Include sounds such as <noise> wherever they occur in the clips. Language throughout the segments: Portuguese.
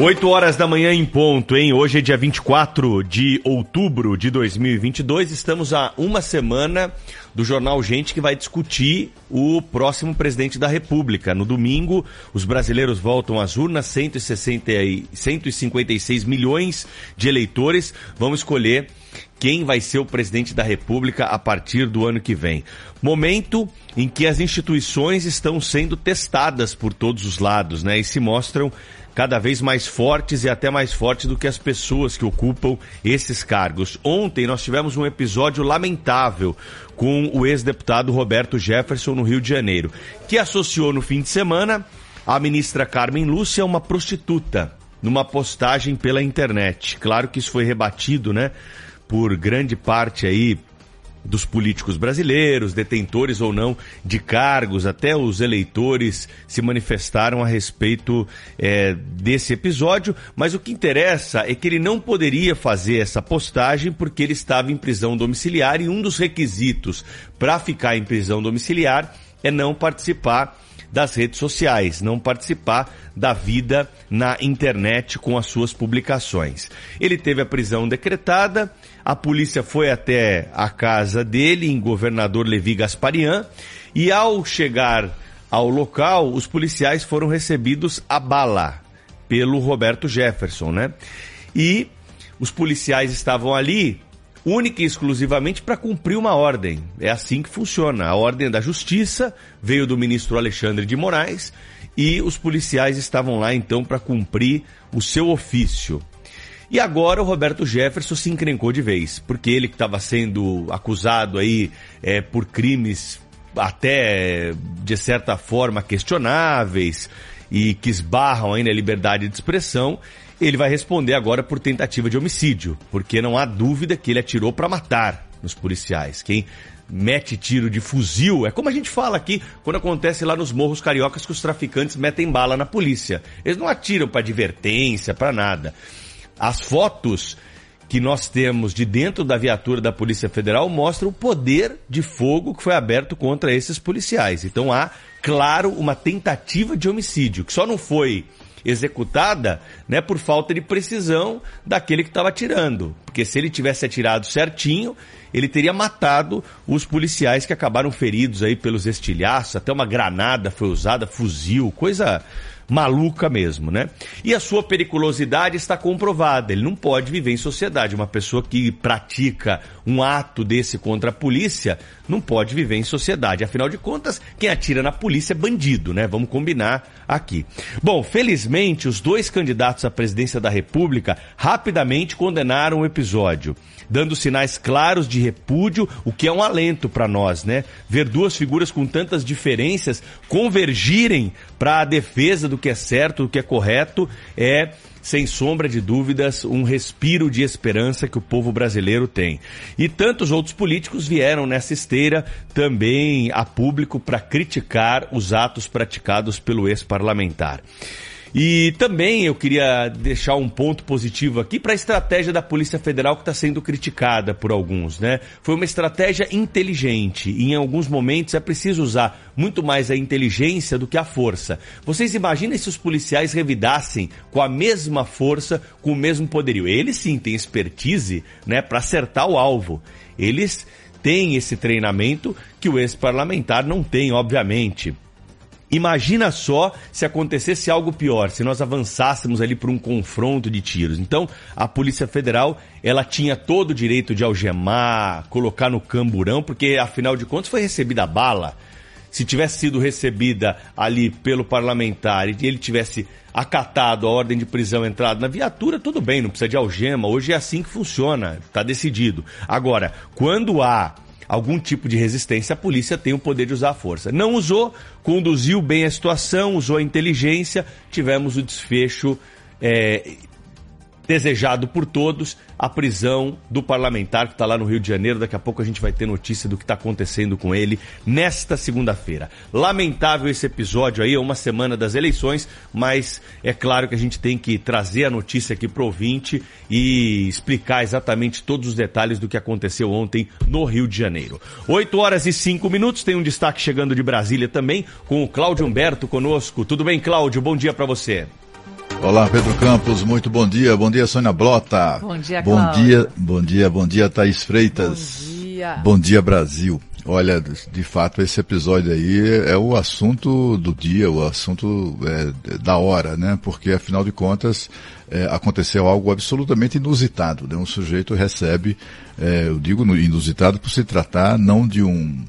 8 horas da manhã em ponto, hein? Hoje é dia 24 de outubro de 2022. Estamos a uma semana do Jornal Gente que vai discutir o próximo presidente da República. No domingo, os brasileiros voltam às urnas, 160 e 156 milhões de eleitores vão escolher quem vai ser o presidente da República a partir do ano que vem. Momento em que as instituições estão sendo testadas por todos os lados, né? E se mostram cada vez mais fortes e até mais fortes do que as pessoas que ocupam esses cargos. Ontem nós tivemos um episódio lamentável com o ex-deputado Roberto Jefferson no Rio de Janeiro, que associou no fim de semana a ministra Carmen Lúcia a uma prostituta numa postagem pela internet. Claro que isso foi rebatido, né, por grande parte aí dos políticos brasileiros, detentores ou não de cargos, até os eleitores se manifestaram a respeito é, desse episódio. Mas o que interessa é que ele não poderia fazer essa postagem porque ele estava em prisão domiciliar e um dos requisitos para ficar em prisão domiciliar é não participar das redes sociais, não participar da vida na internet com as suas publicações. Ele teve a prisão decretada, a polícia foi até a casa dele, em governador Levi Gasparian, e ao chegar ao local, os policiais foram recebidos a bala pelo Roberto Jefferson, né? E os policiais estavam ali única e exclusivamente para cumprir uma ordem. É assim que funciona. A ordem da justiça veio do ministro Alexandre de Moraes e os policiais estavam lá então para cumprir o seu ofício. E agora o Roberto Jefferson se encrencou de vez, porque ele que estava sendo acusado aí é, por crimes até de certa forma questionáveis e que esbarram aí na liberdade de expressão, ele vai responder agora por tentativa de homicídio, porque não há dúvida que ele atirou para matar nos policiais. Quem mete tiro de fuzil é como a gente fala aqui quando acontece lá nos morros cariocas que os traficantes metem bala na polícia. Eles não atiram para advertência, para nada. As fotos que nós temos de dentro da viatura da Polícia Federal mostram o poder de fogo que foi aberto contra esses policiais. Então há, claro, uma tentativa de homicídio, que só não foi executada, né, por falta de precisão daquele que estava atirando. Porque se ele tivesse atirado certinho, ele teria matado os policiais que acabaram feridos aí pelos estilhaços, até uma granada foi usada, fuzil, coisa maluca mesmo, né? E a sua periculosidade está comprovada. Ele não pode viver em sociedade. Uma pessoa que pratica um ato desse contra a polícia não pode viver em sociedade. Afinal de contas, quem atira na polícia é bandido, né? Vamos combinar aqui. Bom, felizmente, os dois candidatos à presidência da República rapidamente condenaram o episódio dando sinais claros de repúdio, o que é um alento para nós, né? Ver duas figuras com tantas diferenças convergirem para a defesa do que é certo, do que é correto, é sem sombra de dúvidas, um respiro de esperança que o povo brasileiro tem. E tantos outros políticos vieram nessa esteira também a público para criticar os atos praticados pelo ex-parlamentar. E também eu queria deixar um ponto positivo aqui para a estratégia da Polícia Federal que está sendo criticada por alguns, né? Foi uma estratégia inteligente. E em alguns momentos é preciso usar muito mais a inteligência do que a força. Vocês imaginem se os policiais revidassem com a mesma força, com o mesmo poderio. Eles sim têm expertise, né, para acertar o alvo. Eles tem esse treinamento que o ex-parlamentar não tem, obviamente. Imagina só se acontecesse algo pior, se nós avançássemos ali para um confronto de tiros. Então, a Polícia Federal, ela tinha todo o direito de algemar, colocar no camburão, porque afinal de contas foi recebida a bala. Se tivesse sido recebida ali pelo parlamentar e ele tivesse acatado a ordem de prisão entrado na viatura, tudo bem, não precisa de algema. Hoje é assim que funciona, está decidido. Agora, quando há algum tipo de resistência, a polícia tem o poder de usar a força. Não usou, conduziu bem a situação, usou a inteligência, tivemos o desfecho é, desejado por todos, a prisão do parlamentar que está lá no Rio de Janeiro. Daqui a pouco a gente vai ter notícia do que está acontecendo com ele nesta segunda-feira. Lamentável esse episódio aí, é uma semana das eleições, mas é claro que a gente tem que trazer a notícia aqui pro ouvinte e explicar exatamente todos os detalhes do que aconteceu ontem no Rio de Janeiro. 8 horas e 5 minutos, tem um destaque chegando de Brasília também, com o Cláudio Humberto conosco. Tudo bem, Cláudio? Bom dia para você. Olá, Pedro Campos, muito bom dia. Bom dia, Sônia Blota. Bom dia, Bom dia, bom dia, bom dia, Thaís Freitas. Bom dia. Bom dia, Brasil. Olha, de fato, esse episódio aí é o assunto do dia, o assunto é, da hora, né? Porque, afinal de contas, é, aconteceu algo absolutamente inusitado, né? Um sujeito recebe, é, eu digo inusitado por se tratar não de um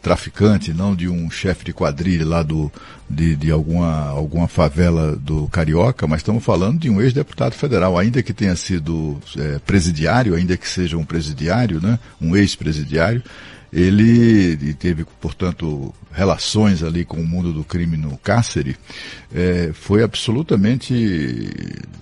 traficante, não de um chefe de quadrilha lá do, de, de alguma, alguma favela do Carioca, mas estamos falando de um ex-deputado federal, ainda que tenha sido é, presidiário, ainda que seja um presidiário, né, um ex-presidiário, ele teve, portanto, relações ali com o mundo do crime no cárcere, é, foi absolutamente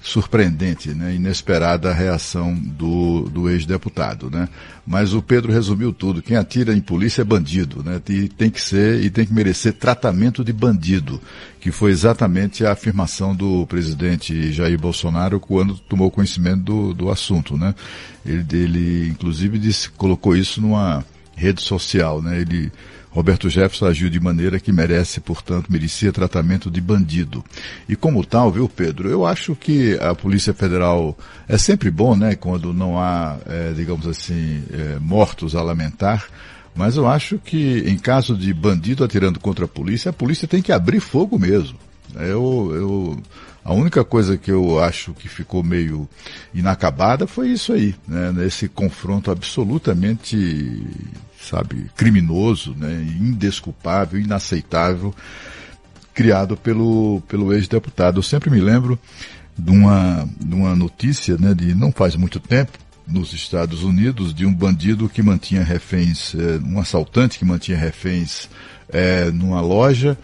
surpreendente, né, inesperada a reação do, do ex-deputado, né. Mas o Pedro resumiu tudo. Quem atira em polícia é bandido, né, e tem que ser e tem que merecer tratamento de bandido, que foi exatamente a afirmação do presidente Jair Bolsonaro quando tomou conhecimento do, do assunto, né. Ele, ele inclusive disse, colocou isso numa rede social, né? Ele, Roberto Jefferson agiu de maneira que merece, portanto, merecia tratamento de bandido. E como tal, viu, Pedro, eu acho que a Polícia Federal é sempre bom, né, quando não há, é, digamos assim, é, mortos a lamentar, mas eu acho que em caso de bandido atirando contra a polícia, a polícia tem que abrir fogo mesmo. Eu, eu, a única coisa que eu acho que ficou meio inacabada foi isso aí, né? Nesse confronto absolutamente, sabe, criminoso, né? Indesculpável, inaceitável, criado pelo, pelo ex-deputado. Eu sempre me lembro de uma, de uma notícia, né? De não faz muito tempo, nos Estados Unidos, de um bandido que mantinha reféns, eh, um assaltante que mantinha reféns eh, numa loja,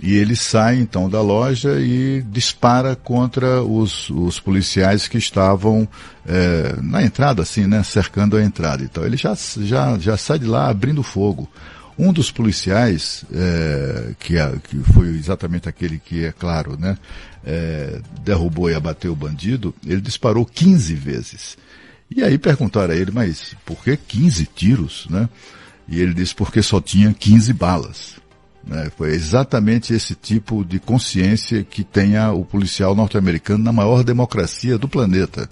e ele sai então da loja e dispara contra os, os policiais que estavam é, na entrada, assim, né, cercando a entrada. Então ele já, já, já sai de lá abrindo fogo. Um dos policiais, é, que, é, que foi exatamente aquele que, é claro, né, é, derrubou e abateu o bandido, ele disparou 15 vezes. E aí perguntaram a ele, mas por que 15 tiros, né? E ele disse porque só tinha 15 balas. Né? Foi exatamente esse tipo de consciência que tenha o policial norte-americano na maior democracia do planeta.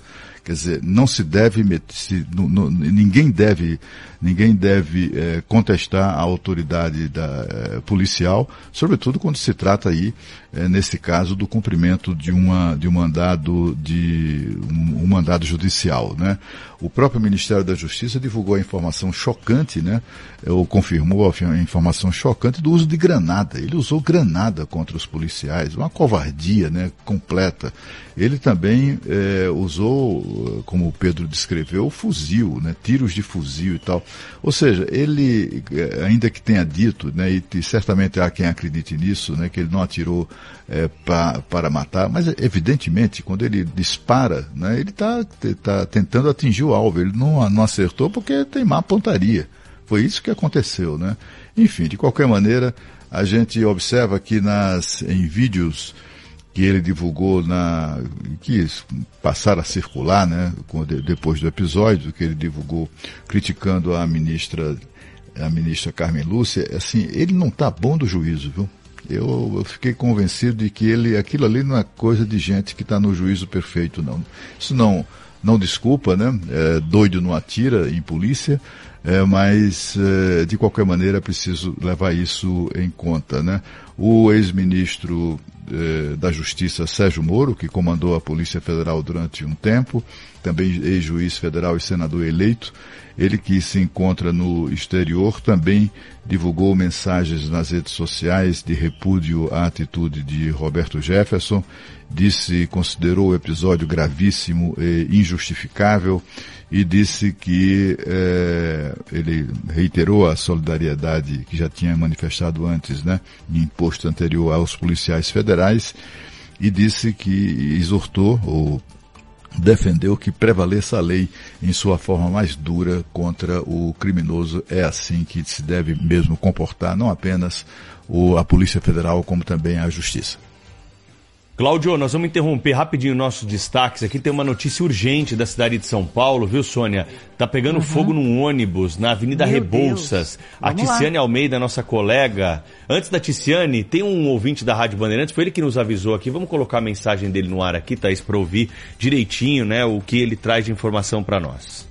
Quer dizer, não se deve, se, no, no, ninguém deve, ninguém deve é, contestar a autoridade da, é, policial, sobretudo quando se trata aí, é, nesse caso, do cumprimento de uma, de um mandado de, um, um, mandado judicial, né? O próprio Ministério da Justiça divulgou a informação chocante, né? Ou confirmou a informação chocante do uso de granada. Ele usou granada contra os policiais, uma covardia, né? Completa. Ele também usou como o Pedro descreveu, fuzil, né? tiros de fuzil e tal. Ou seja, ele, ainda que tenha dito, né? e, e certamente há quem acredite nisso, né? que ele não atirou é, pra, para matar, mas evidentemente, quando ele dispara, né? ele está tá tentando atingir o alvo, ele não, não acertou porque tem má pontaria. Foi isso que aconteceu, né? Enfim, de qualquer maneira, a gente observa que nas, em vídeos que ele divulgou na que passaram a circular, né, depois do episódio que ele divulgou criticando a ministra a ministra Carmen Lúcia, assim, ele não está bom do juízo, viu? Eu, eu, fiquei convencido de que ele, aquilo ali não é coisa de gente que está no juízo perfeito, não. Isso não, não desculpa, né? É, doido não atira em polícia, é, mas é, de qualquer maneira é preciso levar isso em conta. Né? O ex-ministro é, da Justiça Sérgio Moro, que comandou a Polícia Federal durante um tempo, também ex-juiz federal e senador eleito, ele que se encontra no exterior também divulgou mensagens nas redes sociais de repúdio à atitude de Roberto Jefferson, disse, considerou o episódio gravíssimo e injustificável e disse que eh, ele reiterou a solidariedade que já tinha manifestado antes, né, em posto anterior aos policiais federais e disse que exortou ou defendeu que prevaleça a lei em sua forma mais dura contra o criminoso. É assim que se deve mesmo comportar, não apenas a Polícia Federal, como também a Justiça. Cláudio, nós vamos interromper rapidinho nossos destaques. Aqui tem uma notícia urgente da cidade de São Paulo, viu, Sônia? Tá pegando uhum. fogo num ônibus na Avenida Meu Rebouças. A Ticiane lá. Almeida, nossa colega. Antes da Ticiane, tem um ouvinte da Rádio Bandeirantes, foi ele que nos avisou aqui. Vamos colocar a mensagem dele no ar aqui, Thaís, para ouvir direitinho, né, o que ele traz de informação para nós.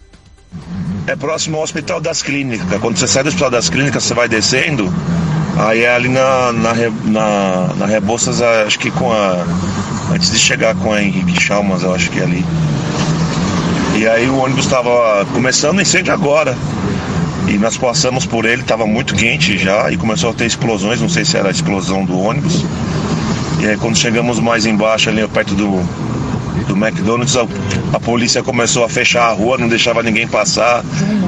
É próximo ao Hospital das Clínicas. Quando você sai do Hospital das Clínicas, você vai descendo, Aí é ali na, na, na, na Rebouças, acho que com a. Antes de chegar com a Henrique Chalmas, eu acho que é ali. E aí o ônibus estava começando incêndio agora. E nós passamos por ele, estava muito quente já e começou a ter explosões, não sei se era a explosão do ônibus. E aí quando chegamos mais embaixo ali perto do, do McDonald's, a, a, polícia começou a fechar a rua, não deixava ninguém passar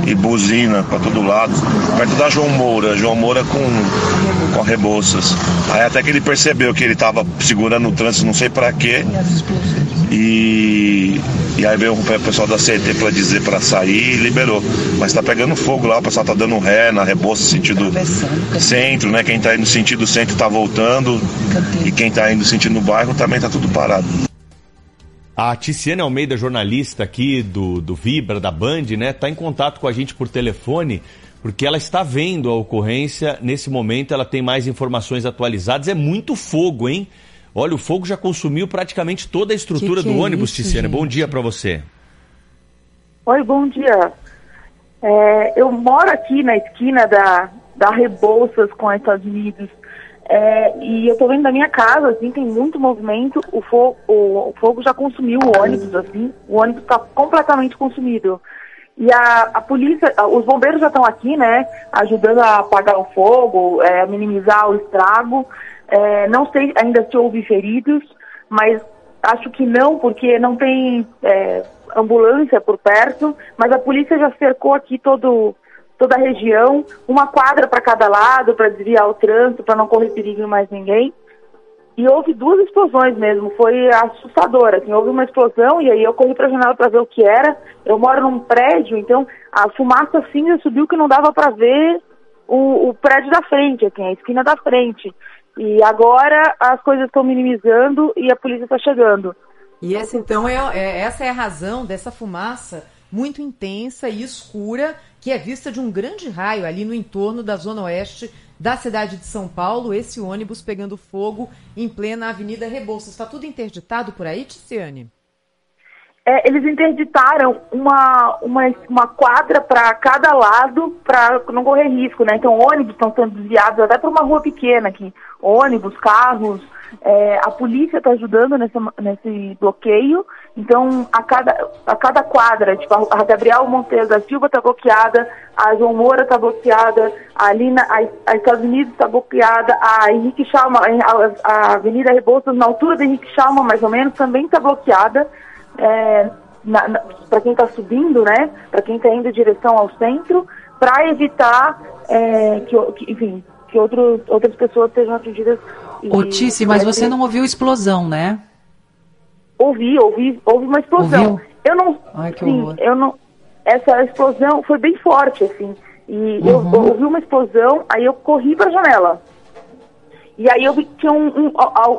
e buzina para todo lado. Perto da João Moura, João Moura com, com Rebouças. Aí até que ele percebeu que ele estava segurando o trânsito, não sei para quê. E, e aí veio o pessoal da CT para dizer para sair e liberou. Mas está pegando fogo lá, o pessoal está dando ré na Rebouça, sentido centro, né? Quem está indo no sentido centro está voltando. E quem está indo no sentido bairro também está tudo parado. A Ticiane Almeida, jornalista aqui do, do Vibra, da Band, né, está em contato com a gente por telefone, porque ela está vendo a ocorrência. Nesse momento, ela tem mais informações atualizadas. É muito fogo, hein? Olha, o fogo já consumiu praticamente toda a estrutura que que do é ônibus, isso, Ticiane. Gente? Bom dia para você. Oi, bom dia. É, eu moro aqui na esquina da, da Rebouças com os Estados Unidos. É, e eu tô vendo da minha casa, assim, tem muito movimento, o fogo, o, o fogo já consumiu o ônibus, assim, o ônibus está completamente consumido. E a, a polícia, os bombeiros já estão aqui, né, ajudando a apagar o fogo, é, minimizar o estrago. É, não sei ainda se houve feridos, mas acho que não, porque não tem é, ambulância por perto, mas a polícia já cercou aqui todo toda a região, uma quadra para cada lado para desviar o trânsito, para não correr perigo em mais ninguém. E houve duas explosões mesmo, foi assustador, assim, houve uma explosão e aí eu corri para a janela para ver o que era. Eu moro num prédio, então a fumaça cinza subiu que não dava para ver o, o, prédio da frente, assim, a esquina da frente. E agora as coisas estão minimizando e a polícia está chegando. E essa então é, é, essa é a razão dessa fumaça muito intensa e escura que é vista de um grande raio ali no entorno da zona oeste da cidade de São Paulo. Esse ônibus pegando fogo em plena Avenida Rebouças. Está tudo interditado por aí, Ticiane? É, eles interditaram uma, uma, uma quadra para cada lado para não correr risco, né? Então ônibus estão sendo desviados até para uma rua pequena aqui. Ônibus, carros, é, a polícia está ajudando nesse, nesse bloqueio, então a cada, a cada quadra, tipo, a Gabriel Monteiro da Silva está bloqueada, a João Moura está bloqueada, a, Lina, a, a Estados Unidos está bloqueada, a Henrique Chalma, a, a Avenida Rebouças, na altura da Henrique Chalma, mais ou menos, também está bloqueada. É, para quem está subindo, né? Para quem está indo em direção ao centro, para evitar é, que, que, enfim, que outros, outras pessoas sejam atingidas Otice, mas você não ouviu explosão, né? Ouvi, ouvi, houve uma explosão. Ouviu? Eu não. Ai, que sim, horror. eu não. Essa explosão foi bem forte, assim. E uhum. eu, eu, ouvi uma explosão, aí eu corri para a janela. E aí eu vi que tinha um, um,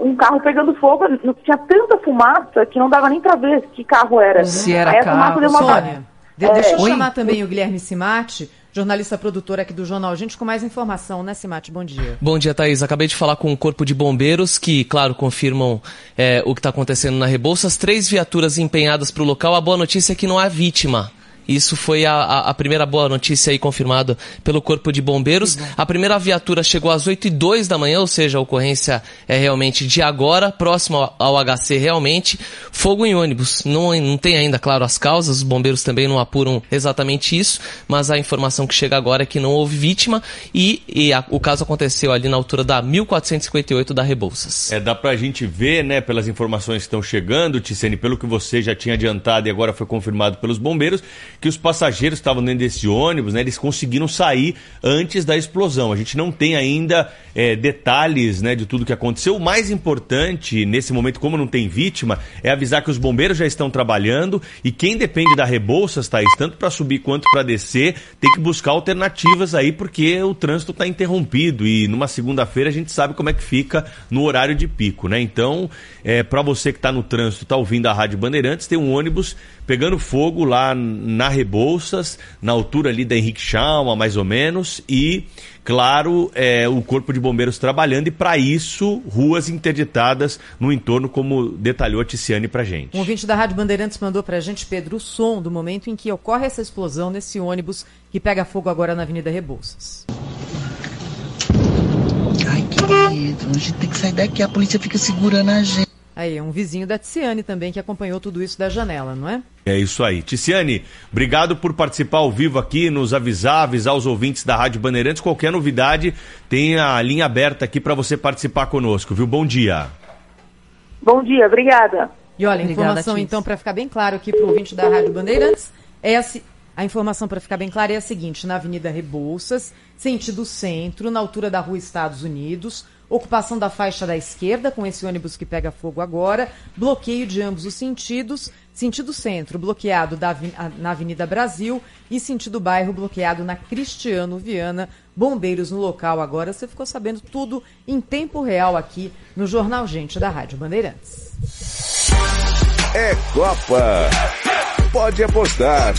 um, carro pegando fogo, tinha tanta fumaça que não dava nem para ver que carro era. Se era aí carro, uma... Sônia, é, deixa eu chamar também o Guilherme Simati, jornalista produtor aqui do Jornal Gente, com mais informação, né, Simate? Bom dia. Bom dia, Thaís. Acabei de falar com o Corpo de Bombeiros, que, claro, confirmam é, o que está acontecendo na Rebouças. Três viaturas empenhadas para o local. A boa notícia é que não há vítima. Isso foi a, a, a primeira boa notícia aí confirmada pelo Corpo de Bombeiros. A primeira viatura chegou às 8 e 2 da manhã, ou seja, a ocorrência é realmente de agora, próximo ao, ao HC realmente. Fogo em ônibus. Não, não tem ainda, claro, as causas, os bombeiros também não apuram exatamente isso, mas a informação que chega agora é que não houve vítima e, e a, o caso aconteceu ali na altura da 1458 da Rebouças. É, dá pra gente ver, né, pelas informações que estão chegando, Ticene, pelo que você já tinha adiantado e agora foi confirmado pelos bombeiros, que os passageiros estavam dentro desse ônibus, né, eles conseguiram sair antes da explosão. A gente não tem ainda é, detalhes, né, de tudo que aconteceu. O mais importante nesse momento, como não tem vítima, é avisar que os bombeiros já estão trabalhando e quem depende da Rebouças, Thaís, tanto para subir quanto para descer, tem que buscar alternativas aí, porque o trânsito está interrompido e numa segunda-feira a gente sabe como é que fica no horário de pico, né? Então, é, para você que está no trânsito, está ouvindo a Rádio Bandeirantes, tem um ônibus pegando fogo lá na Rebouças, na altura ali da Henrique Chalma, mais ou menos, e, claro, é, o Corpo de Bombeiros trabalhando, e para isso, ruas interditadas no entorno, como detalhou a Ticiane pra gente. Um ouvinte da Rádio Bandeirantes mandou pra gente, Pedro, o som do momento em que ocorre essa explosão nesse ônibus que pega fogo agora na Avenida Rebouças. Ai, querido, a gente tem que sair daqui, a polícia fica segurando a gente. Aí, um vizinho da Tiziane também que acompanhou tudo isso da janela, não é? É isso aí. Ticiane, obrigado por participar ao vivo aqui, nos avisar, avisar os ouvintes da Rádio Bandeirantes. Qualquer novidade, tem a linha aberta aqui para você participar conosco, viu? Bom dia. Bom dia, obrigada. E olha, a Obrigada, informação Tis. então para ficar bem claro aqui para o ouvinte da Rádio Bandeirantes é a, a informação para ficar bem clara é a seguinte: na Avenida Rebouças, sentido centro, na altura da Rua Estados Unidos, ocupação da faixa da esquerda com esse ônibus que pega fogo agora, bloqueio de ambos os sentidos, sentido centro bloqueado da na Avenida Brasil e sentido bairro bloqueado na Cristiano Viana. Bombeiros no local agora. Você ficou sabendo tudo em tempo real aqui no Jornal Gente da Rádio Bandeirantes. É Copa. Pode apostar.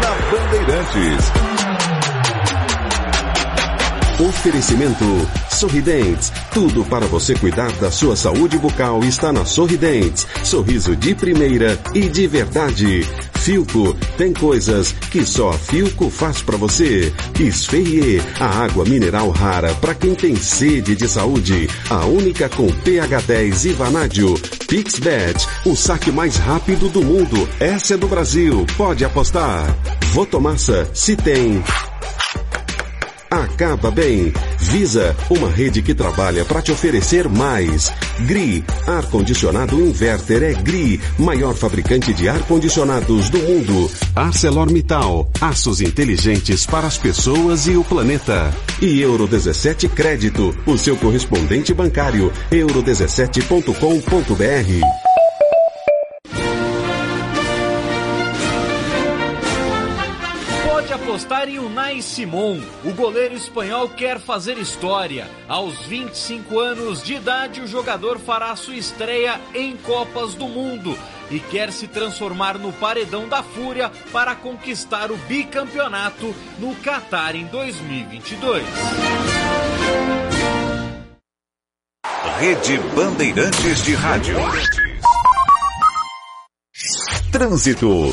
Na Bandeirantes. Oferecimento Sorridentes. Tudo para você cuidar da sua saúde bucal está na Sorridentes. Sorriso de primeira e de verdade. Filco tem coisas que só a Filco faz para você. Esferrier, a água mineral rara para quem tem sede de saúde. A única com pH 10 e vanádio. Pixbet, o saque mais rápido do mundo. Essa é do Brasil. Pode apostar. Votomassa, se tem. Acaba bem. Visa, uma rede que trabalha para te oferecer mais. GRI, ar-condicionado inverter é GRI, maior fabricante de ar-condicionados do mundo. ArcelorMittal, aços inteligentes para as pessoas e o planeta. E Euro 17 Crédito, o seu correspondente bancário. euro17.com.br. apostar em Unai Simon. O goleiro espanhol quer fazer história. Aos 25 anos de idade, o jogador fará sua estreia em Copas do Mundo e quer se transformar no paredão da Fúria para conquistar o bicampeonato no Catar em 2022. Rede Bandeirantes de Rádio. Trânsito.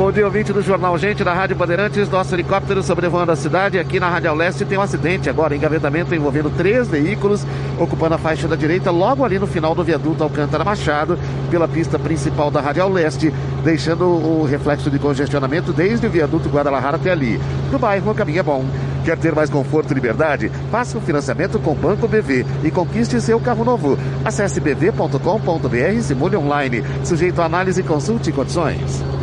Bom dia, ouvinte do Jornal Gente da Rádio Bandeirantes. Nosso helicóptero sobrevoando a cidade. Aqui na Rádio Leste tem um acidente agora, engavetamento envolvendo três veículos, ocupando a faixa da direita, logo ali no final do viaduto Alcântara Machado, pela pista principal da Rádio Leste, deixando o reflexo de congestionamento desde o viaduto Guadalajara até ali. No bairro, o caminho é bom. Quer ter mais conforto e liberdade? Faça um financiamento com o Banco BV e conquiste seu carro novo. Acesse bv.com.br e simule online. Sujeito a análise, consulte condições.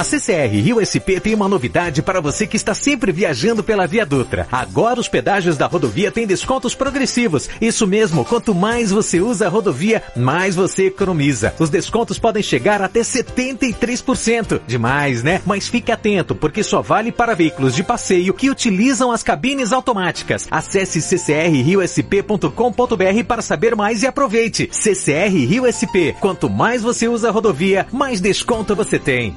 A CCR Rio SP tem uma novidade para você que está sempre viajando pela Via Dutra. Agora os pedágios da rodovia têm descontos progressivos. Isso mesmo, quanto mais você usa a rodovia, mais você economiza. Os descontos podem chegar até 73%. Demais, né? Mas fique atento, porque só vale para veículos de passeio que utilizam as cabines automáticas. Acesse ccrriosp.com.br para saber mais e aproveite. CCR Rio SP. Quanto mais você usa a rodovia, mais desconto você tem.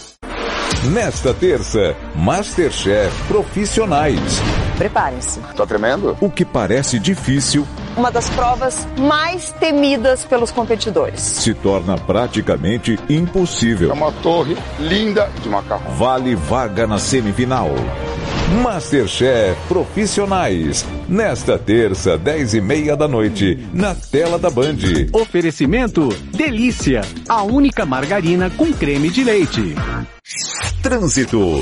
Nesta terça, Masterchef Profissionais. Preparem-se. Tá tremendo? O que parece difícil Uma das provas mais temidas pelos competidores. se torna praticamente impossível. É uma torre linda de macarrão. Vale vaga na semifinal. Masterchef Profissionais. Nesta terça, 10 e meia da noite, na tela da Band. Oferecimento Delícia, a única margarina com creme de leite. Trânsito.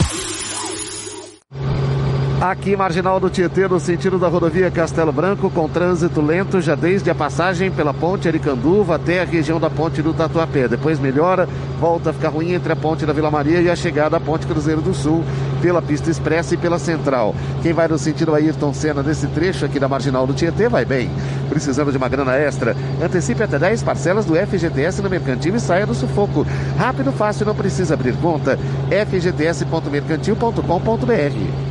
Aqui, marginal do Tietê, no sentido da rodovia Castelo Branco, com trânsito lento já desde a passagem pela ponte Aricanduva até a região da ponte do Tatuapé. Depois melhora, volta a ficar ruim entre a ponte da Vila Maria e a chegada à ponte Cruzeiro do Sul, pela pista expressa e pela central. Quem vai no sentido Ayrton Senna nesse trecho aqui da marginal do Tietê vai bem. Precisando de uma grana extra? Antecipe até 10 parcelas do FGTS no Mercantil e saia do sufoco. Rápido, fácil, não precisa abrir conta. fgts.mercantil.com.br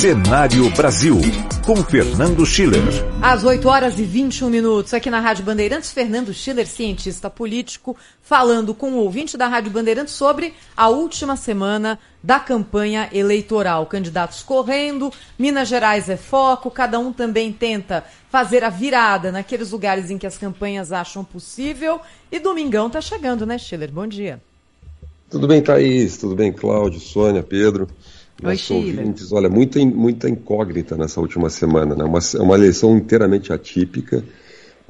Cenário Brasil, com Fernando Schiller. Às 8 horas e 21 minutos, aqui na Rádio Bandeirantes, Fernando Schiller, cientista político, falando com o ouvinte da Rádio Bandeirantes sobre a última semana da campanha eleitoral. Candidatos correndo, Minas Gerais é foco, cada um também tenta fazer a virada naqueles lugares em que as campanhas acham possível. E domingão tá chegando, né, Schiller? Bom dia. Tudo bem, Thaís? Tudo bem, Cláudio, Sônia, Pedro? Oi, Nossos ouvintes. Olha, muita, muita incógnita nessa última semana, né? Uma, é uma eleição inteiramente atípica.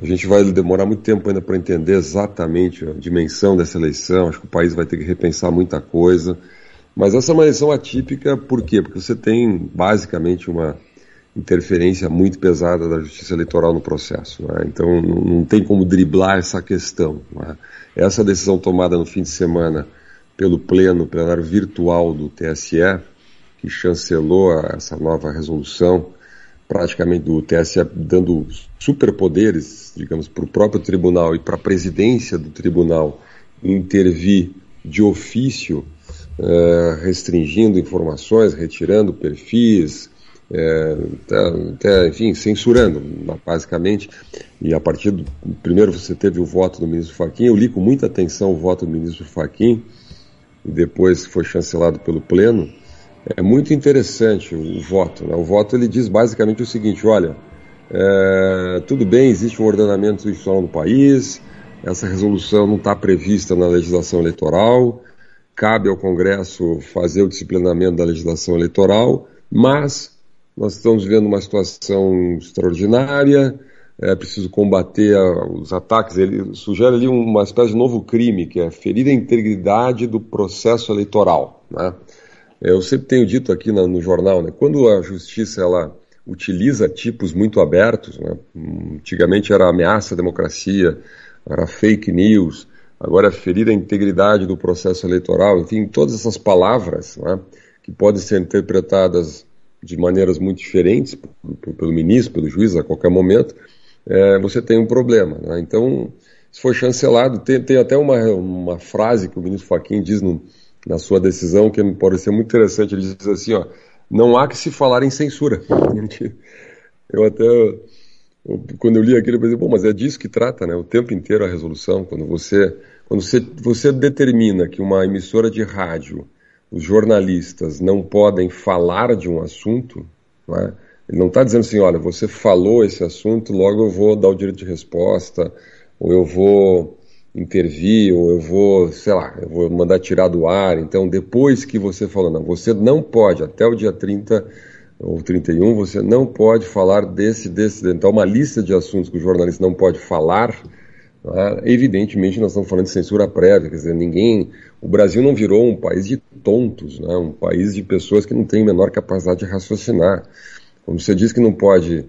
A gente vai demorar muito tempo ainda para entender exatamente a dimensão dessa eleição. Acho que o país vai ter que repensar muita coisa. Mas essa é uma eleição atípica por quê? Porque você tem basicamente uma interferência muito pesada da justiça eleitoral no processo. né? Então não, não tem como driblar essa questão. né? Essa decisão tomada no fim de semana pelo pleno, plenário virtual do TSE, que chancelou essa nova resolução, praticamente do TSE dando superpoderes, digamos, para o próprio tribunal e para a presidência do tribunal intervir de ofício, eh, restringindo informações, retirando perfis, eh, até, enfim, censurando, basicamente. E a partir do. Primeiro você teve o voto do ministro Fachin, eu li com muita atenção o voto do ministro Fachin, e depois foi chancelado pelo Pleno. É muito interessante o, voto. Né? O voto ele diz basicamente o seguinte: olha, é, tudo bem, existe um ordenamento institucional no país, essa resolução não está prevista na legislação eleitoral, cabe ao Congresso fazer o disciplinamento da legislação eleitoral, mas nós estamos vivendo uma situação extraordinária, é preciso combater os ataques. Ele sugere ali uma espécie de novo crime, que é ferir a integridade do processo eleitoral. Né? Eu sempre tenho dito aqui no jornal, né, quando a justiça ela utiliza tipos muito abertos, né, antigamente era ameaça à democracia, era fake news, agora ferir a integridade do processo eleitoral, enfim, todas essas palavras né, que podem ser interpretadas de maneiras muito diferentes pelo ministro, pelo juiz a qualquer momento, é, você tem um problema. Né? Então, isso foi chancelado. Tem, tem até uma, uma frase que o ministro Fachin diz no, na sua decisão que me pareceu muito interessante. Ele diz assim: ó, não há que se falar em censura. <laughs> Eu até, quando eu li aquilo, eu pensei, bom, mas é disso que trata, né? O tempo inteiro a resolução. Quando você, quando você, você determina que uma emissora de rádio, os jornalistas não podem falar de um assunto, é? ele não está dizendo assim, olha, você falou esse assunto, logo eu vou dar o direito de resposta, ou eu vou intervir, ou eu vou, sei lá, eu vou mandar tirar do ar. Então, depois que você falou, não, você não pode, até o dia 30 ou 31, você não pode falar desse, desse. Então, uma lista de assuntos que o jornalista não pode falar, né? evidentemente nós estamos falando de censura prévia, quer dizer, ninguém. O Brasil não virou um país de tontos, né? um país de pessoas que não têm a menor capacidade de raciocinar. Como você diz que não pode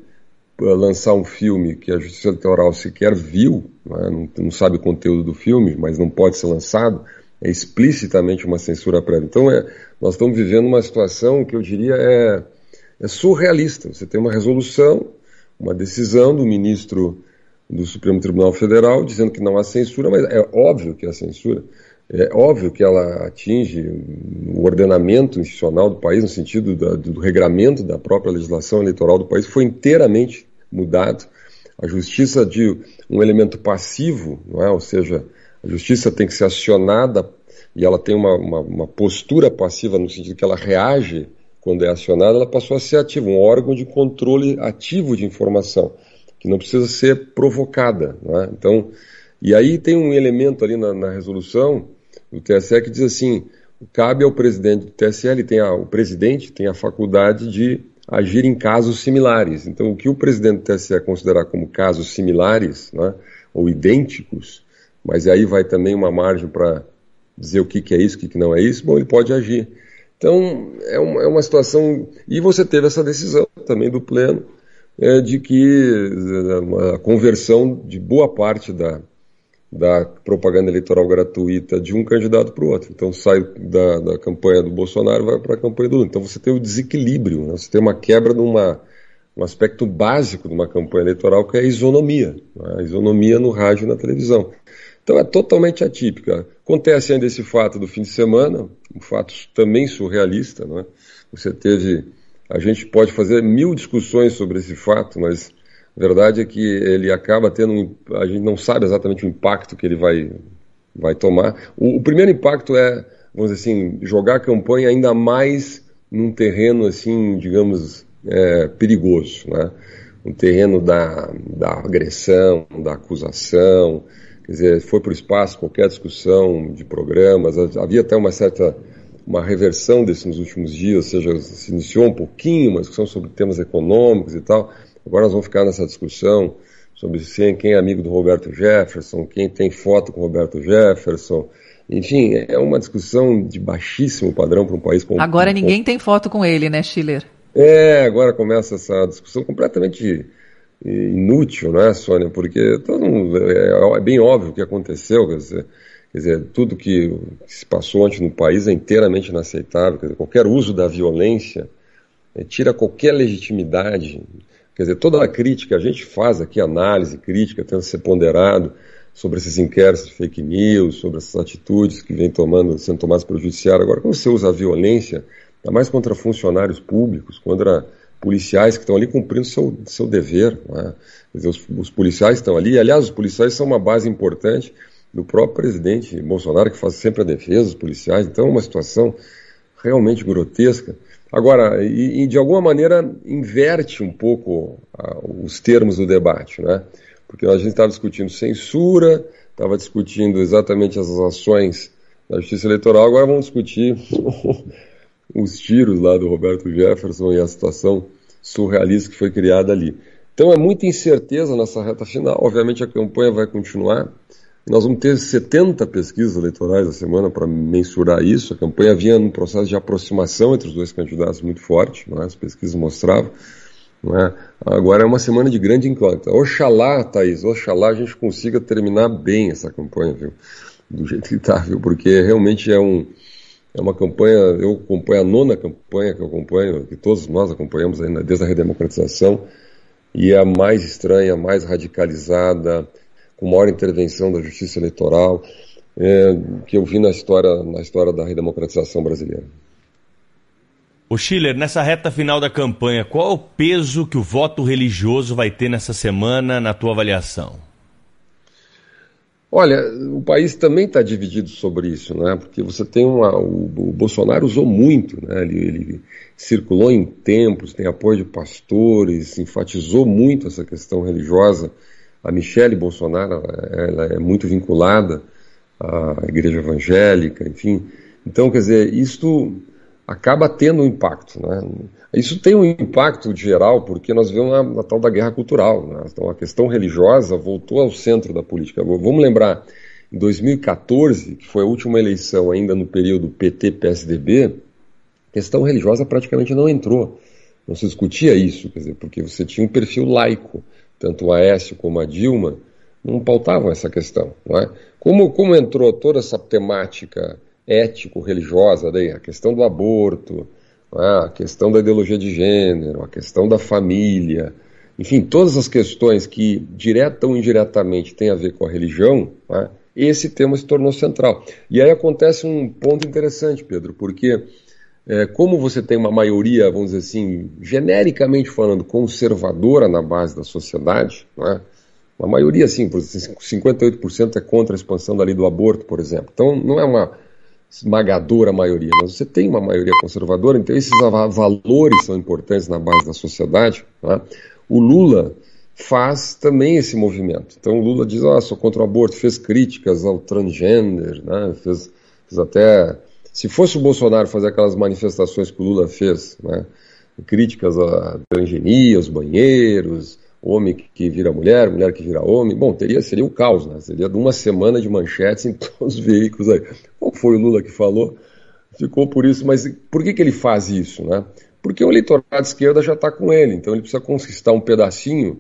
lançar um filme que a Justiça Eleitoral sequer viu, né, não, não, sabe o conteúdo do filme, mas não pode ser lançado, é explicitamente uma censura prévia. Então, é, nós estamos vivendo uma situação que eu diria é, é surrealista. Você tem uma resolução, uma decisão do ministro do Supremo Tribunal Federal dizendo que não há censura, mas é óbvio que há censura. É óbvio que ela atinge o ordenamento institucional do país, no sentido da, do regramento da própria legislação eleitoral do país, foi inteiramente mudado. A justiça de um elemento passivo, não é? ou seja, a justiça tem que ser acionada e ela tem uma, uma, uma postura passiva no sentido que ela reage quando é acionada, ela passou a ser ativa, um órgão de controle ativo de informação, que não precisa ser provocada. É? Então, e aí tem um elemento ali na, na, resolução do TSE que diz assim: cabe ao presidente do TSE, ele tem a, o presidente tem a faculdade de agir em casos similares. Então, o que o presidente TSE considerar como casos similares, né, ou idênticos, mas aí vai também uma margem para dizer o que, que é isso, o que, que não é isso, bom, ele pode agir. Então, é uma, é uma situação. E você teve essa decisão também do Pleno é, de que a conversão de boa parte da, da propaganda eleitoral gratuita de um candidato para o outro. Então sai da, da campanha do Bolsonaro e vai para a campanha do Lula. Então você tem o desequilíbrio, né? você tem uma quebra de uma, um aspecto básico de uma campanha eleitoral que é a isonomia, né? a isonomia no rádio e na televisão. Então é totalmente atípica. Acontece ainda esse fato do fim de semana, um fato também surrealista. Não é? Você teve. A gente pode fazer mil discussões sobre esse fato, mas a verdade é que ele acaba tendo um, a gente não sabe exatamente o impacto que ele vai, vai tomar. O, o primeiro impacto é, vamos dizer assim, jogar a campanha ainda mais num terreno assim, digamos, é, perigoso, né? Um terreno da, da agressão, da acusação, quer dizer, foi para o espaço qualquer discussão de programas, havia até uma certa uma reversão desses nos últimos dias, ou seja, se iniciou um pouquinho uma discussão sobre temas econômicos e tal, Agora nós vamos ficar nessa discussão sobre quem é amigo do Roberto Jefferson, quem tem foto com o Roberto Jefferson. Enfim, é uma discussão de baixíssimo padrão para um país como. Agora ninguém tem foto com ele, né, Schiller? É, agora começa essa discussão completamente inútil, não é, Sônia? Porque todo mundo, é, é, bem óbvio o que aconteceu, quer dizer, quer dizer tudo que, que, se passou ontem no país é inteiramente inaceitável. Dizer, qualquer uso da violência é, tira qualquer legitimidade Quer dizer, toda a crítica, a gente faz aqui análise crítica, tenta ser ponderado sobre esses inquéritos de fake news, sobre essas atitudes que vêm tomando, sendo tomadas pelo judiciário. Agora, quando você usa a violência, ainda mais contra funcionários públicos, contra policiais que estão ali cumprindo seu, seu dever. É? Dizer, os, os, policiais estão ali, aliás, os policiais são uma base importante do próprio presidente Bolsonaro, que faz sempre a defesa dos policiais, então é uma situação realmente grotesca. Agora, e, e, de alguma maneira inverte um pouco uh, os termos do debate, né? Porque a gente estava discutindo censura, estava discutindo exatamente as ações da justiça eleitoral, agora vamos discutir <laughs> os tiros lá do Roberto Jefferson e a situação surrealista que foi criada ali. Então é muita incerteza nessa reta final. Obviamente a campanha vai continuar. Nós vamos ter 70 pesquisas eleitorais a semana para mensurar isso. A campanha vinha num processo de aproximação entre os dois candidatos muito forte, é? as pesquisas mostravam. É? Agora é uma semana de grande incógnita. Oxalá, Thaís, oxalá a gente consiga terminar bem essa campanha, viu? do jeito que está, viu? Porque realmente é um é uma campanha, eu acompanho a nona campanha que eu acompanho, que todos nós acompanhamos ainda desde a redemocratização, e é a mais estranha, a mais radicalizada, com maior intervenção da justiça eleitoral, é, que eu vi na história, na história da redemocratização brasileira. O Schiller, nessa reta final da campanha, qual é o peso que o voto religioso vai ter nessa semana, na tua avaliação? Olha, o país também está dividido sobre isso, né? Porque você tem uma, o, o Bolsonaro usou muito, né? Ele, ele, circulou em templos, tem apoio de pastores, enfatizou muito essa questão religiosa. A Michelle Bolsonaro, ela, é muito vinculada à igreja evangélica, enfim. Então, quer dizer, isto acaba tendo um impacto, né? Isso tem um impacto geral, porque nós vemos a, a tal da guerra cultural. Né? Então, a questão religiosa voltou ao centro da política. Vamos lembrar, em 2014, que foi a última eleição ainda no período PT-PSDB, a questão religiosa praticamente não entrou. Não se discutia isso, quer dizer, porque você tinha um perfil laico. Tanto o Aécio como a Dilma não pautavam essa questão. É? como, como entrou toda essa temática ético-religiosa, a questão do aborto, a questão da ideologia de gênero, a questão da família, enfim, todas as questões que direta ou indiretamente têm a ver com a religião, né, esse tema se tornou central. E aí acontece um ponto interessante, Pedro, porque é, como você tem uma maioria, vamos dizer assim, genericamente falando, conservadora na base da sociedade, né, uma maioria, assim, 58% é contra a expansão da lei do aborto, por exemplo. Então, não é uma esmagadora maioria, mas você tem uma maioria conservadora, então esses valores são importantes na base da sociedade. Né? O Lula faz também esse movimento. Então o Lula diz, ah, sou contra o aborto, fez críticas ao transgênero, né? fez, fez até... Se fosse o Bolsonaro fazer aquelas manifestações que o Lula fez, né? críticas à transgenia, aos banheiros, homem que vira mulher, mulher que vira homem. Bom, teria, seria o caos, né? Seria uma semana de manchetes em <laughs> todos os veículos aí. Qual foi o Lula que falou? Ficou por isso, mas por que, que ele faz isso, né? Porque o eleitorado de esquerda já está com ele, então ele precisa conquistar um pedacinho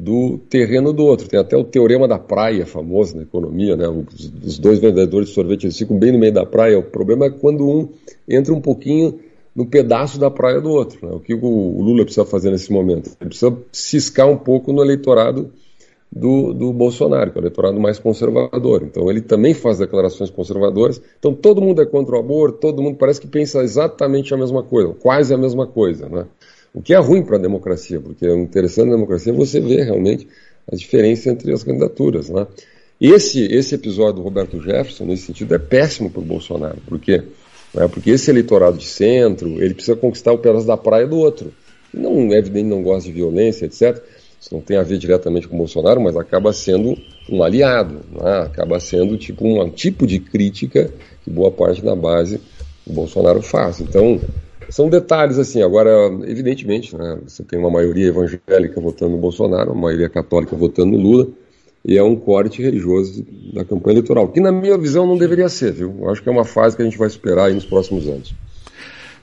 do terreno do outro. Tem até o teorema da praia, famoso na economia, né? Os, dois vendedores de sorvete eles ficam bem no meio da praia. O problema é quando um entra um pouquinho no pedaço da praia do outro. Né? O que o Lula precisa fazer nesse momento? Ele precisa ciscar um pouco no eleitorado do, do Bolsonaro, que é o eleitorado mais conservador. Então ele também faz declarações conservadoras. Então todo mundo é contra o aborto, todo mundo parece que pensa exatamente a mesma coisa, quase a mesma coisa. Né? O que é ruim para a democracia, porque o interessante da democracia é você ver realmente a diferença entre as candidaturas. Né? Esse, esse episódio do Roberto Jefferson, nesse sentido, é péssimo para o Bolsonaro, porque né? porque esse eleitorado de centro, ele precisa conquistar o pedaço da praia do outro. Não, é evidente, não gosta de violência, etc. Isso não tem a ver diretamente com o Bolsonaro, mas acaba sendo um aliado, né? acaba sendo tipo um, um tipo de crítica que boa parte da base do Bolsonaro faz. Então, são detalhes assim. Agora, evidentemente, né, você tem uma maioria evangélica votando no Bolsonaro, uma maioria católica votando no Lula e é um corte religioso da campanha eleitoral, que na minha visão não deveria ser, viu? Eu acho que é uma fase que a gente vai esperar aí nos próximos anos.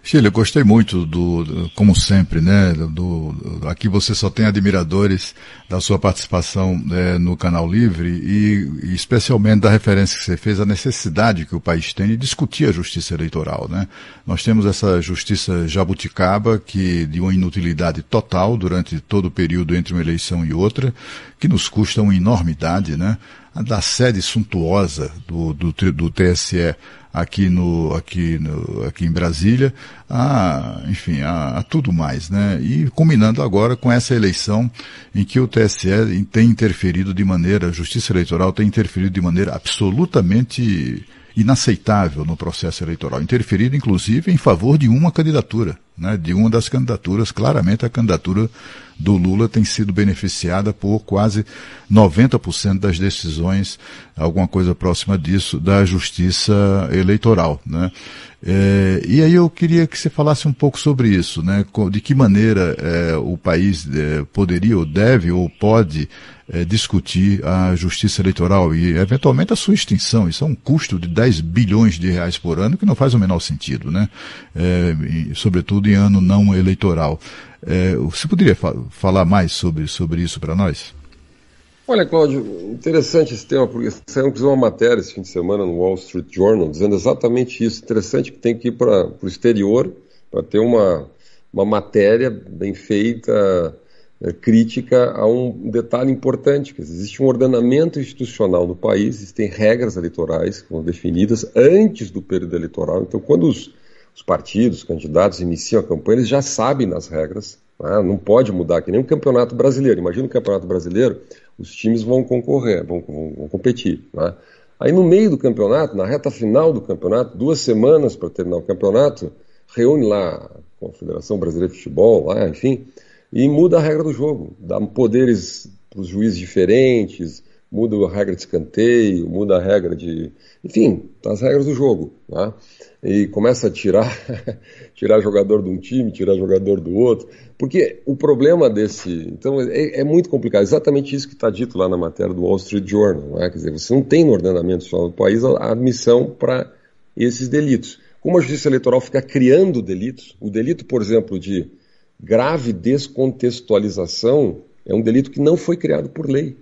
Chile, eu gostei muito do, como sempre, né? Do, aqui você só tem admiradores da sua participação é, no Canal Livre e, e, especialmente da referência que você fez à necessidade que o país tem de discutir a justiça eleitoral, né? Nós temos essa justiça jabuticaba que de uma inutilidade total durante todo o período entre uma eleição e outra, que nos custa uma enormidade, né? Da sede suntuosa do, do, do TSE aqui no aqui no, aqui em Brasília, a, enfim, a, a, tudo mais, né? E combinando agora com essa eleição em que o TSE tem interferido de maneira, a Justiça Eleitoral tem interferido de maneira absolutamente inaceitável no processo eleitoral, interferido inclusive em favor de uma candidatura, né, de uma das candidaturas, claramente a candidatura do Lula tem sido beneficiada por quase 90% das decisões, alguma coisa próxima disso, da justiça eleitoral. Né? É, e aí eu queria que você falasse um pouco sobre isso, né? de que maneira é, o país é, poderia ou deve ou pode é, discutir a justiça eleitoral e, eventualmente, a sua extinção. Isso é um custo de 10 bilhões de reais por ano que não faz o menor sentido, né? É, sobretudo em ano não eleitoral. É, você poderia fa falar mais sobre, sobre isso para nós? Olha, Cláudio, interessante esse tema, porque saiu uma matéria esse fim de semana no Wall Street Journal dizendo exatamente isso. Interessante que tem que ir para o exterior para ter uma, uma matéria bem feita, é, crítica a um detalhe importante, que existe um ordenamento institucional no país, existem regras eleitorais que foram definidas antes do período eleitoral. Então, quando os, os partidos, os candidatos iniciam a campanha, eles já sabem das regras, né? não pode mudar, que nem um campeonato brasileiro. Imagina o campeonato brasileiro, os times vão concorrer, vão, vão, vão competir. Né? Aí no meio do campeonato, na reta final do campeonato, duas semanas para terminar o campeonato, reúne lá a Confederação Brasileira de Futebol, lá, enfim, e muda a regra do jogo, dá poderes para os juízes diferentes, muda a regra de escanteio, muda a regra de. Enfim, as regras do jogo. Né? E começa a tirar, <laughs> tirar jogador de um time, tirar jogador do outro. Porque o problema desse. Então, é, é muito complicado. Exatamente isso que está dito lá na matéria do Wall Street Journal. Né? Quer dizer, você não tem no ordenamento social do país a admissão para esses delitos. Como a justiça eleitoral fica criando delitos, o delito, por exemplo, de grave descontextualização é um delito que não foi criado por lei.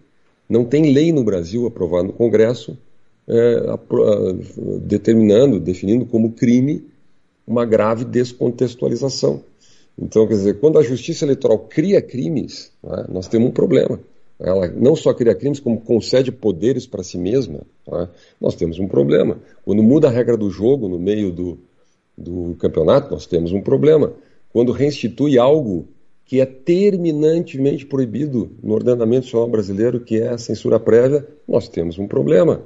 Não tem lei no Brasil aprovada no Congresso é, determinando, definindo como crime uma grave descontextualização. Então, quer dizer, quando a justiça eleitoral cria crimes, né, nós temos um problema. Ela não só cria crimes, como concede poderes para si mesma. Né, nós temos um problema. Quando muda a regra do jogo no meio do, do campeonato, nós temos um problema. Quando reinstitui algo que é terminantemente proibido no ordenamento nacional brasileiro, que é a censura prévia, nós temos um problema.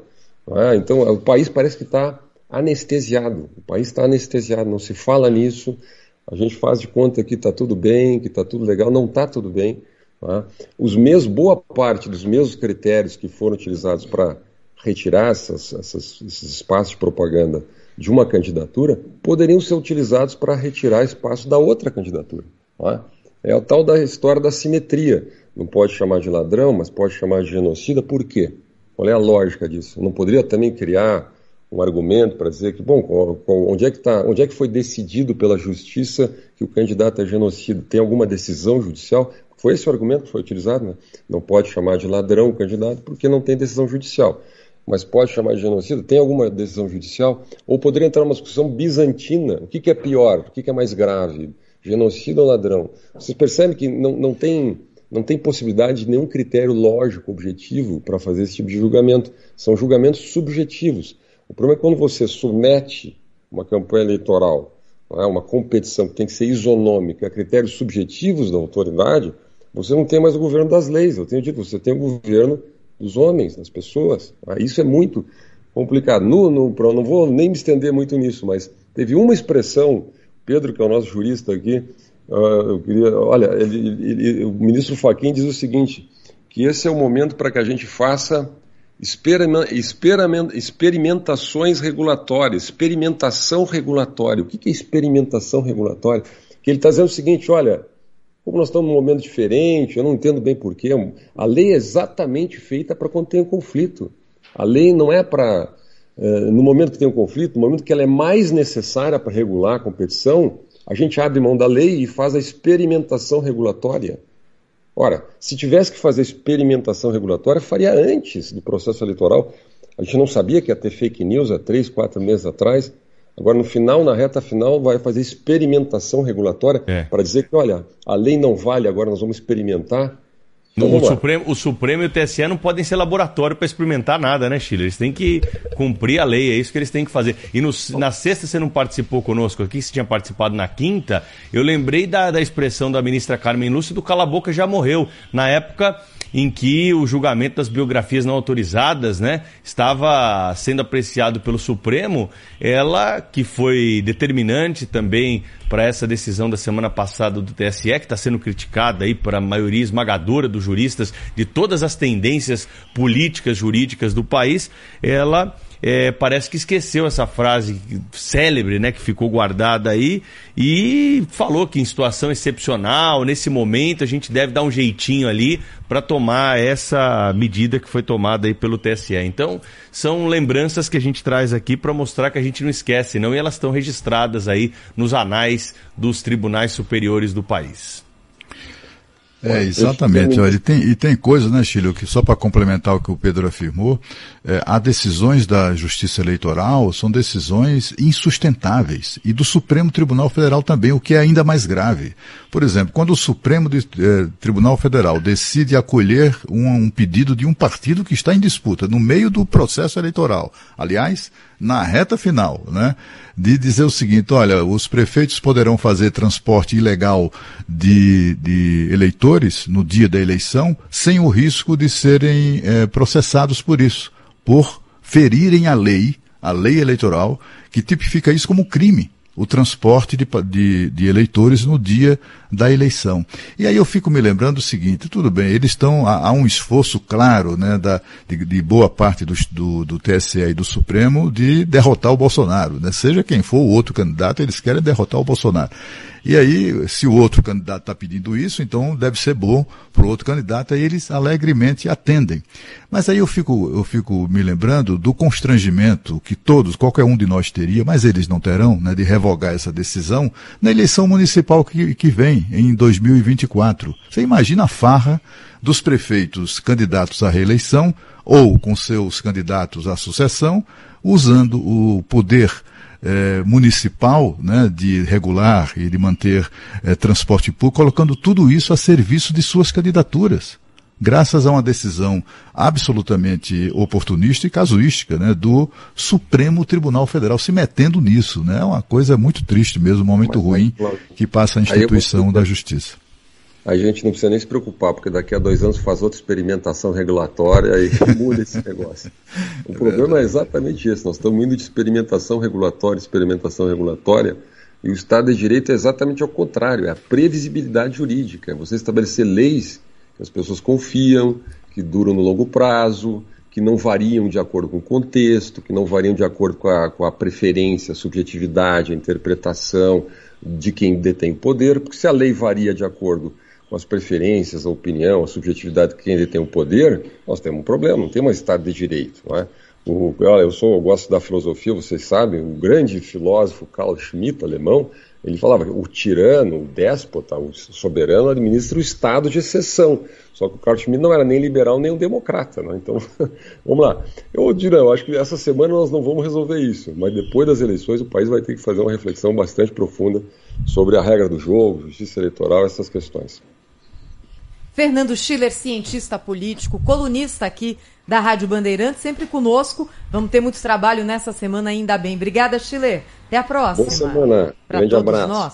É? Então, o país parece que está anestesiado. O país está anestesiado, não se fala nisso. A gente faz de conta que está tudo bem, que está tudo legal. Não está tudo bem. É? Os mesmos, boa parte dos mesmos critérios que foram utilizados para retirar essas, essas, esses espaços de propaganda de uma candidatura poderiam ser utilizados para retirar espaço da outra candidatura. É? É a tal da história da simetria. Não pode chamar de ladrão, mas pode chamar de genocida. Por quê? Qual é a lógica disso? Não poderia também criar um argumento para dizer que, bom, onde é que, tá, onde é que foi decidido pela justiça que o candidato é genocida? Tem alguma decisão judicial? Foi esse o argumento que foi utilizado, né? Não pode chamar de ladrão o candidato porque não tem decisão judicial. Mas pode chamar de genocida? Tem alguma decisão judicial? Ou poderia entrar numa discussão bizantina? O que, que é pior? O que, que é mais grave? Genocida ou ladrão. Vocês percebem que não, não, tem, não tem possibilidade de nenhum critério lógico, objetivo, para fazer esse tipo de julgamento. São julgamentos subjetivos. O problema é quando você submete uma campanha eleitoral, é, uma competição que tem que ser isonômica, a critérios subjetivos da autoridade, você não tem mais o governo das leis. Eu tenho dito, você tem o governo dos homens, das pessoas. É, isso é muito complicado. No, no, não vou nem me estender muito nisso, mas teve uma expressão Pedro, que é o nosso jurista aqui, uh, eu queria, olha, ele, ele, o ministro Faquim diz o seguinte, que esse é o momento para que a gente faça experimentações regulatórias, experimentação regulatória. O que é experimentação regulatória? Que ele está dizendo o seguinte, olha, como nós estamos num momento diferente, eu não entendo bem porquê, a lei é exatamente feita para conter um conflito. A lei não é para no momento que tem um conflito, no momento que ela é mais necessária para regular a competição, a gente abre mão da lei e faz a experimentação regulatória. Ora, se tivesse que fazer experimentação regulatória, faria antes do processo eleitoral. A gente não sabia que ia ter fake news há três, quatro meses atrás. Agora, no final, na reta final, vai fazer experimentação regulatória é. para dizer que, olha, a lei não vale, agora nós vamos experimentar. O, Supremo, o Supremo e o TSE não podem ser laboratório para experimentar nada, né, Chile? Eles têm que cumprir a lei, é isso que eles têm que fazer. E no, na sexta você não participou conosco aqui, você tinha participado na quinta. Eu lembrei da, da expressão da ministra Carmen Lúcia do Cala Boca já morreu. Na época em que o julgamento das biografias não autorizadas, né, estava sendo apreciado pelo Supremo, ela que foi determinante também para essa decisão da semana passada do TSE, que está sendo criticada aí para a maioria esmagadora dos juristas de todas as tendências políticas, jurídicas do país, ela é, parece que esqueceu essa frase célebre, né, que ficou guardada aí, e falou que em situação excepcional, nesse momento, a gente deve dar um jeitinho ali para tomar essa medida que foi tomada aí pelo TSE. Então, são lembranças que a gente traz aqui para mostrar que a gente não esquece, não, e elas estão registradas aí nos anais dos tribunais superiores do país. É, exatamente. Olha, e, tem, e tem coisa, né, Chile, que só para complementar o que o Pedro afirmou, é, há decisões da Justiça Eleitoral, são decisões insustentáveis, e do Supremo Tribunal Federal também, o que é ainda mais grave. Por exemplo, quando o Supremo de, eh, Tribunal Federal decide acolher um, um pedido de um partido que está em disputa, no meio do processo eleitoral, aliás, na reta final, né, de dizer o seguinte, olha, os prefeitos poderão fazer transporte ilegal de, de eleitores no dia da eleição sem o risco de serem eh, processados por isso, por ferirem a lei, a lei eleitoral, que tipifica isso como crime o transporte de, de, de, eleitores no dia da eleição. E aí eu fico me lembrando o seguinte, tudo bem, eles estão, há, há um esforço claro né, da, de, de boa parte do, do, do, TSE e do Supremo de derrotar o Bolsonaro. Né? Seja quem for o outro candidato, eles querem derrotar o Bolsonaro. E aí, se o outro candidato está pedindo isso, então deve ser bom para o outro candidato, aí eles alegremente atendem. Mas aí eu fico, eu fico me lembrando do constrangimento que todos, qualquer um de nós teria, mas eles não terão, né, de revogar essa decisão na eleição municipal que, que vem, em 2024. Você imagina a farra dos prefeitos candidatos à reeleição ou com seus candidatos à sucessão, usando o poder eh, municipal né, de regular e de manter eh, transporte público, colocando tudo isso a serviço de suas candidaturas. Graças a uma decisão absolutamente oportunista e casuística né, do Supremo Tribunal Federal se metendo nisso. É né, uma coisa muito triste mesmo, um momento Mas, ruim que passa a instituição da justiça a gente não precisa nem se preocupar, porque daqui a dois anos faz outra experimentação regulatória e <laughs> muda esse negócio. O é problema verdade. é exatamente esse. Nós estamos indo de experimentação regulatória, experimentação regulatória, e o Estado de Direito é exatamente ao contrário, é a previsibilidade jurídica, é você estabelecer leis que as pessoas confiam, que duram no longo prazo, que não variam de acordo com o contexto, que não variam de acordo com a, com a preferência, a subjetividade, a interpretação de quem detém poder, porque se a lei varia de acordo com as preferências, a opinião, a subjetividade de quem detém o poder, nós temos um problema, não temos um Estado de Direito. Não é? o, olha, eu, sou, eu gosto da filosofia, vocês sabem, o grande filósofo Carl Schmitt, alemão, ele falava o tirano, o déspota, o soberano administra o estado de exceção. Só que o Carl Schmitt não era nem liberal nem um democrata. Né? Então, <laughs> vamos lá. Eu, Dirão, eu acho que essa semana nós não vamos resolver isso, mas depois das eleições o país vai ter que fazer uma reflexão bastante profunda sobre a regra do jogo, justiça eleitoral, essas questões. Fernando Schiller, cientista político, colunista aqui da Rádio Bandeirantes, sempre conosco. Vamos ter muito trabalho nessa semana ainda bem. Obrigada, Schiller. Até a próxima. Boa semana. Pra Grande abraço. Nós.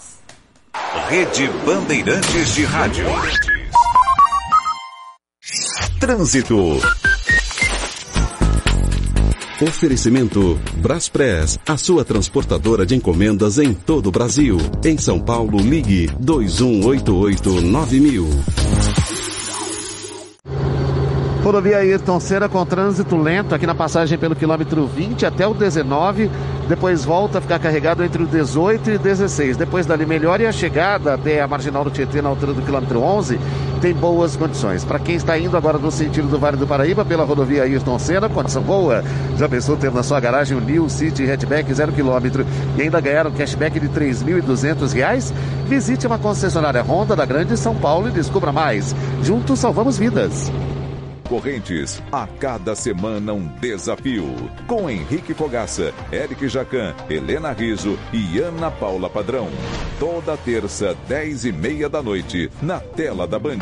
Rede Bandeirantes de Rádio. Trânsito. Oferecimento Braspress, a sua transportadora de encomendas em todo o Brasil. Em São Paulo, ligue 2188 9000. Rodovia Ayrton Senna com trânsito lento aqui na passagem pelo quilômetro 20 até o 19. Depois volta a ficar carregado entre o 18 e 16. Depois dali melhor e a chegada até a marginal do Tietê na altura do quilômetro 11 tem boas condições. Para quem está indo agora no sentido do Vale do Paraíba pela rodovia Ayrton Senna, condição boa. Já pensou ter na sua garagem o New City Hatchback 0 km e ainda ganhar um cashback de R$ 3.200? Visite uma concessionária Honda da Grande São Paulo e descubra mais. Juntos salvamos vidas. Correntes, a cada semana um desafio. Com Henrique Fogaça, Eric Jacan, Helena Riso e Ana Paula Padrão. Toda terça, dez e meia da noite, na tela da Band.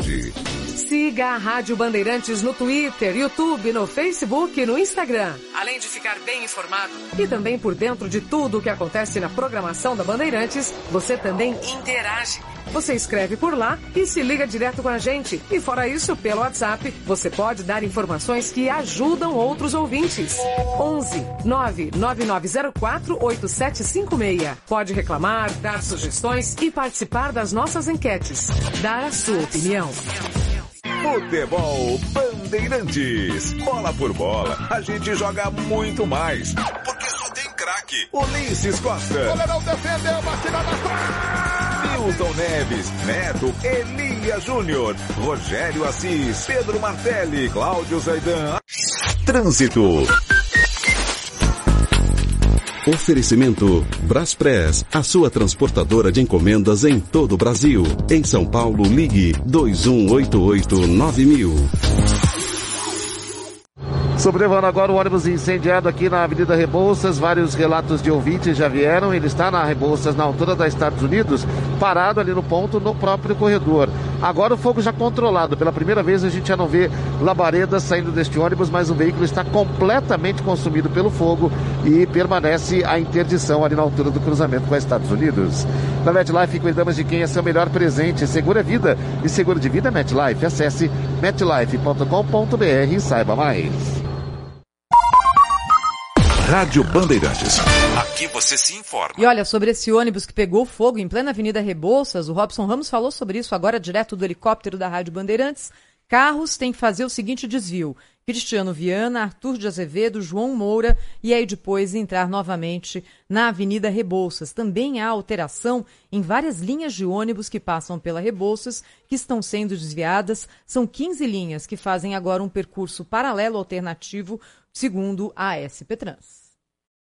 Siga a Rádio Bandeirantes no Twitter, YouTube, no Facebook e no Instagram. Além de ficar bem informado e também por dentro de tudo o que acontece na programação da Bandeirantes, você também interage você escreve por lá e se liga direto com a gente. E fora isso, pelo WhatsApp, você pode dar informações que ajudam outros ouvintes. 11 99904 8756. Pode reclamar, dar sugestões e participar das nossas enquetes. Dar a sua opinião. Futebol Bandeirantes. Bola por bola, a gente joga muito mais. Porque só tem craque. Ulisses Costa. O goleirão defendeu, batida na trave. Milton Neves, Neto, Elia Júnior, Rogério Assis, Pedro Martelli, Cláudio Zaidan. Trânsito. Oferecimento Braspress, a sua transportadora de encomendas em todo o Brasil. Em São Paulo, ligue 2188-9000. Sobrevando agora o ônibus incendiado aqui na Avenida Rebouças, vários relatos de ouvintes já vieram. Ele está na Rebouças, na altura da Estados Unidos, parado ali no ponto, no próprio corredor. Agora o fogo já controlado. Pela primeira vez a gente já não vê labaredas saindo deste ônibus, mas o veículo está completamente consumido pelo fogo e permanece a interdição ali na altura do cruzamento com os Estados Unidos. Na MetLife cuidamos de quem é seu melhor presente. Segura vida e seguro de vida é MetLife. Acesse metlife.com.br e saiba mais. Rádio Bandeirantes. Aqui você se informa. E olha, sobre esse ônibus que pegou fogo em plena Avenida Rebouças, o Robson Ramos falou sobre isso agora direto do helicóptero da Rádio Bandeirantes. Carros têm que fazer o seguinte desvio: Cristiano Viana, Arthur de Azevedo, João Moura e aí depois entrar novamente na Avenida Rebouças. Também há alteração em várias linhas de ônibus que passam pela Rebouças, que estão sendo desviadas. São 15 linhas que fazem agora um percurso paralelo alternativo, segundo a SP Trans.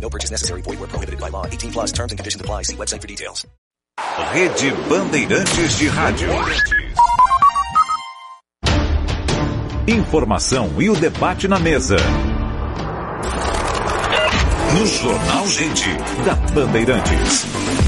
No purchase necessary. Void where prohibited by law. 18 plus terms and conditions apply. See website for details. Rede Bandeirantes de Rádio. Informação e o debate na mesa. No Jornal Gente, da Bandeirantes.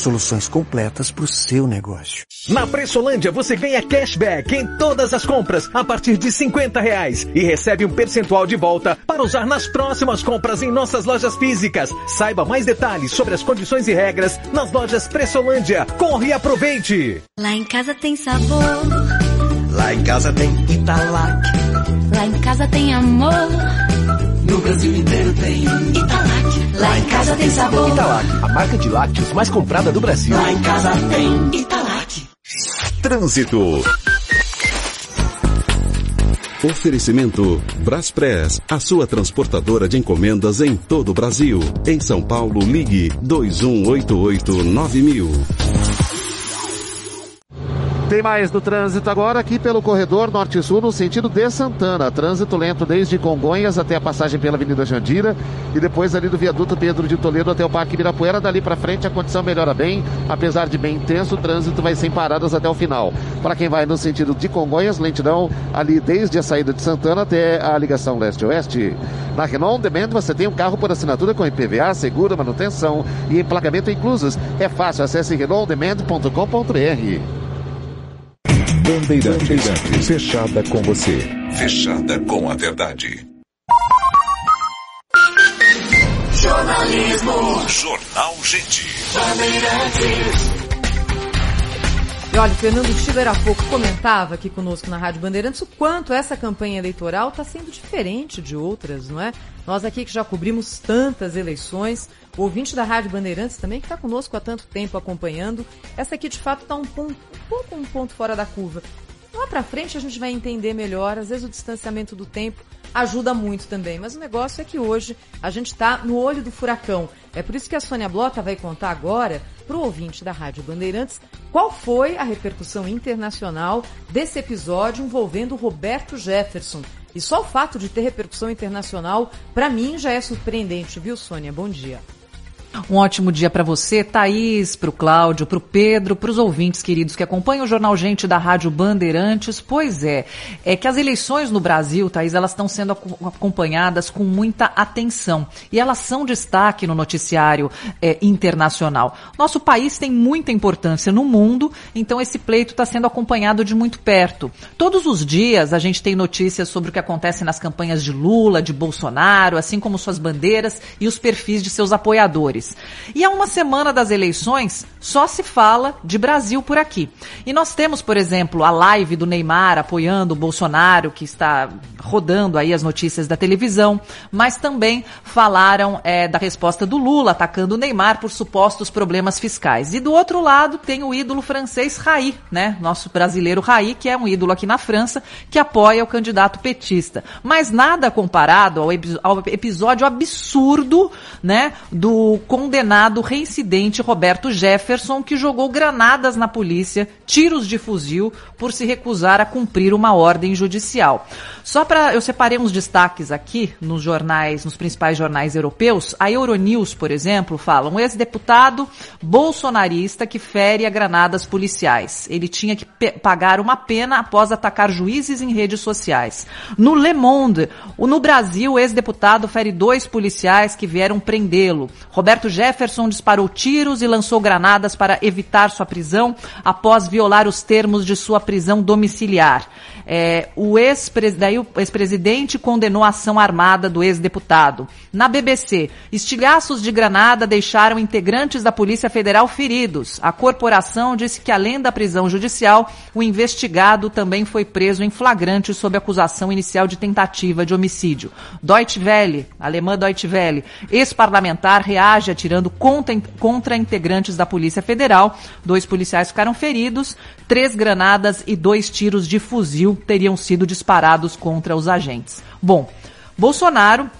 Soluções completas para o seu negócio. Na Pressolândia você ganha cashback em todas as compras a partir de 50 reais e recebe um percentual de volta para usar nas próximas compras em nossas lojas físicas. Saiba mais detalhes sobre as condições e regras nas lojas Pressolândia. Corre e aproveite! Lá em casa tem sabor. Lá em casa tem Italac. Lá em casa tem amor. No Brasil inteiro tem Italac. Lá em casa tem sabor. Italac, a marca de lácteos mais comprada do Brasil. Lá em casa tem Italac. Trânsito. Oferecimento Braspress, a sua transportadora de encomendas em todo o Brasil. Em São Paulo, ligue 2188-9000. Tem mais do trânsito agora aqui pelo corredor norte-sul no sentido de Santana. Trânsito lento desde Congonhas até a passagem pela Avenida Jandira e depois ali do viaduto Pedro de Toledo até o Parque Ibirapuera. Dali para frente a condição melhora bem, apesar de bem intenso, o trânsito vai sem paradas até o final. Para quem vai no sentido de Congonhas, lentidão ali desde a saída de Santana até a ligação leste-oeste. Na Renault Demand você tem um carro por assinatura com IPVA, seguro, manutenção e emplacamento inclusos. É fácil, acesse renaultdemand.com.br. Bandeirantes, fechada com você. Fechada com a verdade. Jornalismo. Jornal Gente. Bandeirantes. E olha, o Fernando Schiller há pouco comentava aqui conosco na Rádio Bandeirantes o quanto essa campanha eleitoral está sendo diferente de outras, não é? Nós aqui que já cobrimos tantas eleições, o ouvinte da Rádio Bandeirantes também que está conosco há tanto tempo acompanhando, essa aqui de fato está um, um pouco um ponto fora da curva. Lá para frente a gente vai entender melhor, às vezes o distanciamento do tempo ajuda muito também, mas o negócio é que hoje a gente está no olho do furacão. É por isso que a Sônia Blota vai contar agora para o ouvinte da Rádio Bandeirantes qual foi a repercussão internacional desse episódio envolvendo Roberto Jefferson. E só o fato de ter repercussão internacional, para mim, já é surpreendente, viu, Sônia? Bom dia. Um ótimo dia para você, Thaís, para o Cláudio, para o Pedro, para os ouvintes queridos que acompanham o Jornal Gente da Rádio Bandeirantes. Pois é, é que as eleições no Brasil, Thaís, elas estão sendo acompanhadas com muita atenção e elas são destaque no noticiário é, internacional. Nosso país tem muita importância no mundo, então esse pleito está sendo acompanhado de muito perto. Todos os dias a gente tem notícias sobre o que acontece nas campanhas de Lula, de Bolsonaro, assim como suas bandeiras e os perfis de seus apoiadores. E há uma semana das eleições, só se fala de Brasil por aqui. E nós temos, por exemplo, a live do Neymar apoiando o Bolsonaro, que está rodando aí as notícias da televisão, mas também falaram é, da resposta do Lula atacando o Neymar por supostos problemas fiscais. E do outro lado tem o ídolo francês Raí, né? Nosso brasileiro Raí, que é um ídolo aqui na França, que apoia o candidato petista. Mas nada comparado ao, ao episódio absurdo, né, do condenado reincidente Roberto Jefferson, que jogou granadas na polícia, tiros de fuzil, por se recusar a cumprir uma ordem judicial. Só para eu separei uns destaques aqui nos jornais, nos principais jornais europeus. A Euronews, por exemplo, fala um ex-deputado bolsonarista que fere a granadas policiais. Ele tinha que pagar uma pena após atacar juízes em redes sociais. No Le Monde, no Brasil, o ex-deputado fere dois policiais que vieram prendê-lo. Roberto Jefferson disparou tiros e lançou granadas para evitar sua prisão após violar os termos de sua prisão domiciliar. É, o ex-presidente condenou a ação armada do ex-deputado. Na BBC, estilhaços de granada deixaram integrantes da Polícia Federal feridos. A corporação disse que, além da prisão judicial, o investigado também foi preso em flagrante sob acusação inicial de tentativa de homicídio. Deutsche Welle, alemã Deutsche Welle, ex-parlamentar reage atirando contra, contra integrantes da Polícia Federal. Dois policiais ficaram feridos, três granadas e dois tiros de fuzil teriam sido disparados contra os agentes. Bom, Bolsonaro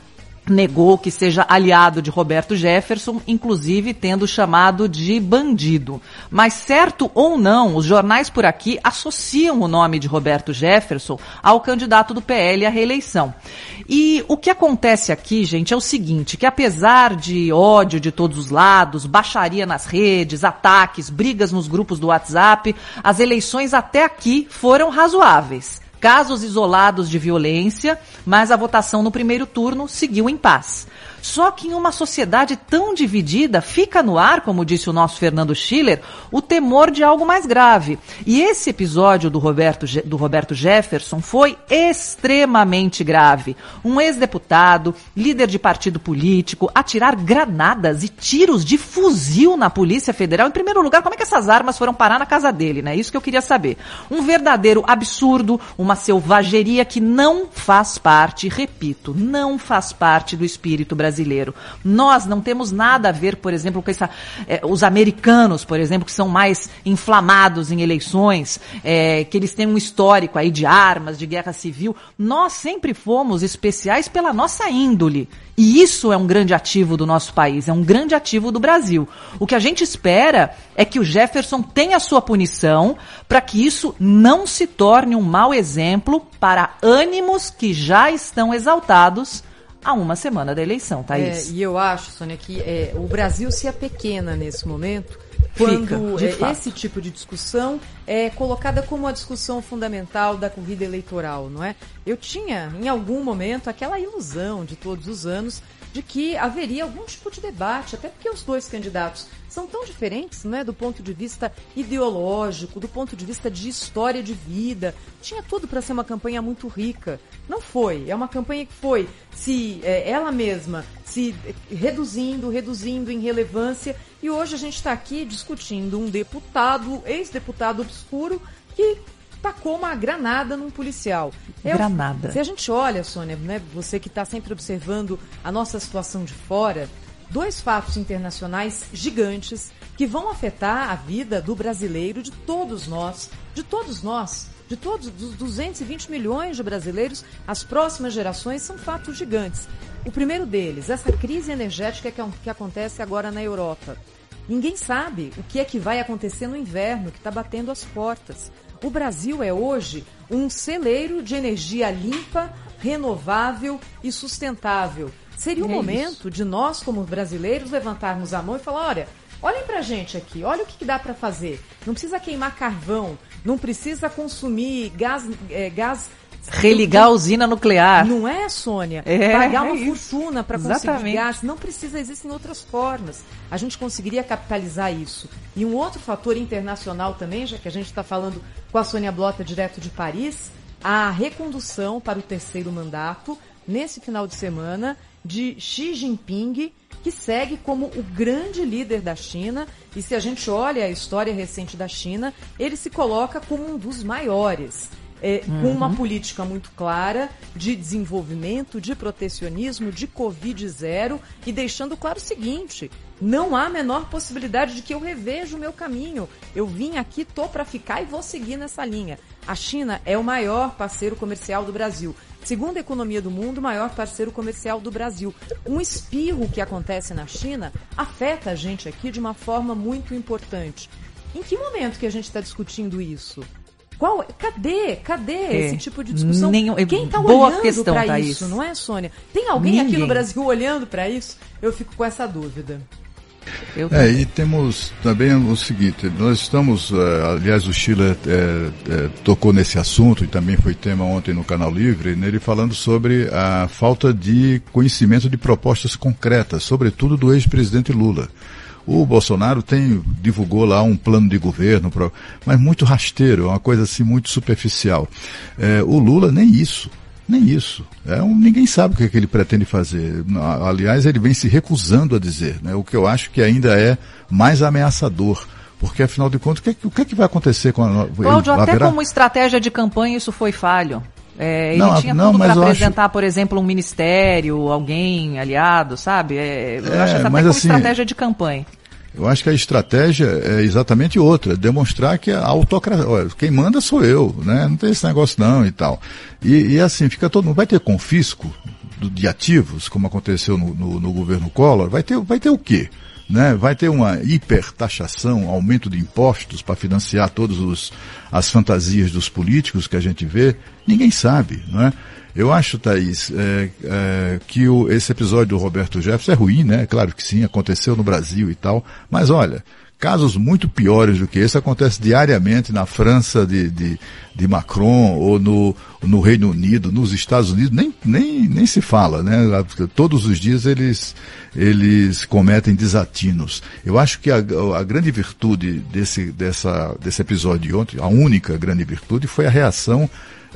negou que seja aliado de Roberto Jefferson, inclusive tendo chamado de bandido. Mas certo ou não, os jornais por aqui associam o nome de Roberto Jefferson ao candidato do PL à reeleição. E o que acontece aqui, gente, é o seguinte, que apesar de ódio de todos os lados, baixaria nas redes, ataques, brigas nos grupos do WhatsApp, as eleições até aqui foram razoáveis casos isolados de violência, mas a votação no primeiro turno seguiu em paz. Só que em uma sociedade tão dividida, fica no ar, como disse o nosso Fernando Schiller, o temor de algo mais grave. E esse episódio do Roberto, do Roberto Jefferson foi extremamente grave. Um ex-deputado, líder de partido político, atirar granadas e tiros de fuzil na Polícia Federal. Em primeiro lugar, como é que essas armas foram parar na casa dele, né? Isso que eu queria saber. Um verdadeiro absurdo, uma selvageria que não faz parte, repito, não faz parte do espírito brasileiro brasileiro. Nós não temos nada a ver, por exemplo, com essa, é, os americanos, por exemplo, que são mais inflamados em eleições, é, que eles têm um histórico aí de armas, de guerra civil. Nós sempre fomos especiais pela nossa índole. E isso é um grande ativo do nosso país, é um grande ativo do Brasil. O que a gente espera é que o Jefferson tenha sua punição para que isso não se torne um mau exemplo para ânimos que já estão exaltados a uma semana da eleição, Thaís. É, e eu acho, Sônia, que é, o Brasil se apequena nesse momento quando Fica, é, esse tipo de discussão é colocada como a discussão fundamental da corrida eleitoral, não é? Eu tinha, em algum momento, aquela ilusão de todos os anos de que haveria algum tipo de debate, até porque os dois candidatos são tão diferentes, não é, do ponto de vista ideológico, do ponto de vista de história de vida. Tinha tudo para ser uma campanha muito rica. Não foi. É uma campanha que foi se é, ela mesma se reduzindo, reduzindo em relevância. E hoje a gente está aqui discutindo um deputado, ex-deputado obscuro, que tacou uma granada num policial. Eu- Granada. Se a gente olha, Sônia, né, você que está sempre observando a nossa situação de fora, dois fatos internacionais gigantes que vão afetar a vida do brasileiro, de todos nós, de todos nós, de todos os 220 milhões de brasileiros, as próximas gerações são fatos gigantes. O primeiro deles, essa crise energética que, que acontece agora na Europa. Ninguém sabe o que é que vai acontecer no inverno que está batendo as portas. O Brasil é hoje um celeiro de energia limpa, renovável e sustentável. Seria o É momento de nós, como brasileiros, levantarmos a mão e falar: olha, olhem pra gente aqui, olha o que, que dá para fazer. Não precisa queimar carvão, não precisa consumir gás, é, gás Religar a usina nuclear. não é, Sônia? É, Pagar é uma isso. fortuna para conseguir Exatamente. gás. Não precisa, existem outras formas. A gente conseguiria capitalizar isso. E um outro fator internacional também, já que a gente está falando com a Sônia Blota direto de Paris, a recondução para o terceiro mandato, nesse final de semana, de Xi Jinping, que segue como o grande líder da China. E se a gente olha a história recente da China, ele se coloca como um dos maiores é, com Uhum. uma política muito clara de desenvolvimento, de protecionismo, de Covid zero e deixando claro o seguinte: não há a menor possibilidade de que eu reveja o meu caminho. Eu vim aqui, tô para ficar e vou seguir nessa linha. A China é o maior parceiro comercial do Brasil. Segundo a economia do mundo, o maior parceiro comercial do Brasil. Um espirro que acontece na China afeta a gente aqui de uma forma muito importante. Em que momento que a gente está discutindo isso? Qual, cadê? Cadê É. esse tipo de discussão? Nenhum- Quem está olhando questão, para Thaís. isso, não é, Sônia? Tem alguém aqui Ninguém. no Brasil olhando para isso? Eu fico com essa dúvida. É, e temos também o seguinte, nós estamos, eh, aliás, o Sheila eh, eh, tocou nesse assunto e também foi tema ontem no Canal Livre, nele falando sobre a falta de conhecimento de propostas concretas, sobretudo do ex-presidente Lula. O Bolsonaro tem, divulgou lá um plano de governo, mas muito rasteiro, uma coisa assim muito superficial. Eh, o Lula nem isso. Nem isso. É um, ninguém sabe o que, é que ele pretende fazer. Aliás, ele vem se recusando a dizer, né? o que eu acho que ainda é mais ameaçador. Porque, afinal de contas, o que, é que- o que, é que vai acontecer com a. Cláudio, até haverá- como estratégia de campanha isso foi falho. É, ele Não, tinha não, tudo para eu acho- apresentar, por exemplo, um ministério, alguém aliado, sabe? É, eu É, acho essa até mas como assim, estratégia de campanha. Eu acho que a estratégia é exatamente outra, demonstrar que a autocracia, olha, quem manda sou eu, né? Não tem esse negócio não e tal. E, e assim, fica todo mundo, vai ter confisco de ativos, como aconteceu no, no- no governo Collor, vai ter, vai ter o quê? Né? Vai ter uma hipertaxação, aumento de impostos para financiar todas as fantasias dos políticos que a gente vê? Ninguém sabe, não é? Eu acho, Thaís, é, é, que o- esse episódio do Roberto Jefferson é ruim, né? Claro que sim, aconteceu no Brasil e tal. Mas olha, casos muito piores do que esse acontecem diariamente na França de, de, de Macron ou no, no Reino Unido, nos Estados Unidos, nem, nem, nem se fala, né? Todos os dias eles, eles cometem desatinos. Eu acho que a, a grande virtude desse, dessa, desse episódio de ontem, a única grande virtude, foi a reação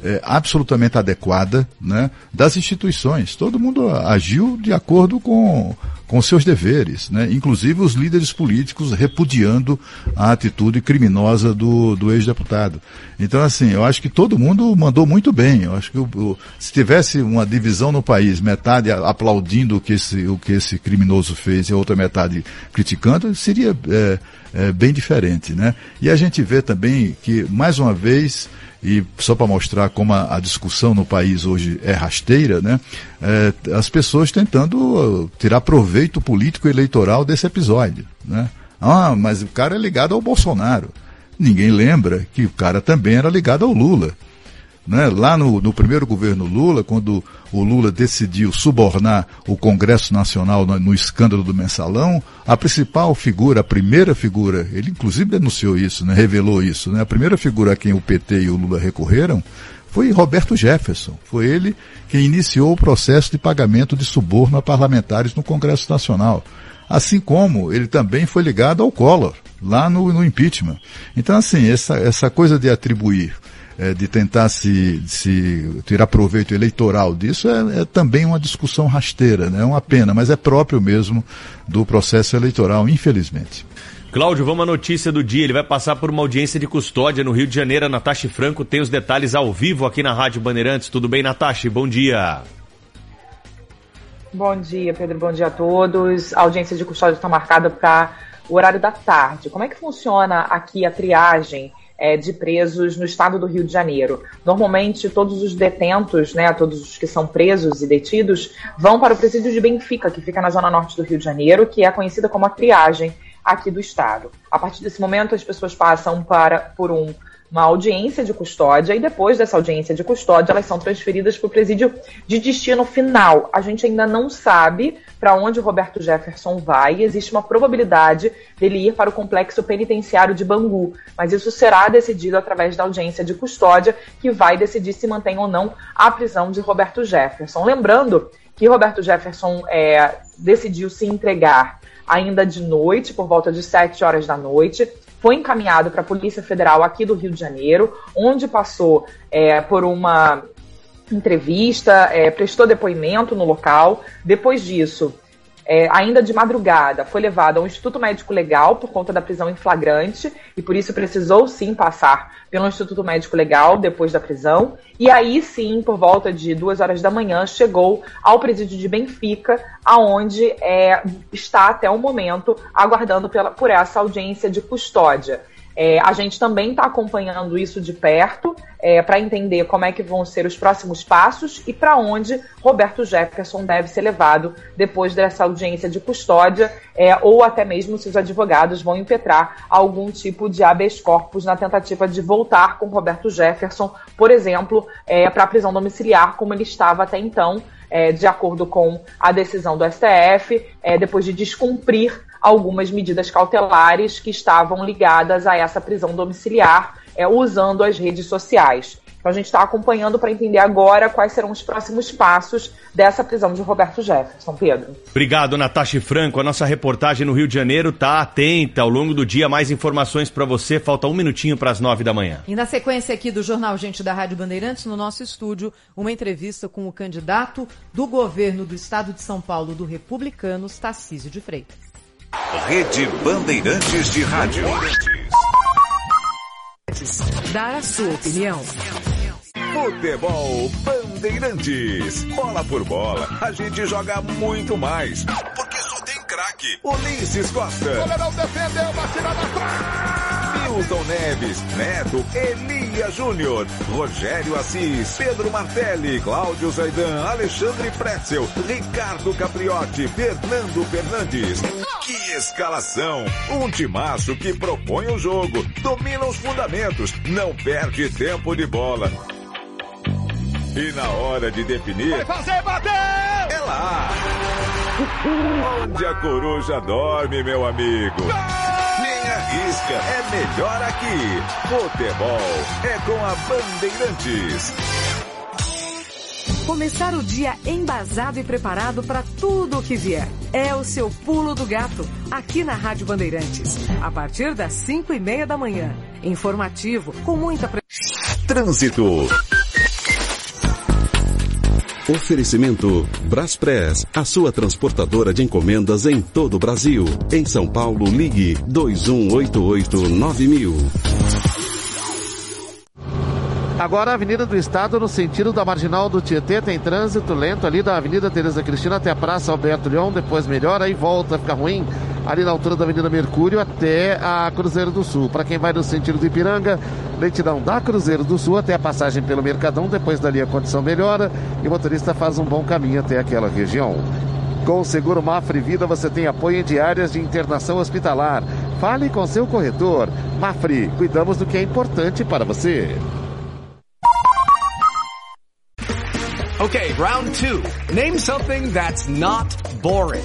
é, absolutamente adequada né, das instituições. Todo mundo agiu de acordo com, com seus deveres, né, inclusive os líderes políticos repudiando a atitude criminosa do, do ex-deputado. Então, assim, eu acho que todo mundo mandou muito bem. Eu acho que o- o- se tivesse uma divisão no país, metade aplaudindo o que esse, o que esse criminoso fez e a outra metade criticando, seria é, é, bem diferente. Né? E a gente vê também que, mais uma vez, e só para mostrar como a, a discussão no país hoje é rasteira, né? É, as pessoas tentando uh, tirar proveito político eleitoral desse episódio, né? Ah, mas o cara é ligado ao Bolsonaro. Ninguém lembra que o cara também era ligado ao Lula. Né? Lá no, no primeiro governo Lula, quando o Lula decidiu subornar o Congresso Nacional no, no escândalo do mensalão, a principal figura, a primeira figura, ele inclusive denunciou isso, né? revelou isso, né? a primeira figura a quem o PT e o Lula recorreram foi Roberto Jefferson. Foi ele quem iniciou o processo de pagamento de suborno a parlamentares no Congresso Nacional. Assim como ele também foi ligado ao Collor, lá no, no impeachment. Então, assim, essa, essa coisa de atribuir é, de tentar se, se tirar proveito eleitoral disso é, é, também uma discussão rasteira, né? é uma pena, mas é próprio mesmo do processo eleitoral, infelizmente. Cláudio, vamos à notícia do dia. Ele vai passar por uma audiência de custódia no Rio de Janeiro. A Natasha Franco tem os detalhes ao vivo aqui na Rádio Bandeirantes. Tudo bem, Natasha? Bom dia. Bom dia, Pedro. Bom dia a todos. A audiência de custódia está marcada para o horário da tarde. Como é que funciona aqui a triagem é, de presos no estado do Rio de Janeiro. Normalmente, todos os detentos, né, todos os que são presos e detidos, vão para o presídio de Benfica, que fica na zona norte do Rio de Janeiro, que é conhecida como a triagem aqui do estado. A partir desse momento, as pessoas passam para por um uma audiência de custódia e depois dessa audiência de custódia elas são transferidas para o presídio de destino final. A gente ainda não sabe para onde Roberto Jefferson vai. Existe uma probabilidade dele ir para o complexo penitenciário de Bangu, mas isso será decidido através da audiência de custódia que vai decidir se mantém ou não a prisão de Roberto Jefferson. Lembrando que Roberto Jefferson é, decidiu se entregar ainda de noite, por volta de 7 horas da noite foi encaminhado para a Polícia Federal aqui do Rio de Janeiro, onde passou é, por uma entrevista, é, prestou depoimento no local. Depois disso, é, ainda de madrugada, foi levado ao Instituto Médico Legal por conta da prisão em flagrante e por isso precisou sim passar pelo Instituto Médico Legal depois da prisão. E aí sim, por volta de duas horas da manhã, chegou ao presídio de Benfica, aonde é, está até o momento aguardando pela, por essa audiência de custódia. É, a gente também está acompanhando isso de perto é, para entender como é que vão ser os próximos passos e para onde Roberto Jefferson deve ser levado depois dessa audiência de custódia é, ou até mesmo se os advogados vão impetrar algum tipo de habeas corpus na tentativa de voltar com Roberto Jefferson, por exemplo, é, para a prisão domiciliar como ele estava até então. É, de acordo com a decisão do STF, é, depois de descumprir algumas medidas cautelares que estavam ligadas a essa prisão domiciliar, é, usando as redes sociais. Então a gente está acompanhando para entender agora quais serão os próximos passos dessa prisão de Roberto Jefferson. Pedro. Obrigado, Natasha Franco. A nossa reportagem no Rio de Janeiro está atenta ao longo do dia. Mais informações para você. Falta um minutinho para as nove da manhã. E na sequência aqui do Jornal Gente da Rádio Bandeirantes, no nosso estúdio, uma entrevista com o candidato do governo do estado de São Paulo do Republicanos, Tarcísio de Freitas. Rede Bandeirantes de Rádio. Dar a sua opinião. Futebol Bandeirantes. Bola por bola, a gente joga muito mais. Porque só tem craque. Ulisses Costa. O goleirão defendeu, batida na trave. Milton Neves, Neto, Elia Júnior, Rogério Assis, Pedro Martelli, Cláudio Zaidan, Alexandre Pretzel, Ricardo Capriotti, Fernando Fernandes. Que escalação! Um timaço que propõe o jogo, domina os fundamentos, não perde tempo de bola. E na hora de definir. Vai fazer bater! É lá! Onde a coruja dorme, meu amigo. Nem é melhor aqui. Futebol é com a Bandeirantes. Começar o dia embasado e preparado para tudo o que vier. É o seu pulo do gato, aqui na Rádio Bandeirantes. A partir das 5 e meia da manhã. Informativo, com muita... Pre... Trânsito. Oferecimento Braspress, a sua transportadora de encomendas em todo o Brasil. Em São Paulo, ligue 2188-9000. Agora a Avenida do Estado, no sentido da Marginal do Tietê, tem trânsito lento ali da Avenida Tereza Cristina até a Praça Alberto Leão, depois melhora e volta a ficar ruim ali na altura da Avenida Mercúrio até a Cruzeiro do Sul. Para quem vai no sentido do Ipiranga, lentidão da Cruzeiro do Sul até a passagem pelo Mercadão, depois dali a condição melhora e o motorista faz um bom caminho até aquela região. Com o seguro Mafre Vida você tem apoio em diárias de internação hospitalar. Fale com seu corretor. Mafre, cuidamos do que é importante para você. Okay, round two. Name something that's not boring.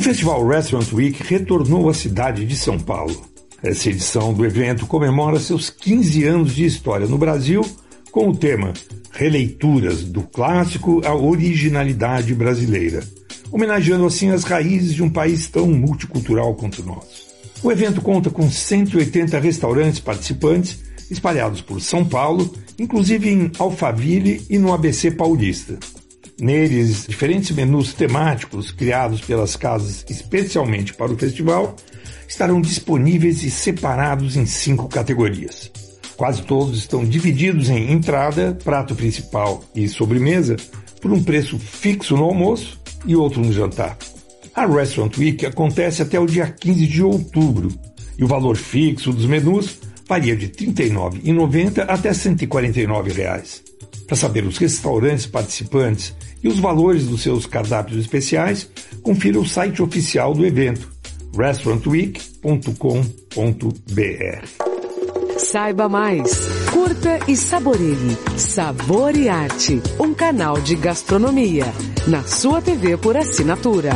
O Festival Restaurant Week retornou à cidade de São Paulo. Essa edição do evento comemora seus 15 anos de história no Brasil com o tema Releituras do Clássico à Originalidade Brasileira, homenageando assim as raízes de um país tão multicultural quanto o nosso. O evento conta com 180 restaurantes participantes espalhados por São Paulo, inclusive em Alphaville e no ABC Paulista. Neles, diferentes menus temáticos criados pelas casas especialmente para o festival estarão disponíveis e separados em cinco categorias. Quase todos estão divididos em entrada, prato principal e sobremesa por um preço fixo no almoço e outro no jantar. A Restaurant Week acontece até o dia 15 de outubro e o valor fixo dos menus varia de R$ 39,90 até 149 reais. Para saber os restaurantes participantes e os valores dos seus cardápios especiais, confira o site oficial do evento restaurantweek.com.br. Saiba mais, curta e saboreie Sabor e Arte, um canal de gastronomia, na sua TV por assinatura.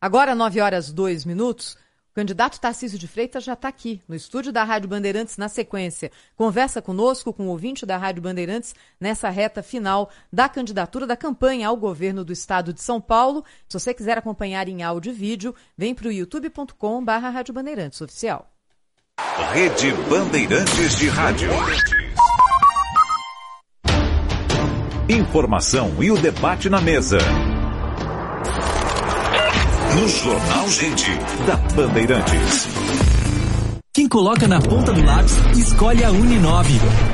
Agora, 9 horas 2 minutos. Candidato Tarcísio de Freitas já está aqui, no estúdio da Rádio Bandeirantes, na sequência. Conversa conosco, com o ouvinte da Rádio Bandeirantes, nessa reta final da candidatura da campanha ao governo do estado de São Paulo. Se você quiser acompanhar em áudio e vídeo, vem para o youtube.com.br Rádio Bandeirantes Oficial. Rede Bandeirantes de Rádio. Informação e o debate na mesa. No Jornal Gente, da Bandeirantes. Quem coloca na ponta do lápis, escolhe a Uninove.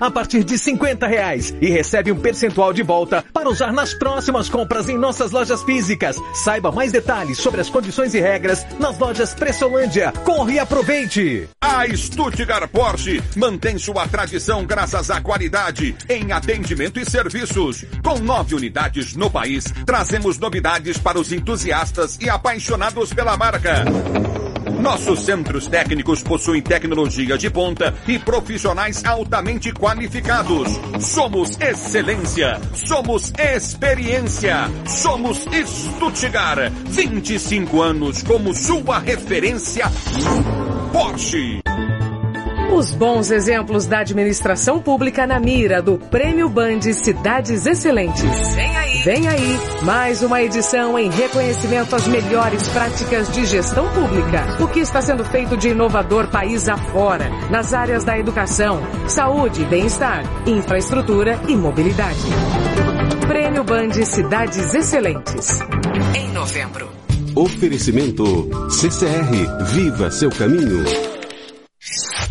a partir de 50 reais e recebe um percentual de volta para usar nas próximas compras em nossas lojas físicas. Saiba mais detalhes sobre as condições e regras nas lojas Pressolândia. Corre e aproveite! A Stuttgart Porsche mantém sua tradição graças à qualidade em atendimento e serviços. Com nove unidades no país, trazemos novidades para os entusiastas e apaixonados pela marca. Nossos centros técnicos possuem tecnologia de ponta e profissionais altamente qualificados. Somos excelência, somos experiência, somos Stuttgart. 25 anos como sua referência Porsche. Os bons exemplos da administração pública na mira do Prêmio Band Cidades Excelentes. Vem aí. Vem aí mais uma edição em reconhecimento às melhores práticas de gestão pública. O que está sendo feito de inovador país afora, nas áreas da educação, saúde, bem-estar, infraestrutura e mobilidade. Prêmio Band Cidades Excelentes. Em novembro. Oferecimento CCR Viva seu caminho.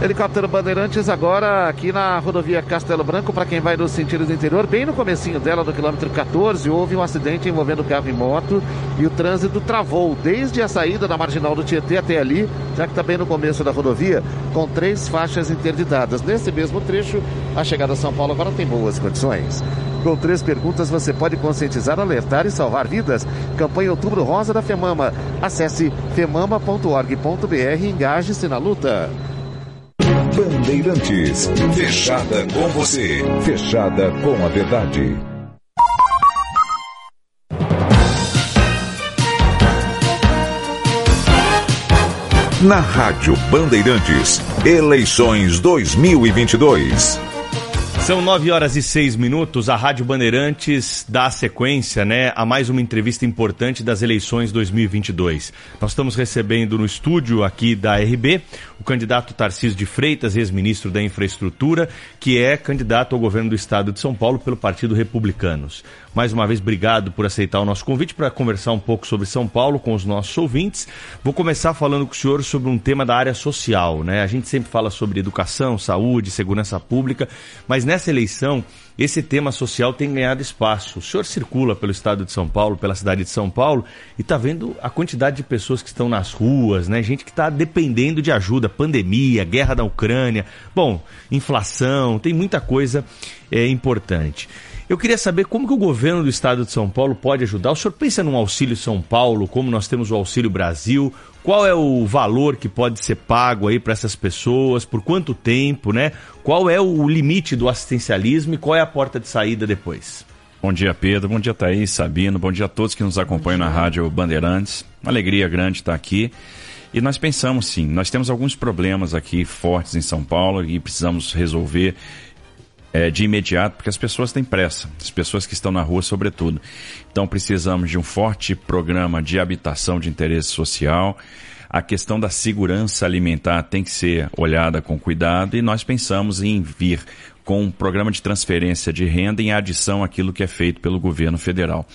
Helicóptero Bandeirantes agora aqui na rodovia Castelo Branco, para quem vai no sentido do interior, bem no comecinho dela, no quilômetro 14, houve um acidente envolvendo carro e moto e o trânsito travou desde a saída da marginal do Tietê até ali, já que está bem no começo da rodovia, com três faixas interditadas. Nesse mesmo trecho, a chegada a São Paulo agora tem boas condições. Com três perguntas você pode conscientizar, alertar e salvar vidas. Campanha Outubro Rosa da FEMAMA. Acesse femama.org.br e engaje-se na luta. Bandeirantes, fechada com você, fechada com a verdade. Na Rádio Bandeirantes, eleições 2022. São nove horas e seis minutos. A Rádio Bandeirantes dá sequência né, a mais uma entrevista importante das eleições 2022. Nós estamos recebendo no estúdio aqui da RB o candidato Tarcísio de Freitas, ex-ministro da Infraestrutura, que é candidato ao governo do estado de São Paulo pelo Partido Republicanos. Mais uma vez, obrigado por aceitar o nosso convite para conversar um pouco sobre São Paulo com os nossos ouvintes. Vou começar falando com o senhor sobre um tema da área social. Né? A gente sempre fala sobre educação, saúde, segurança pública, mas nessa eleição esse tema social tem ganhado espaço. O senhor circula pelo estado de São Paulo, pela cidade de São Paulo, e está vendo a quantidade de pessoas que estão nas ruas, né? Gente que está dependendo de ajuda, pandemia, guerra da Ucrânia, bom, inflação, tem muita coisa é, importante. Eu queria saber como que o governo do estado de São Paulo pode ajudar. O senhor pensa num auxílio São Paulo, como nós temos o auxílio Brasil? Qual é o valor que pode ser pago aí para essas pessoas? Por quanto tempo, né? Qual é o limite do assistencialismo e qual é a porta de saída depois? Bom dia, Pedro. Bom dia, Thaís, Sabino. Bom dia a todos que nos acompanham na Rádio Bandeirantes. Uma alegria grande estar aqui. E nós pensamos sim, nós temos alguns problemas aqui fortes em São Paulo e precisamos resolver é, de imediato, porque as pessoas têm pressa, as pessoas que estão na rua, sobretudo. Então, precisamos de um forte programa de habitação de interesse social. A questão da segurança alimentar tem que ser olhada com cuidado e nós pensamos em vir com um programa de transferência de renda em adição àquilo que é feito pelo governo federal.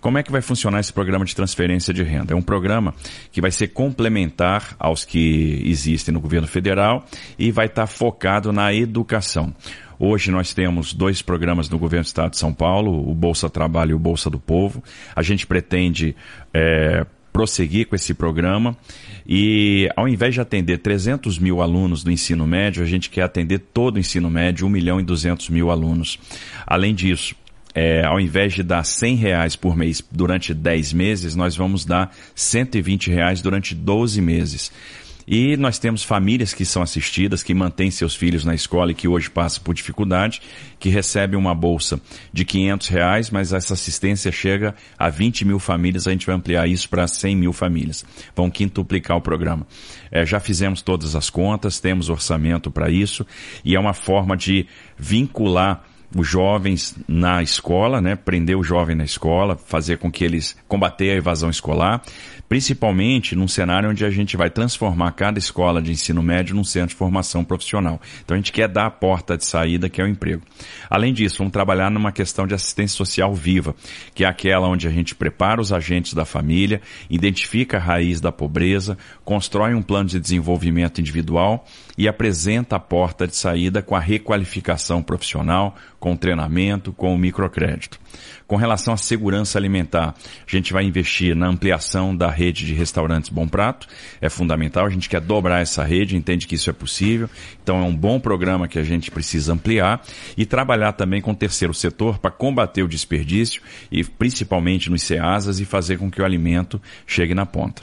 Como é que vai funcionar esse programa de transferência de renda? É um programa que vai ser complementar aos que existem no governo federal e vai estar focado na educação. Hoje nós temos dois programas no governo do Estado de São Paulo, o Bolsa Trabalho e o Bolsa do Povo. A gente pretende é, prosseguir com esse programa e ao invés de atender 300 mil alunos do ensino médio, a gente quer atender todo o ensino médio, 1 milhão e 200 mil alunos. Além disso, é, ao invés de dar 100 reais por mês durante 10 meses, nós vamos dar 120 reais durante 12 meses. E nós temos famílias que são assistidas, que mantêm seus filhos na escola e que hoje passam por dificuldade, que recebem uma bolsa de 500 reais, mas essa assistência chega a 20 mil famílias, a gente vai ampliar isso para 100 mil famílias. Vão quintuplicar o programa. É, já fizemos todas as contas, temos orçamento para isso, e é uma forma de vincular os jovens na escola, né? Prender o jovem na escola, fazer com que eles combater a evasão escolar, principalmente num cenário onde a gente vai transformar cada escola de ensino médio num centro de formação profissional. Então a gente quer dar a porta de saída que é o emprego. Além disso, vamos trabalhar numa questão de assistência social viva, que é aquela onde a gente prepara os agentes da família, identifica a raiz da pobreza, constrói um plano de desenvolvimento individual e apresenta a porta de saída com a requalificação profissional, com o treinamento, com o microcrédito. Com relação à segurança alimentar, a gente vai investir na ampliação da rede de restaurantes Bom Prato. É fundamental, a gente quer dobrar essa rede, entende que isso é possível. Então é um bom programa que a gente precisa ampliar e trabalhar também com o terceiro setor para combater o desperdício e principalmente nos CEASAs e fazer com que o alimento chegue na ponta.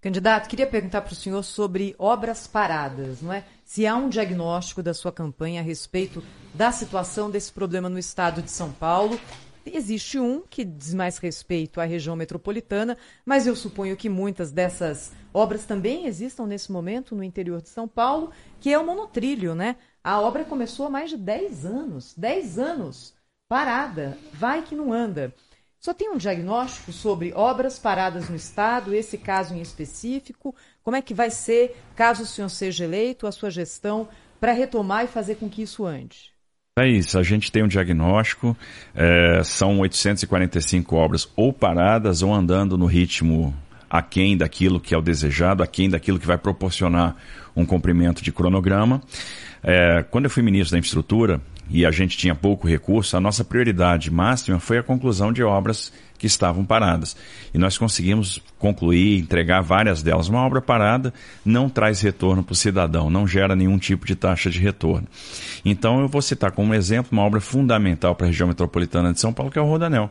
Candidato, queria perguntar para o senhor sobre obras paradas, não é? Se há um diagnóstico da sua campanha a respeito da situação desse problema no estado de São Paulo. Existe um que diz mais respeito à região metropolitana, mas eu suponho que muitas dessas obras também existam nesse momento no interior de São Paulo, que é o monotrilho, né? A obra começou há mais de 10 anos, 10 anos parada, vai que não anda. Só tem um diagnóstico sobre obras paradas no Estado, esse caso em específico? Como é que vai ser, caso o senhor seja eleito, a sua gestão para retomar e fazer com que isso ande? É isso, a gente tem um diagnóstico, é, são 845 obras ou paradas ou andando no ritmo aquém daquilo que é o desejado, aquém daquilo que vai proporcionar um cumprimento de cronograma. É, quando eu fui ministro da Infraestrutura e a gente tinha pouco recurso, a nossa prioridade máxima foi a conclusão de obras que estavam paradas. E nós conseguimos concluir, entregar várias delas. Uma obra parada não traz retorno para o cidadão, não gera nenhum tipo de taxa de retorno. Então eu vou citar como exemplo uma obra fundamental para a região metropolitana de São Paulo, que é o Rodanel.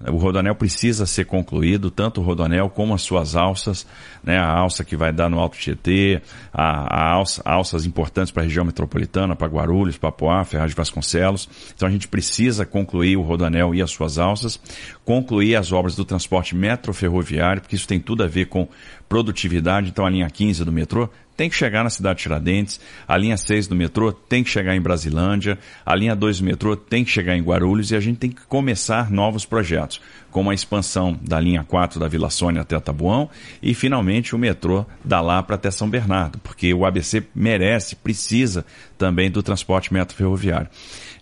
O rodanel precisa ser concluído, tanto o rodanel como as suas alças, né, a alça que vai dar no Alto Tietê, a, a alça, alças importantes para a região metropolitana, para Guarulhos, Papoá, Ferraz de Vasconcelos. Então a gente precisa concluir o rodanel e as suas alças, concluir as obras do transporte metroferroviário, porque isso tem tudo a ver com produtividade. Então a linha 15 do metrô tem que chegar na cidade de Tiradentes, a linha 6 do metrô tem que chegar em Brasilândia, a linha 2 do metrô tem que chegar em Guarulhos e a gente tem que começar novos projetos, como a expansão da linha 4 da Vila Sônia até Tabuão e finalmente o metrô da Lapra até São Bernardo, porque o ABC merece, precisa também do transporte metro ferroviário.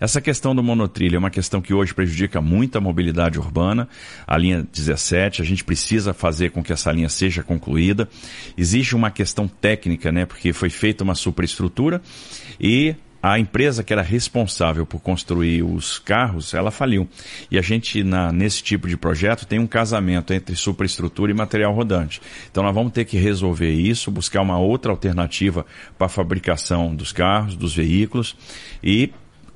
Essa questão do monotrilho é uma questão que hoje prejudica muito a mobilidade urbana. A linha 17, a gente precisa fazer com que essa linha seja concluída. Existe uma questão técnica, né? Porque foi feita uma superestrutura e a empresa que era responsável por construir os carros, ela faliu. E a gente, na, nesse tipo de projeto, tem um casamento entre superestrutura e material rodante. Então nós vamos ter que resolver isso, buscar uma outra alternativa para a fabricação dos carros, dos veículos e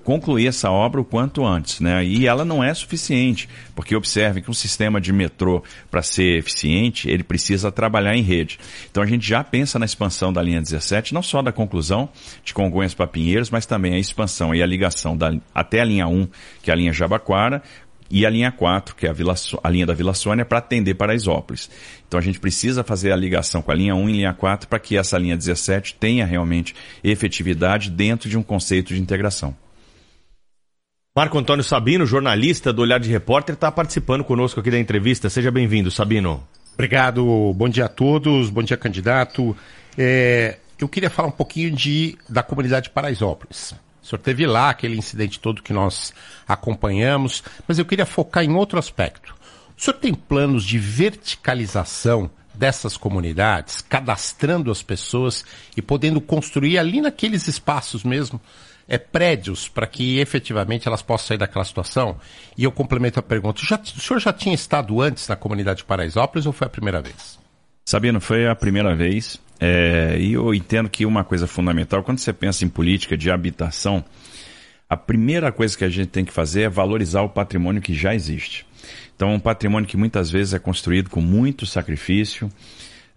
concluir essa obra o quanto antes, né? E ela não é suficiente, porque observem que um sistema de metrô, para ser eficiente, ele precisa trabalhar em rede. Então a gente já pensa na expansão da linha 17, não só da conclusão de Congonhas para Pinheiros, mas também a expansão e a ligação da, até a linha 1, que é a linha Jabaquara, e a linha 4, que é a, Vila, a linha da Vila Sônia, para atender Paraisópolis. Então a gente precisa fazer a ligação com a linha 1 e linha 4 para que essa linha 17 tenha realmente efetividade dentro de um conceito de integração. Marco Antônio Sabino, jornalista do Olhar de Repórter, está participando conosco aqui da entrevista. Seja bem-vindo, Sabino. Obrigado, bom dia a todos, bom dia, candidato. É, eu queria falar um pouquinho de, da comunidade de Paraisópolis. O senhor teve lá aquele incidente todo que nós acompanhamos, mas eu queria focar em outro aspecto. O senhor tem planos de verticalização dessas comunidades, cadastrando as pessoas e podendo construir ali naqueles espaços mesmo é, prédios para que efetivamente elas possam sair daquela situação? E eu complemento a pergunta: já, o senhor já tinha estado antes na comunidade de Paraisópolis ou foi a primeira vez? Sabino, foi a primeira vez. É, e eu entendo que uma coisa fundamental, quando você pensa em política de habitação, a primeira coisa que a gente tem que fazer é valorizar o patrimônio que já existe. Então, um patrimônio que muitas vezes é construído com muito sacrifício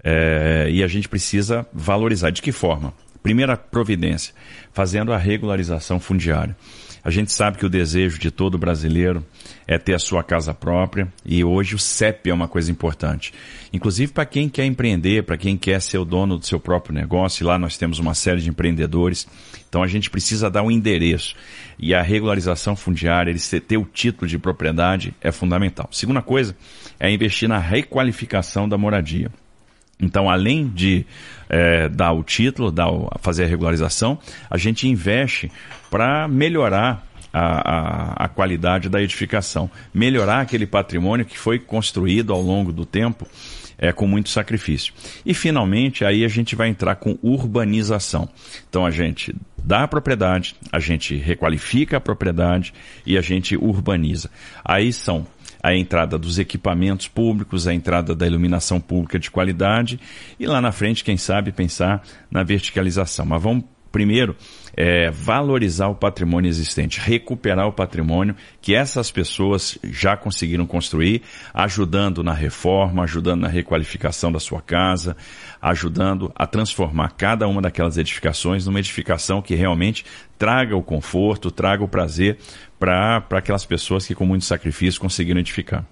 é, e a gente precisa valorizar. De que forma? Primeira providência, fazendo a regularização fundiária. A gente sabe que o desejo de todo brasileiro é ter a sua casa própria e hoje o CEP é uma coisa importante. Inclusive para quem quer empreender, para quem quer ser o dono do seu próprio negócio, e lá nós temos uma série de empreendedores. Então a gente precisa dar um endereço. E a regularização fundiária, ele ter o título de propriedade é fundamental. Segunda coisa é investir na requalificação da moradia. Então, além de é, dar o título, dar o, fazer a regularização, a gente investe para melhorar a, a, a, qualidade da edificação, melhorar aquele patrimônio que foi construído ao longo do tempo é, com muito sacrifício. E finalmente aí a gente vai entrar com urbanização. Então a gente dá a propriedade, a gente requalifica a propriedade e a gente urbaniza. Aí são a entrada dos equipamentos públicos, a entrada da iluminação pública de qualidade e lá na frente, quem sabe, pensar na verticalização. Mas vamos primeiro é, valorizar o patrimônio existente, recuperar o patrimônio que essas pessoas já conseguiram construir, ajudando na reforma, ajudando na requalificação da sua casa, ajudando a transformar cada uma daquelas edificações numa edificação que realmente traga o conforto, traga o prazer para aquelas pessoas que com muito sacrifício conseguiram edificar.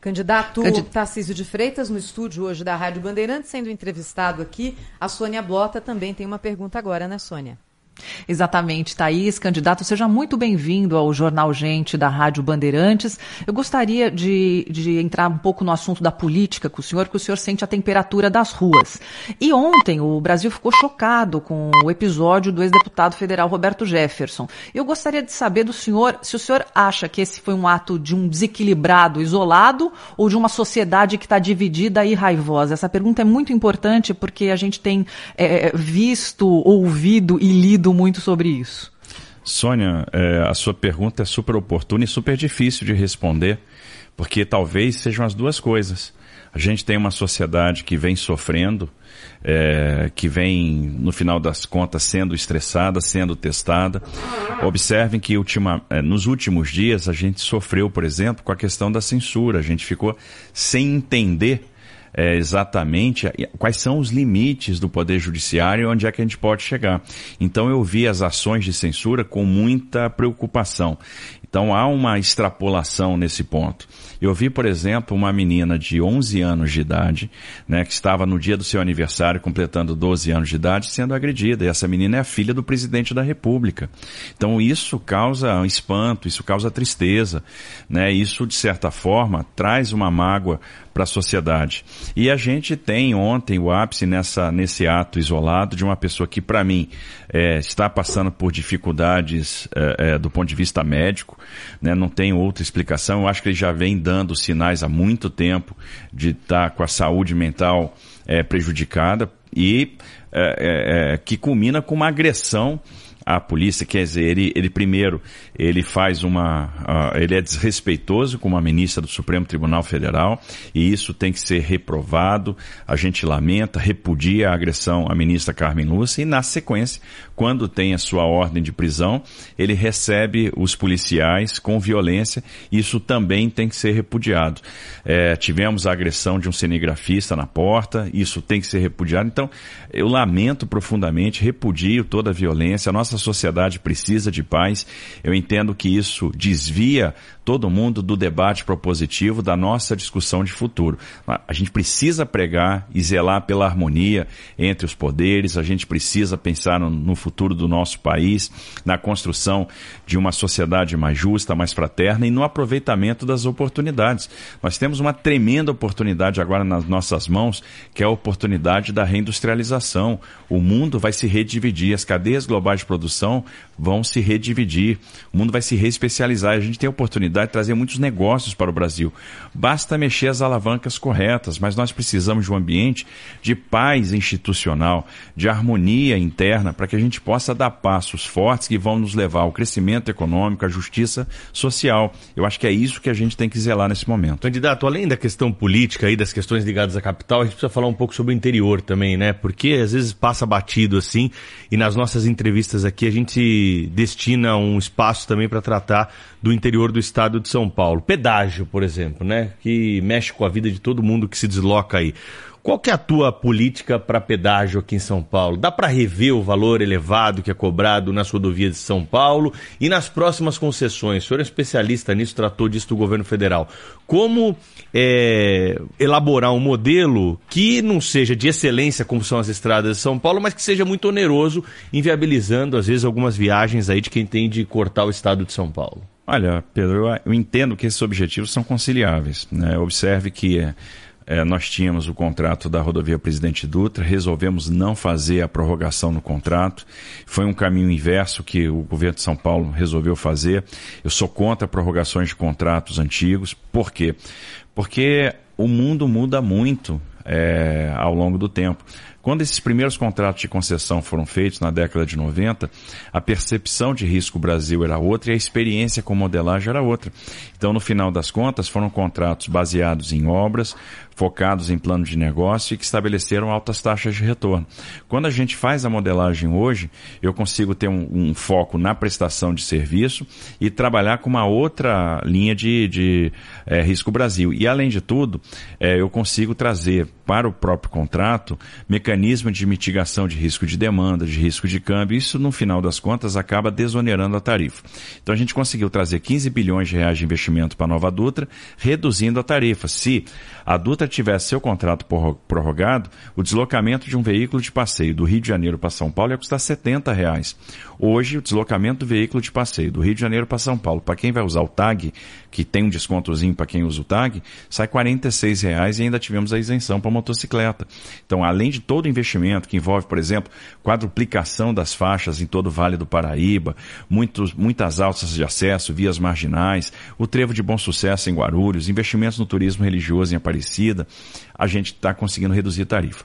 Candidato Tarcísio de Freitas, no estúdio hoje da Rádio Bandeirantes, sendo entrevistado aqui. A Sônia Blota também tem uma pergunta agora, né, Sônia? Exatamente, Thaís, candidato, seja muito bem-vindo ao Jornal Gente da Rádio Bandeirantes. Eu gostaria de, de entrar um pouco no assunto da política com o senhor, porque o senhor sente a temperatura das ruas. E ontem o Brasil ficou chocado com o episódio do ex-deputado federal Roberto Jefferson. Eu gostaria de saber do senhor se o senhor acha que esse foi um ato de um desequilibrado isolado ou de uma sociedade que está dividida e raivosa. Essa pergunta é muito importante porque a gente tem é, visto, ouvido e lido muito sobre isso. Sônia, é, a sua pergunta é super oportuna e super difícil de responder, porque talvez sejam as duas coisas. A gente tem uma sociedade que vem sofrendo, é, que vem, no final das contas, sendo estressada, sendo testada. Observem que ultima, é, nos últimos dias a gente sofreu, por exemplo, com a questão da censura. A gente ficou sem entender é, exatamente quais são os limites do Poder Judiciário e onde é que a gente pode chegar. Então eu vi as ações de censura com muita preocupação. Então há uma extrapolação nesse ponto. Eu vi, por exemplo, uma menina de 11 anos de idade, né, que estava no dia do seu aniversário, completando 12 anos de idade, sendo agredida. E essa menina é a filha do presidente da República. Então isso causa espanto, isso causa tristeza, né? Isso de certa forma traz uma mágoa para a sociedade. E a gente tem ontem o ápice nessa, nesse ato isolado de uma pessoa que, para mim, é, está passando por dificuldades é, é, do ponto de vista médico, né? não tem outra explicação. Eu acho que ele já vem dando sinais há muito tempo de estar tá com a saúde mental é, prejudicada e é, é, que culmina com uma agressão a polícia, quer dizer, ele, ele primeiro, ele faz uma, uh, ele é desrespeitoso com uma ministra do Supremo Tribunal Federal e isso tem que ser reprovado, a gente lamenta, repudia a agressão à ministra Carmen Lúcia e na sequência, quando tem a sua ordem de prisão, ele recebe os policiais com violência, isso também tem que ser repudiado. É, tivemos a agressão de um cinegrafista na porta, isso tem que ser repudiado, então eu lamento profundamente, repudio toda a violência, a nossa sociedade precisa de paz. Eu entendo que isso desvia todo mundo do debate propositivo da nossa discussão de futuro. A gente precisa pregar e zelar pela harmonia entre os poderes, a gente precisa pensar no, futuro do nosso país, na construção de uma sociedade mais justa, mais fraterna e no aproveitamento das oportunidades. Nós temos uma tremenda oportunidade agora nas nossas mãos, que é a oportunidade da reindustrialização. O mundo vai se redividir, as cadeias globais de produção vão se redividir, o mundo vai se reespecializar. A gente tem a oportunidade de trazer muitos negócios para o Brasil. Basta mexer as alavancas corretas, mas nós precisamos de um ambiente de paz institucional, de harmonia interna, para que a gente possa dar passos fortes que vão nos levar ao crescimento econômico, à justiça social. Eu acho que é isso que a gente tem que zelar nesse momento. Candidato, além da questão política e das questões ligadas à capital, a gente precisa falar um pouco sobre o interior também, né? Porque às vezes passa batido assim, e nas nossas entrevistas aqui a gente destina um espaço também para tratar do interior do estado de São Paulo. Pedágio, por exemplo, né? Que mexe com a vida de todo mundo que se desloca aí. Qual que é a tua política para pedágio aqui em São Paulo? Dá para rever o valor elevado que é cobrado nas rodovias de São Paulo e nas próximas concessões? O senhor é especialista nisso, tratou disso do governo federal. Como é, elaborar um modelo que não seja de excelência, como são as estradas de São Paulo, mas que seja muito oneroso, inviabilizando, às vezes, algumas viagens aí de quem tem de cortar o estado de São Paulo? Olha, Pedro, eu, entendo que esses objetivos são conciliáveis. Né? Observe que é, nós tínhamos o contrato da rodovia Presidente Dutra, resolvemos não fazer a prorrogação no contrato. Foi um caminho inverso que o governo de São Paulo resolveu fazer. Eu sou contra prorrogações de contratos antigos. Por quê? Porque o mundo muda muito é, ao longo do tempo. Quando esses primeiros contratos de concessão foram feitos na década de 90, a percepção de risco Brasil era outra e a experiência com modelagem era outra. Então, no final das contas, foram contratos baseados em obras, focados em plano de negócio e que estabeleceram altas taxas de retorno. Quando a gente faz a modelagem hoje, eu consigo ter um, um foco na prestação de serviço e trabalhar com uma outra linha de, de é, risco Brasil. E, além de tudo, é, eu consigo trazer para o próprio contrato mecanismo de mitigação de risco de demanda, de risco de câmbio. Isso, no final das contas, acaba desonerando a tarifa. Então a gente conseguiu trazer 15 bilhões de reais de investimento para a nova Dutra, reduzindo a tarifa. Se a Dutra tivesse seu contrato prorro- prorrogado, o deslocamento de um veículo de passeio do Rio de Janeiro para São Paulo ia custar 70 reais. Hoje, o deslocamento do veículo de passeio do Rio de Janeiro para São Paulo, para quem vai usar o TAG, que tem um descontozinho para quem usa o TAG, sai 46 reais e ainda tivemos a isenção para motocicleta. Então, além de todo o investimento que envolve, por exemplo, quadruplicação das faixas em todo o Vale do Paraíba, muitos, muitas alças de acesso, vias marginais, o trevo de bom sucesso em Guarulhos, investimentos no turismo religioso em Aparecida, a gente está conseguindo reduzir a tarifa.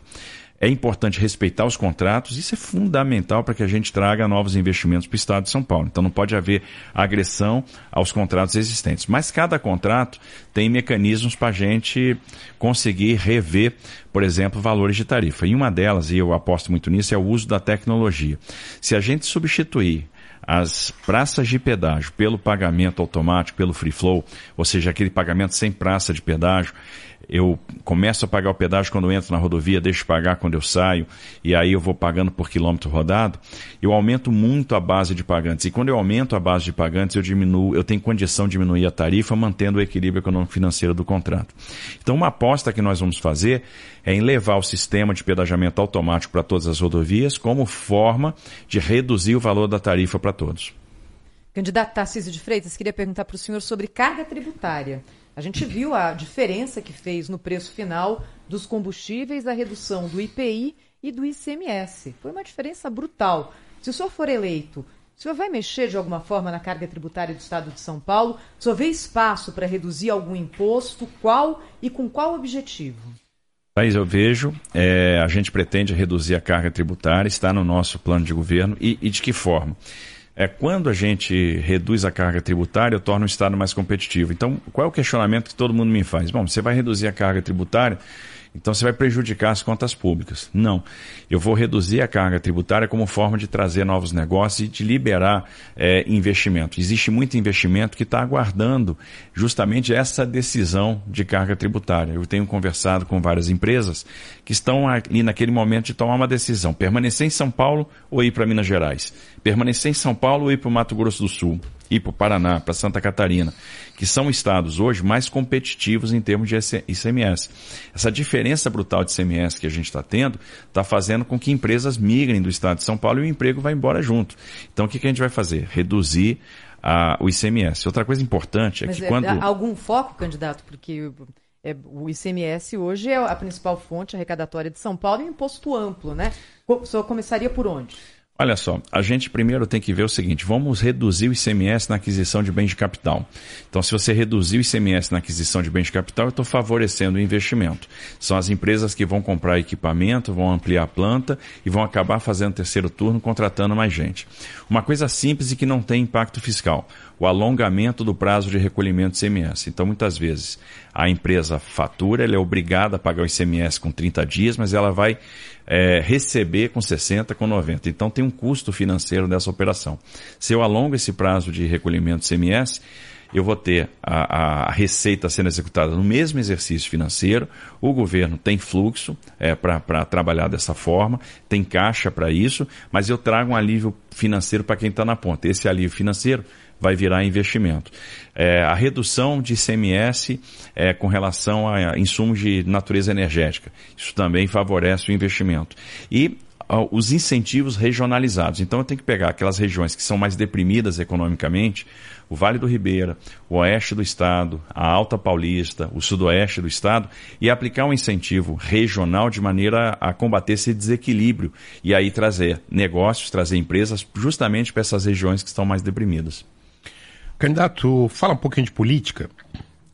É importante respeitar os contratos, isso é fundamental para que a gente traga novos investimentos para o Estado de São Paulo. Então não pode haver agressão aos contratos existentes. Mas cada contrato tem mecanismos para a gente conseguir rever, por exemplo, valores de tarifa. E uma delas, e eu aposto muito nisso, é o uso da tecnologia. Se a gente substituir as praças de pedágio pelo pagamento automático, pelo free flow, ou seja, aquele pagamento sem praça de pedágio, eu começo a pagar o pedágio quando entro na rodovia, deixo de pagar quando eu saio, e aí eu vou pagando por quilômetro rodado, eu aumento muito a base de pagantes. E quando eu aumento a base de pagantes, eu diminuo, eu tenho condição de diminuir a tarifa, mantendo o equilíbrio econômico financeiro do contrato. Então, uma aposta que nós vamos fazer é em levar o sistema de pedagiamento automático para todas as rodovias como forma de reduzir o valor da tarifa para todos. Candidato Tarcísio de Freitas, queria perguntar para o senhor sobre carga tributária. A gente viu a diferença que fez no preço final dos combustíveis a redução do IPI e do ICMS. Foi uma diferença brutal. Se o senhor for eleito, o senhor vai mexer de alguma forma na carga tributária do Estado de São Paulo? O senhor vê espaço para reduzir algum imposto? Qual e com qual objetivo? Thaís, eu vejo, é, a gente pretende reduzir a carga tributária, está no nosso plano de governo e, e de que forma? É, quando a gente reduz a carga tributária, eu torno o Estado mais competitivo. Então, qual é o questionamento que todo mundo me faz? Bom, você vai reduzir a carga tributária, então você vai prejudicar as contas públicas. Não. Eu vou reduzir a carga tributária como forma de trazer novos negócios e de liberar é, investimento. Existe muito investimento que está aguardando justamente essa decisão de carga tributária. Eu tenho conversado com várias empresas que estão ali naquele momento de tomar uma decisão: permanecer em São Paulo ou ir para Minas Gerais? Permanecer em São Paulo ou ir para o Mato Grosso do Sul? Ir para o Paraná, para Santa Catarina, que são estados hoje mais competitivos em termos de ICMS. Essa diferença brutal de ICMS que a gente está tendo está fazendo com que empresas migrem do estado de São Paulo e o emprego vai embora junto. Então o que, que a gente vai fazer? Reduzir a, o ICMS. Outra coisa importante é Mas que é, quando. há algum foco, candidato? Porque é, o ICMS hoje é a principal fonte arrecadatória de São Paulo e um imposto amplo, né? O senhor começaria por onde? Olha só, a gente primeiro tem que ver o seguinte: vamos reduzir o ICMS na aquisição de bens de capital. Então, se você reduzir o ICMS na aquisição de bens de capital, eu estou favorecendo o investimento. São as empresas que vão comprar equipamento, vão ampliar a planta e vão acabar fazendo terceiro turno, contratando mais gente. Uma coisa simples e que não tem impacto fiscal: o alongamento do prazo de recolhimento de ICMS. Então, muitas vezes, a empresa fatura, ela é obrigada a pagar o ICMS com 30 dias, mas ela vai é, receber com 60, com 90. Então tem um custo financeiro dessa operação. Se eu alongo esse prazo de recolhimento de CMS, eu vou ter a, a, receita sendo executada no mesmo exercício financeiro, o governo tem fluxo é, para trabalhar dessa forma, tem caixa para isso, mas eu trago um alívio financeiro para quem está na ponta. Esse alívio financeiro vai virar investimento. É, a redução de ICMS é, com relação a insumos de natureza energética. Isso também favorece o investimento. E os incentivos regionalizados. Então eu tenho que pegar aquelas regiões que são mais deprimidas economicamente, o Vale do Ribeira, o oeste do estado, a Alta Paulista, o sudoeste do estado, e aplicar um incentivo regional de maneira a combater esse desequilíbrio e aí trazer negócios, trazer empresas justamente para essas regiões que estão mais deprimidas. Candidato, fala um pouquinho de política.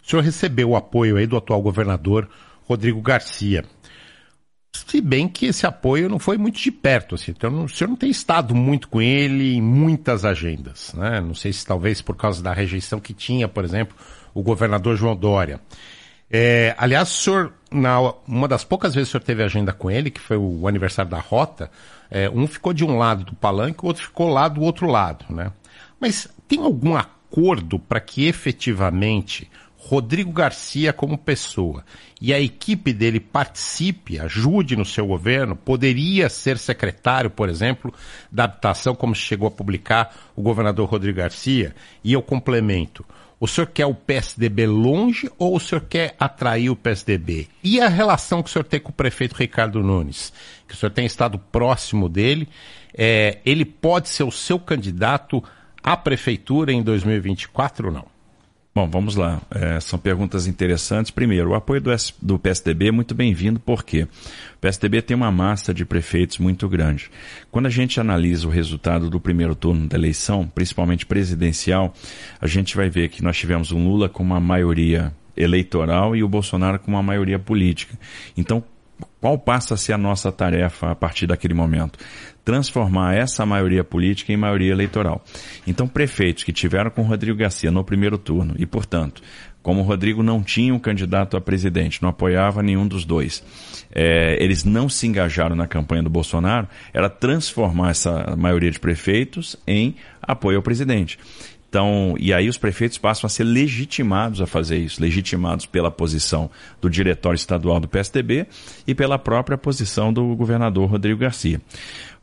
O senhor recebeu o apoio aí do atual governador Rodrigo Garcia. Se bem que esse apoio não foi muito de perto, assim. Então, o senhor não tem estado muito com ele em muitas agendas, né? Não sei se talvez por causa da rejeição que tinha, por exemplo, o governador João Dória. É, aliás, o senhor, na, uma das poucas vezes que o senhor teve agenda com ele, que foi o aniversário da Rota, é, um ficou de um lado do palanque, o outro ficou lá do outro lado, né? Mas tem algum acordo para que efetivamente Rodrigo Garcia como pessoa e a equipe dele participe, ajude no seu governo, poderia ser secretário, por exemplo, da habitação, como chegou a publicar o governador Rodrigo Garcia, e eu complemento. O senhor quer o PSDB longe ou o senhor quer atrair o PSDB? E a relação que o senhor tem com o prefeito Ricardo Nunes? Que o senhor tem estado próximo dele. É, ele pode ser o seu candidato à prefeitura em 2024 ou não? Bom, vamos lá. É, são perguntas interessantes. Primeiro, o apoio do, S, do PSDB é muito bem-vindo, porque o PSDB tem uma massa de prefeitos muito grande. Quando a gente analisa o resultado do primeiro turno da eleição, principalmente presidencial, a gente vai ver que nós tivemos um Lula com uma maioria eleitoral e o Bolsonaro com uma maioria política. Então, qual passa a ser a nossa tarefa a partir daquele momento? Transformar essa maioria política em maioria eleitoral. Então, prefeitos que tiveram com Rodrigo Garcia no primeiro turno e, portanto, como o Rodrigo não tinha um candidato a presidente, não apoiava nenhum dos dois, é, eles não se engajaram na campanha do Bolsonaro, era transformar essa maioria de prefeitos em apoio ao presidente. Então, e aí os prefeitos passam a ser legitimados a fazer isso, legitimados pela posição do diretório estadual do PSDB e pela própria posição do governador Rodrigo Garcia.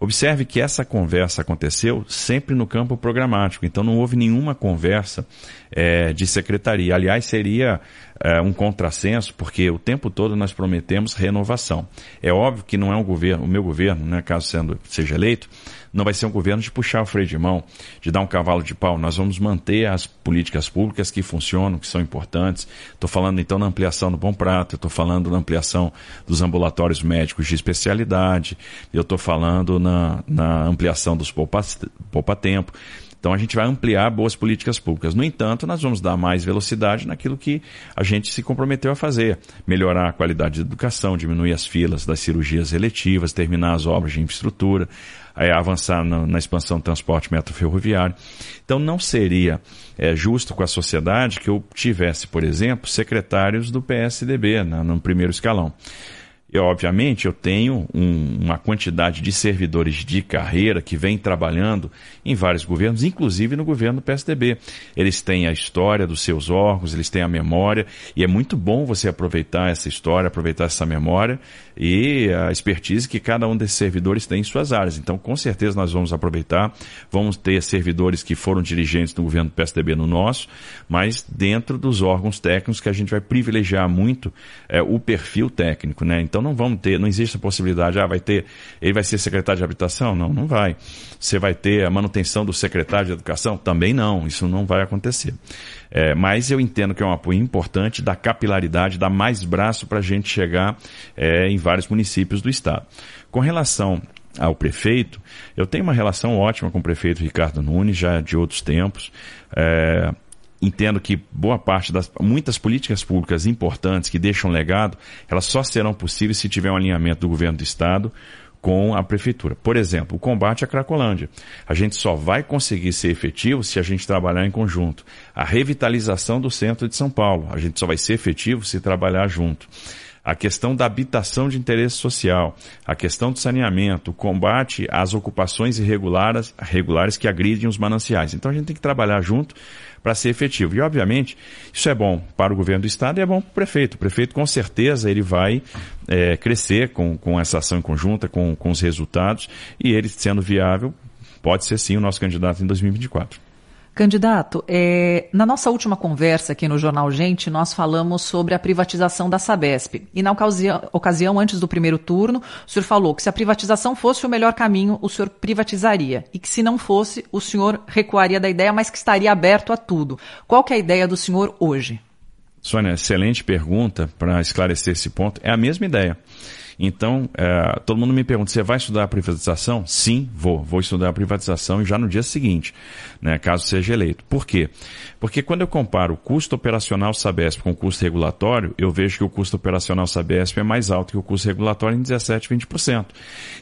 Observe que essa conversa aconteceu sempre no campo programático, então não houve nenhuma conversa é, de secretaria. Aliás, seria é, um contrassenso, porque o tempo todo nós prometemos renovação. É óbvio que não é um governo, o meu governo, né, caso sendo, seja eleito, não vai ser um governo de puxar o freio de mão, de dar um cavalo de pau. Nós vamos manter as políticas públicas que funcionam, que são importantes. Estou falando então na ampliação do Bom Prato, estou falando na ampliação dos ambulatórios médicos de especialidade, eu estou falando na, na ampliação dos poupa-tempo. Poupa então a gente vai ampliar boas políticas públicas. No entanto, nós vamos dar mais velocidade naquilo que a gente se comprometeu a fazer. Melhorar a qualidade de educação, diminuir as filas das cirurgias eletivas, terminar as obras de infraestrutura, é, avançar na, na, expansão do transporte metroferroviário. Então não seria é, justo com a sociedade que eu tivesse, por exemplo, secretários do PSDB né, no primeiro escalão. Obviamente, eu tenho um, uma quantidade de servidores de carreira que vem trabalhando em vários governos, inclusive no governo do PSDB. Eles têm a história dos seus órgãos, eles têm a memória, e é muito bom você aproveitar essa história, aproveitar essa memória e a expertise que cada um desses servidores tem em suas áreas. Então, com certeza, nós vamos aproveitar. Vamos ter servidores que foram dirigentes do governo do PSDB no nosso, mas dentro dos órgãos técnicos que a gente vai privilegiar muito é, o perfil técnico, né? Então, então não vamos ter, não existe a possibilidade, ah, vai ter, ele vai ser secretário de habitação? Não, não vai. Você vai ter a manutenção do secretário de educação? Também não, isso não vai acontecer. É, mas eu entendo que é um apoio importante, dá capilaridade, dá mais braço para a gente chegar é, em vários municípios do estado. Com relação ao prefeito, eu tenho uma relação ótima com o prefeito Ricardo Nunes, já de outros tempos. É, entendo que boa parte das muitas políticas públicas importantes que deixam legado, elas só serão possíveis se tiver um alinhamento do governo do estado com a prefeitura. Por exemplo, o combate à Cracolândia. A gente só vai conseguir ser efetivo se a gente trabalhar em conjunto. A revitalização do centro de São Paulo. A gente só vai ser efetivo se trabalhar junto a questão da habitação de interesse social, a questão do saneamento, o combate às ocupações irregulares, que agridem os mananciais. Então a gente tem que trabalhar junto para ser efetivo. E, obviamente, isso é bom para o governo do Estado e é bom para o prefeito. O prefeito, com certeza, ele vai é, crescer com, com essa ação conjunta, com, com os resultados, e ele sendo viável, pode ser sim o nosso candidato em 2024. Candidato, é, na nossa última conversa aqui no Jornal Gente, nós falamos sobre a privatização da Sabesp. E na ocasião, ocasião, antes do primeiro turno, o senhor falou que se a privatização fosse o melhor caminho, o senhor privatizaria. E que se não fosse, o senhor recuaria da ideia, mas que estaria aberto a tudo. Qual que é a ideia do senhor hoje? Sônia, excelente pergunta para esclarecer esse ponto. É a mesma ideia. Então, é, todo mundo me pergunta, você vai estudar a privatização? Sim, vou. Vou estudar a privatização já no dia seguinte, né, caso seja eleito. Por quê? Porque quando eu comparo o custo operacional Sabesp com o custo regulatório, eu vejo que o custo operacional Sabesp é mais alto que o custo regulatório em 17, 20%.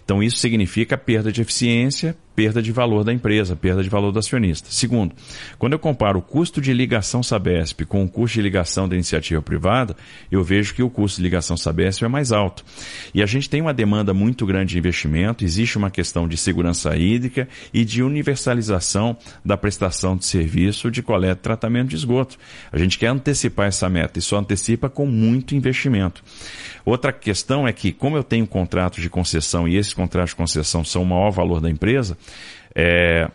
Então, isso significa perda de eficiência, perda de valor da empresa, perda de valor do acionista. Segundo, quando eu comparo o custo de ligação Sabesp com o custo de ligação da iniciativa privada, eu vejo que o custo de ligação Sabesp é mais alto. E a gente tem uma demanda muito grande de investimento, existe uma questão de segurança hídrica e de universalização da prestação de serviço de coleta tratamento de esgoto. A gente quer antecipar essa meta e só antecipa com muito investimento. Outra questão é que, como eu tenho contratos de concessão e esses contratos de concessão são o maior valor da empresa, é,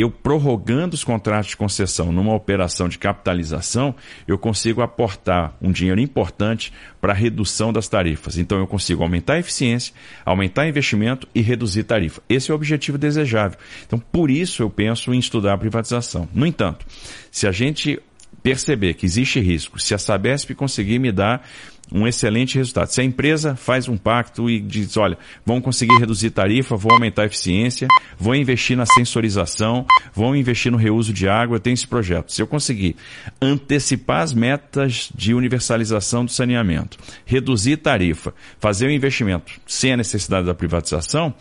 eu prorrogando os contratos de concessão numa operação de capitalização, eu consigo aportar um dinheiro importante para a redução das tarifas. Então eu consigo aumentar a eficiência, aumentar investimento e reduzir tarifa. Esse é o objetivo desejável. Então por isso eu penso em estudar a privatização. No entanto, se a gente perceber que existe risco, se a Sabesp conseguir me dar um excelente resultado. Se a empresa faz um pacto e diz, olha, vamos conseguir reduzir tarifa, vou aumentar a eficiência, vou investir na sensorização, vou investir no reuso de água, eu tenho esse projeto. Se eu conseguir antecipar as metas de universalização do saneamento, reduzir tarifa, fazer o investimento sem a necessidade da privatização,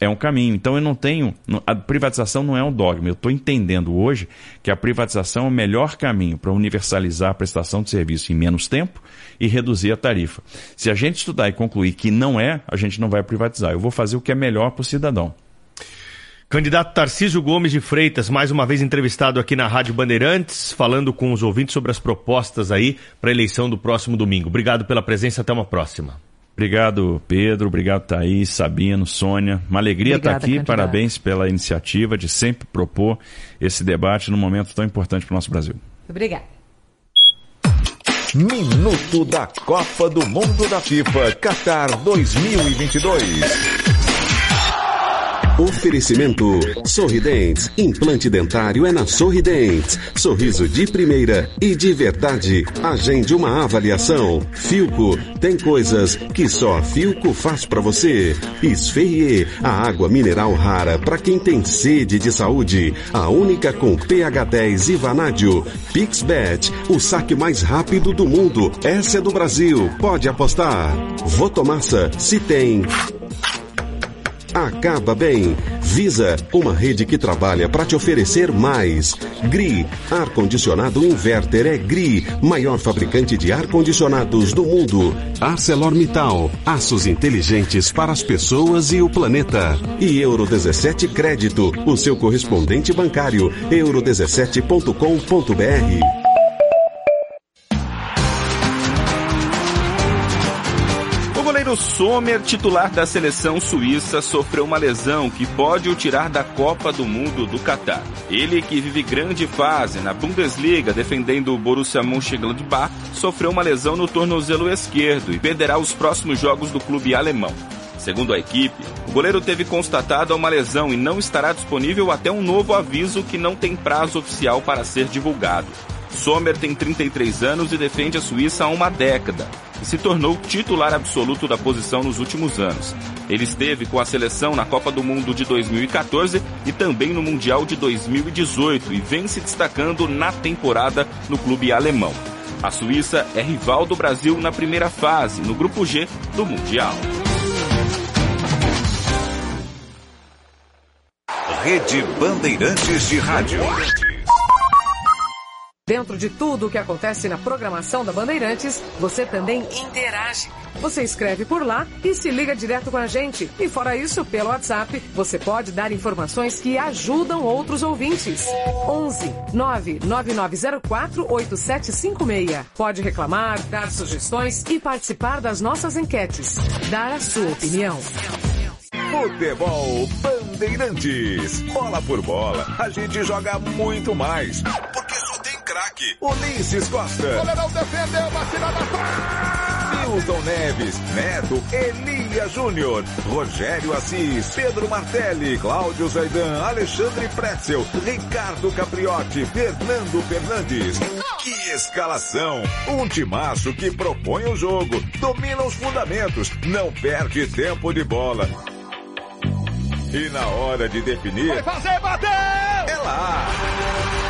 é um caminho. Então eu não tenho. A privatização não é um dogma. Eu estou entendendo hoje que a privatização é o melhor caminho para universalizar a prestação de serviço em menos tempo e reduzir a tarifa. Se a gente estudar e concluir que não é, a gente não vai privatizar. Eu vou fazer o que é melhor para o cidadão. Candidato Tarcísio Gomes de Freitas, mais uma vez entrevistado aqui na Rádio Bandeirantes, falando com os ouvintes sobre as propostas aí para a eleição do próximo domingo. Obrigado pela presença, até uma próxima. Obrigado, Pedro. Obrigado, Thaís, Sabino, Sônia. Uma alegria Obrigada, estar aqui. candidato. Parabéns pela iniciativa de sempre propor esse debate num momento tão importante para o nosso Brasil. Obrigada. Minuto da Copa do Mundo da FIFA Qatar 2022. Oferecimento Sorridentes. Implante dentário é na Sorridentes. Sorriso de primeira e de verdade. Agende uma avaliação. Filco. Tem coisas que só Filco faz pra você. Esferrier. A água mineral rara para quem tem sede de saúde. A única com pH 10 e vanádio. Pixbet. O saque mais rápido do mundo. Essa é do Brasil. Pode apostar. Votomassa. Se tem. Acaba bem. Visa, uma rede que trabalha para te oferecer mais. GRI, ar-condicionado inverter é GRI, maior fabricante de ar-condicionados do mundo. ArcelorMittal, aços inteligentes para as pessoas e o planeta. E Euro 17 Crédito, o seu correspondente bancário, euro17.com.br. O goleiro Sommer, titular da seleção suíça, sofreu uma lesão que pode o tirar da Copa do Mundo do Catar. Ele, que vive grande fase na Bundesliga defendendo o Borussia Mönchengladbach, sofreu uma lesão no tornozelo esquerdo e perderá os próximos jogos do clube alemão. Segundo a equipe, o goleiro teve constatada uma lesão e não estará disponível até um novo aviso que não tem prazo oficial para ser divulgado. Sommer tem 33 anos e defende a Suíça há uma década se tornou titular absoluto da posição nos últimos anos. Ele esteve com a seleção na Copa do Mundo de 2014 e também no Mundial de 2018 e vem se destacando na temporada no clube alemão. A Suíça é rival do Brasil na primeira fase, no grupo G do Mundial. Rede Bandeirantes de Rádio. Dentro de tudo o que acontece na programação da Bandeirantes, você também interage. Você escreve por lá e se liga direto com a gente. E fora isso, pelo WhatsApp, você pode dar informações que ajudam outros ouvintes. 11 99904 8756. Pode reclamar, dar sugestões e participar das nossas enquetes. Dar a sua opinião. Futebol Bandeirantes. Bola por bola, a gente joga muito mais. Porque craque. Ulisses Costa. Goleirão defendeu, batida na trave. Milton Neves, Neto, Elia Júnior, Rogério Assis, Pedro Martelli, Cláudio Zaidan, Alexandre Pretzel, Ricardo Capriotti, Fernando Fernandes. Que escalação! Um timaço que propõe o jogo, domina os fundamentos, não perde tempo de bola. E na hora de definir, Vai fazer, bateu! é lá!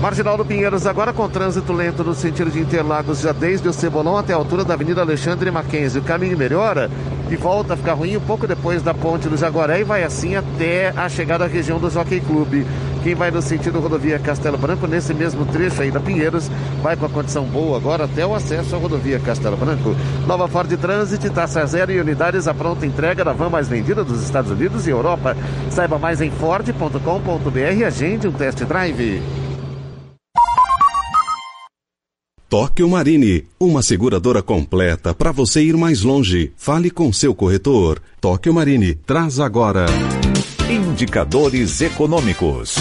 Marginal do Pinheiros, agora com trânsito lento no sentido de Interlagos, já desde o Cebolão até a altura da Avenida Alexandre Mackenzie. O caminho melhora e volta a ficar ruim um pouco depois da ponte do Jaguaré e vai assim até a chegada à região do Jockey Clube. Quem vai no sentido rodovia Castelo Branco, nesse mesmo trecho aí da Pinheiros, vai com a condição boa agora até o acesso à rodovia Castelo Branco. Nova Ford Transit, taxa zero e unidades à pronta entrega da van mais vendida dos Estados Unidos e Europa. Saiba mais em ford.com.br e agende um test drive. Tóquio Marine, uma seguradora completa para você ir mais longe. Fale com seu corretor. Tóquio Marine, traz agora. Indicadores econômicos.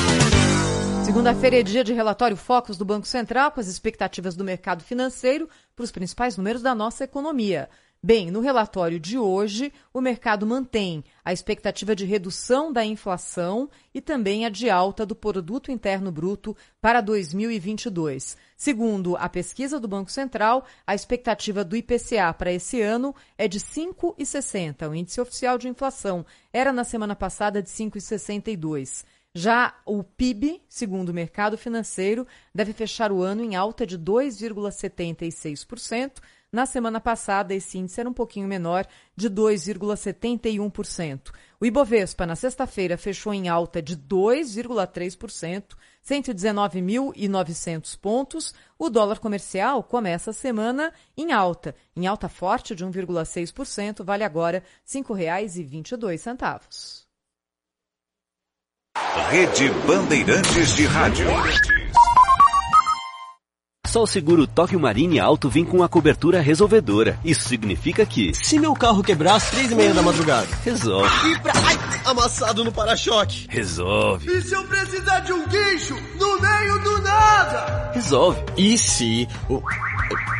Segunda-feira é dia de relatório Focus do Banco Central com as expectativas do mercado financeiro para os principais números da nossa economia. Bem, no relatório de hoje, o mercado mantém a expectativa de redução da inflação e também a de alta do produto interno bruto para 2022. Segundo a pesquisa do Banco Central, a expectativa do IPCA para esse ano é de 5,60. O índice oficial de inflação era na semana passada de 5,62. Já o PIB, segundo o mercado financeiro, deve fechar o ano em alta de 2,76%. Na semana passada, esse índice era um pouquinho menor, de 2,71%. O Ibovespa, na sexta-feira, fechou em alta de 2,3%, 119.900 pontos. O dólar comercial começa a semana em alta, em alta forte de 1,6%, vale agora R$ 5,22. Rede Bandeirantes de Rádio. Só o seguro Tóquio Marine Alto vem com a cobertura resolvedora. Isso significa que... Se meu carro quebrar às três e meia da madrugada? Resolve. E pra... Ai, amassado no para-choque? Resolve. E se eu precisar de um guincho no meio do nada? Resolve. E se... O...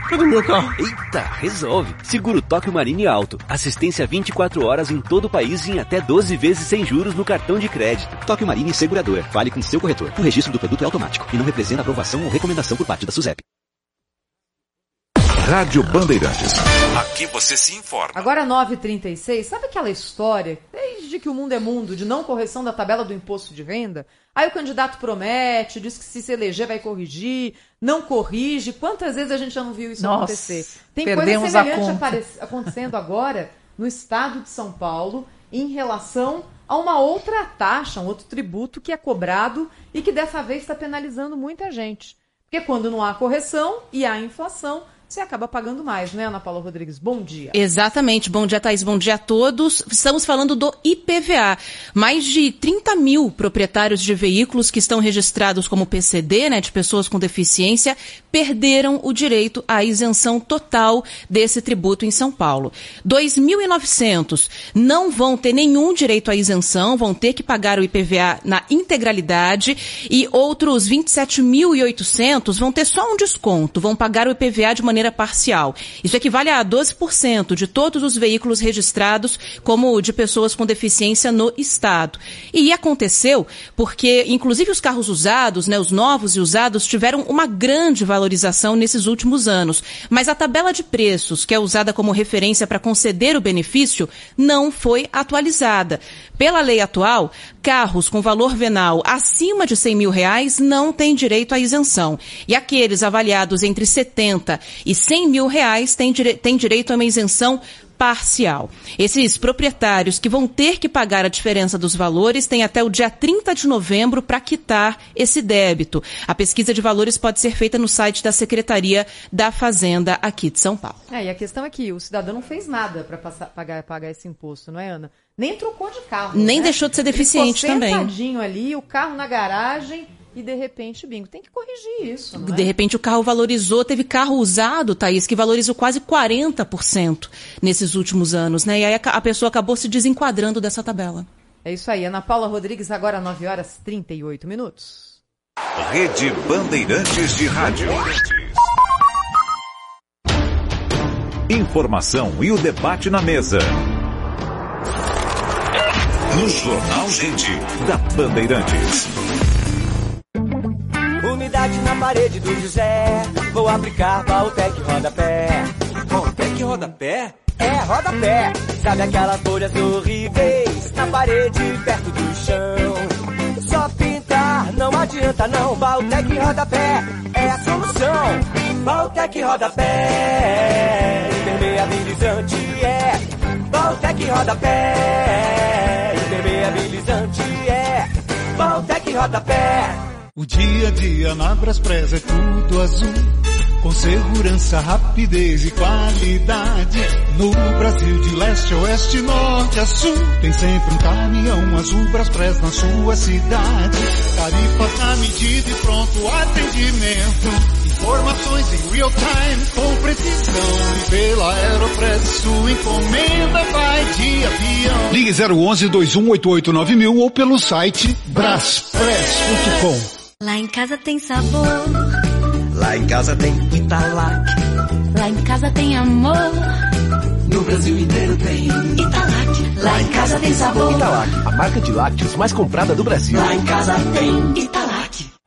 Cadê meu carro? Eita, resolve. Seguro Tóquio Marine Alto. Assistência 24 horas em todo o país em até 12 vezes sem juros no cartão de crédito. Tóquio Marine Segurador. Fale com seu corretor. O registro do produto é automático e não representa aprovação ou recomendação por parte da SUSEP. Rádio Bandeirantes. Aqui você se informa. Agora 9h36, sabe aquela história, desde que o mundo é mundo, de não correção da tabela do imposto de renda? Aí o candidato promete, diz que se se eleger vai corrigir, não corrige. Quantas vezes a gente já não viu isso Nossa, acontecer? Tem coisa semelhante acontecendo agora no estado de São Paulo em relação a uma outra taxa, um outro tributo que é cobrado e que dessa vez está penalizando muita gente. Porque quando não há correção e há inflação, você acaba pagando mais, né, Ana Paula Rodrigues? Bom dia. Exatamente. Bom dia, Thaís. Bom dia a todos. Estamos falando do IPVA. Mais de 30 mil proprietários de veículos que estão registrados como PCD, né, de pessoas com deficiência, perderam o direito à isenção total desse tributo em São Paulo. 2.900 não vão ter nenhum direito à isenção, vão ter que pagar o IPVA na integralidade e outros 27.800 vão ter só um desconto, vão pagar o IPVA de maneira parcial. Isso equivale a 12% de todos os veículos registrados como de pessoas com deficiência no estado. E aconteceu porque, inclusive, os carros usados, né, os novos e usados, tiveram uma grande valorização nesses últimos anos. Mas a tabela de preços, que é usada como referência para conceder o benefício, não foi atualizada. Pela lei atual, carros com valor venal acima de 100 mil reais não têm direito à isenção. E aqueles avaliados entre 70 e 100 mil reais têm, dire têm direito a uma isenção parcial. Esses proprietários que vão ter que pagar a diferença dos valores têm até o dia 30 de novembro para quitar esse débito. A pesquisa de valores pode ser feita no site da Secretaria da Fazenda aqui de São Paulo. É, e a questão é que o cidadão não fez nada para pagar, pagar esse imposto, não é, Ana? Nem trocou de carro. Nem né? deixou de ser deficiente ficou também. sentadinho ali, o carro na garagem e de repente, bingo. Tem que corrigir isso, não De é? repente o carro valorizou, teve carro usado, Thaís, que valorizou quase 40% nesses últimos anos, né? E aí a, pessoa acabou se desenquadrando dessa tabela. É isso aí. Ana Paula Rodrigues, agora 9 horas e 38 minutos. Rede Bandeirantes de Rádio. Informação e o debate na mesa. No Jornal Gente, da Bandeirantes. Umidade na parede do José. Vou aplicar Valtec rodapé. Valtec rodapé? É, rodapé. Sabe aquelas bolhas horríveis na parede perto do chão? Só pintar, não adianta não. Valtec rodapé é a solução. Valtec rodapé, impermeabilizante é. Valtec rodapé. Rodapé. O dia a dia na Braspress é tudo azul. Com segurança, rapidez e qualidade. No Brasil, de leste a oeste, norte a sul. Tem sempre um caminhão azul Braspress na sua cidade. Tarifas na medida e pronto atendimento. Informações em real time com precisão. E pela Aeropress sua encomenda vai de avião. Ligue 011 2188 mil ou pelo site braspress.com. Lá em casa tem sabor. Lá em casa tem Italac. Lá em casa tem amor. No Brasil inteiro tem Italac. Lá em casa tem sabor. Italac, a marca de lácteos mais comprada do Brasil. Lá em casa tem Italac.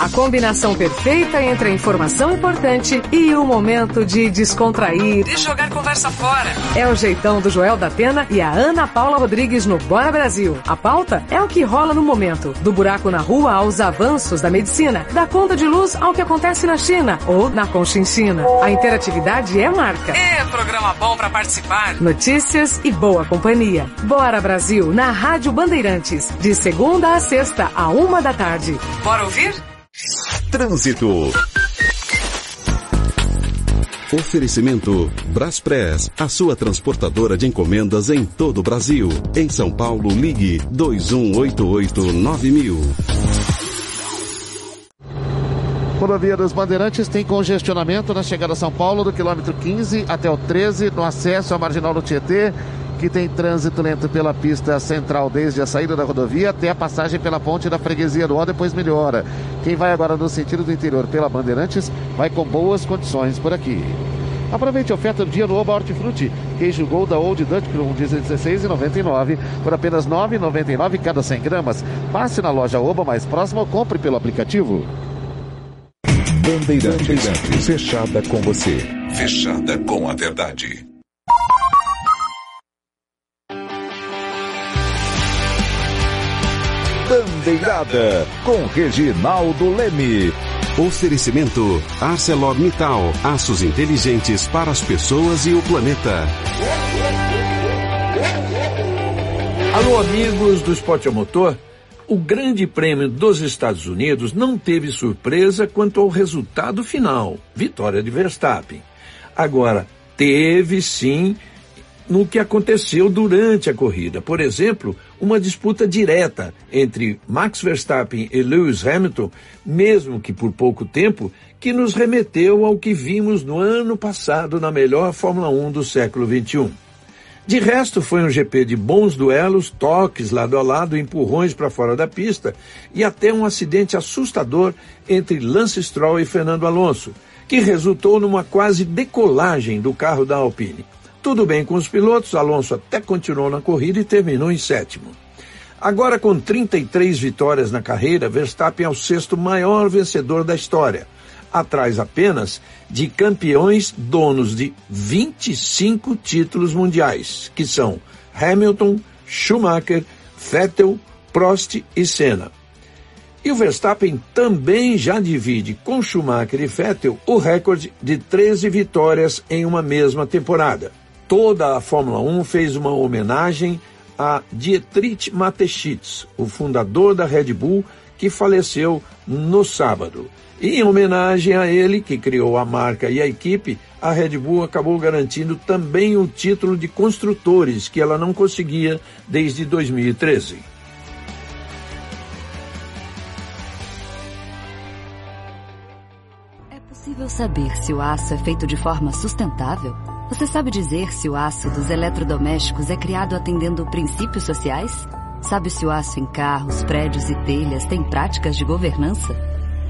A combinação perfeita entre a informação importante e o momento de descontrair e jogar conversa fora. É o jeitão do Joel da Atena e a Ana Paula Rodrigues no Bora Brasil. A pauta é o que rola no momento. Do buraco na rua aos avanços da medicina, da conta de luz ao que acontece na China ou na Conchinchina. A interatividade é marca. É programa bom para participar. Notícias e boa companhia. Bora Brasil na Rádio Bandeirantes, de segunda a sexta, a uma da tarde. Bora ouvir? Trânsito. Oferecimento Braspress, a sua transportadora de encomendas em todo o Brasil. Em São Paulo, ligue 2188-9000. Rodovia dos Bandeirantes tem congestionamento na chegada a São Paulo do quilômetro 15 até o 13 no acesso à marginal do Tietê que tem trânsito lento pela pista central desde a saída da rodovia até a passagem pela ponte da freguesia do Ó, depois melhora. Quem vai agora no sentido do interior pela Bandeirantes vai com boas condições por aqui. Aproveite a oferta do dia no Oba Hortifruti. Queijo Golda Old Dutch com 16,99 por apenas 9,99 cada 100 gramas. Passe na loja Oba mais próxima ou compre pelo aplicativo. Bandeirantes, fechada com você. Fechada com a verdade. Bandeirada com Reginaldo Leme. Oferecimento ArcelorMittal, aços inteligentes para as pessoas e o planeta. Alô, amigos do Esporte a Motor. O Grande Prêmio dos Estados Unidos não teve surpresa quanto ao resultado final, vitória de Verstappen. Agora, teve sim no que aconteceu durante a corrida. Por exemplo, uma disputa direta entre Max Verstappen e Lewis Hamilton, mesmo que por pouco tempo, que nos remeteu ao que vimos no ano passado na melhor Fórmula 1 do século XXI. De resto, foi um GP de bons duelos, toques lado a lado, empurrões para fora da pista e até um acidente assustador entre Lance Stroll e Fernando Alonso, que resultou numa quase decolagem do carro da Alpine. Tudo bem com os pilotos, Alonso até continuou na corrida e terminou em sétimo. Agora, com 33 vitórias na carreira, Verstappen é o sexto maior vencedor da história, atrás apenas de campeões donos de 25 títulos mundiais, que são Hamilton, Schumacher, Vettel, Prost e Senna. E o Verstappen também já divide com Schumacher e Vettel o recorde de 13 vitórias em uma mesma temporada toda a Fórmula 1 fez uma homenagem a Dietrich Mateschitz, o fundador da Red Bull, que faleceu no sábado. E em homenagem a ele, que criou a marca e a equipe, a Red Bull acabou garantindo também o título de construtores, que ela não conseguia desde 2013. Possível saber se o aço é feito de forma sustentável? Você sabe dizer se o aço dos eletrodomésticos é criado atendendo princípios sociais? Sabe se o aço em carros, prédios e telhas tem práticas de governança?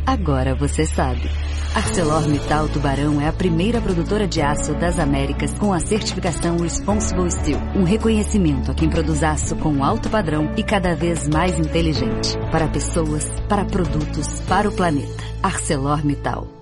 Agora você sabe. ArcelorMittal Tubarão é a primeira produtora de aço das Américas com a certificação Responsible Steel, um reconhecimento a quem produz aço com alto padrão e cada vez mais inteligente. Para pessoas, para produtos, para o planeta. ArcelorMittal.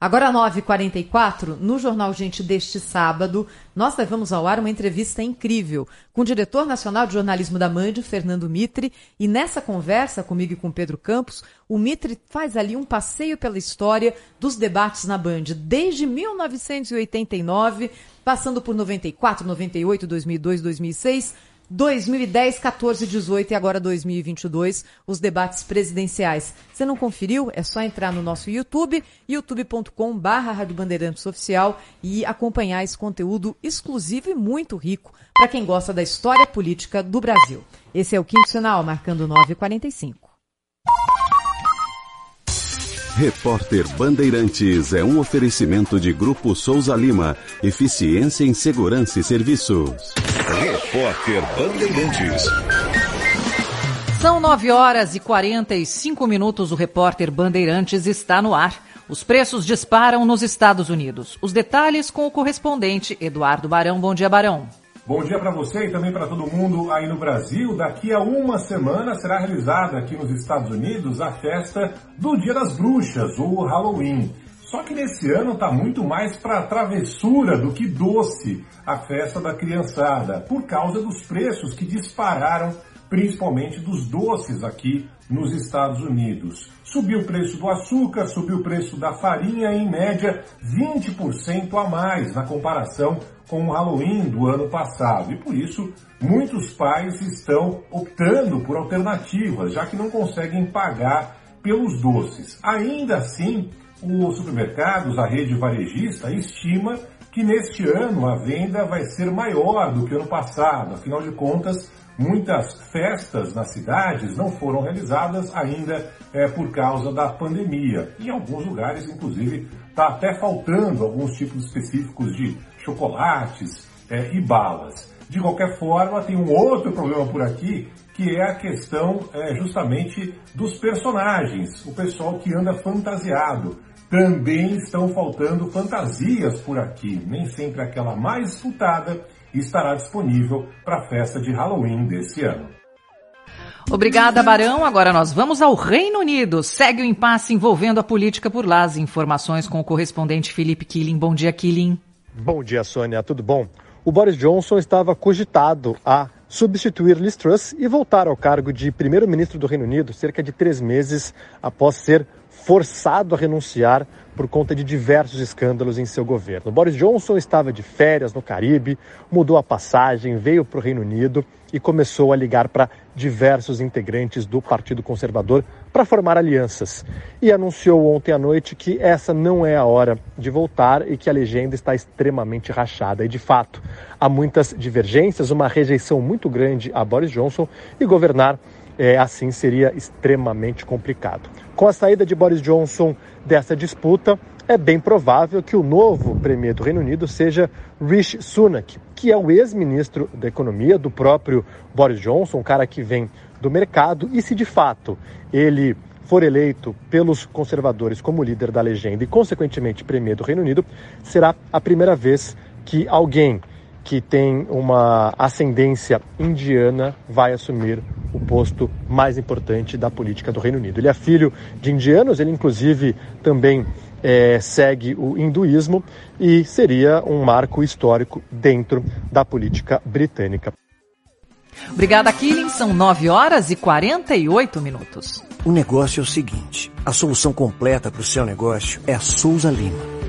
Agora 9h44, no Jornal Gente deste sábado, nós levamos ao ar uma entrevista incrível com o diretor nacional de jornalismo da Mand, Fernando Mitre, e nessa conversa comigo e com Pedro Campos, o Mitre faz ali um passeio pela história dos debates na Band, desde 1989, passando por 94, 98, 2002, 2006, 2010, 14, 18 e agora 2022, os debates presidenciais. Você não conferiu? É só entrar no nosso YouTube, youtube.com barra Oficial e acompanhar esse conteúdo exclusivo e muito rico para quem gosta da história política do Brasil. Esse é o quinto sinal, marcando 9h45. Repórter Bandeirantes é um oferecimento de Grupo Souza Lima. Eficiência em Segurança e Serviços. Repórter Bandeirantes. São 9 horas e 45 minutos. O repórter Bandeirantes está no ar. Os preços disparam nos Estados Unidos. Os detalhes com o correspondente Eduardo Barão. Bom dia, Barão. Bom dia para você e também para todo mundo aí no Brasil. Daqui a uma semana será realizada aqui nos Estados Unidos a festa do Dia das Bruxas, o Halloween. Só que nesse ano está muito mais para travessura do que doce a festa da criançada, por causa dos preços que dispararam, principalmente dos doces aqui nos Estados Unidos. Subiu o preço do açúcar, subiu o preço da farinha, em média 20% a mais na comparação com o Halloween do ano passado. E por isso, muitos pais estão optando por alternativas, já que não conseguem pagar pelos doces. Ainda assim, os supermercados, a rede varejista, estima que neste ano a venda vai ser maior do que ano passado. Afinal de contas, muitas festas nas cidades não foram realizadas ainda é, por causa da pandemia. Em alguns lugares, inclusive, está até faltando alguns tipos específicos de chocolates é, e balas. De qualquer forma, tem um outro problema por aqui, que é a questão é, justamente dos personagens, o pessoal que anda fantasiado. Também estão faltando fantasias por aqui, nem sempre aquela mais disputada estará disponível para a festa de Halloween desse ano. Obrigada, Barão. Agora nós vamos ao Reino Unido. Segue o impasse envolvendo a política por lá. As informações com o correspondente Felipe Killing. Bom dia, Killing. Bom dia, Sônia. Tudo bom? O Boris Johnson estava cogitado a substituir Liz Truss e voltar ao cargo de primeiro-ministro do Reino Unido cerca de três meses após ser forçado a renunciar por conta de diversos escândalos em seu governo. Boris Johnson estava de férias no Caribe, mudou a passagem, veio para o Reino Unido e começou a ligar para diversos integrantes do Partido Conservador para formar alianças. E anunciou ontem à noite que essa não é a hora de voltar e que a legenda está extremamente rachada. E de fato, há muitas divergências, uma rejeição muito grande a Boris Johnson e governar é, assim seria extremamente complicado. Com a saída de Boris Johnson dessa disputa, é bem provável que o novo premier do Reino Unido seja Rishi Sunak, que é o ex-ministro da Economia do próprio Boris Johnson, um cara que vem do mercado, e se de fato ele for eleito pelos conservadores como líder da legenda e, consequentemente, premier do Reino Unido, será a primeira vez que alguém que tem uma ascendência indiana vai assumir o posto mais importante da política do Reino Unido. Ele é filho de indianos, ele inclusive também é, segue o hinduísmo e seria um marco histórico dentro da política britânica. Obrigada, Killing. São 9 horas e 48 minutos. O negócio é o seguinte: a solução completa para o seu negócio é a Souza Lima.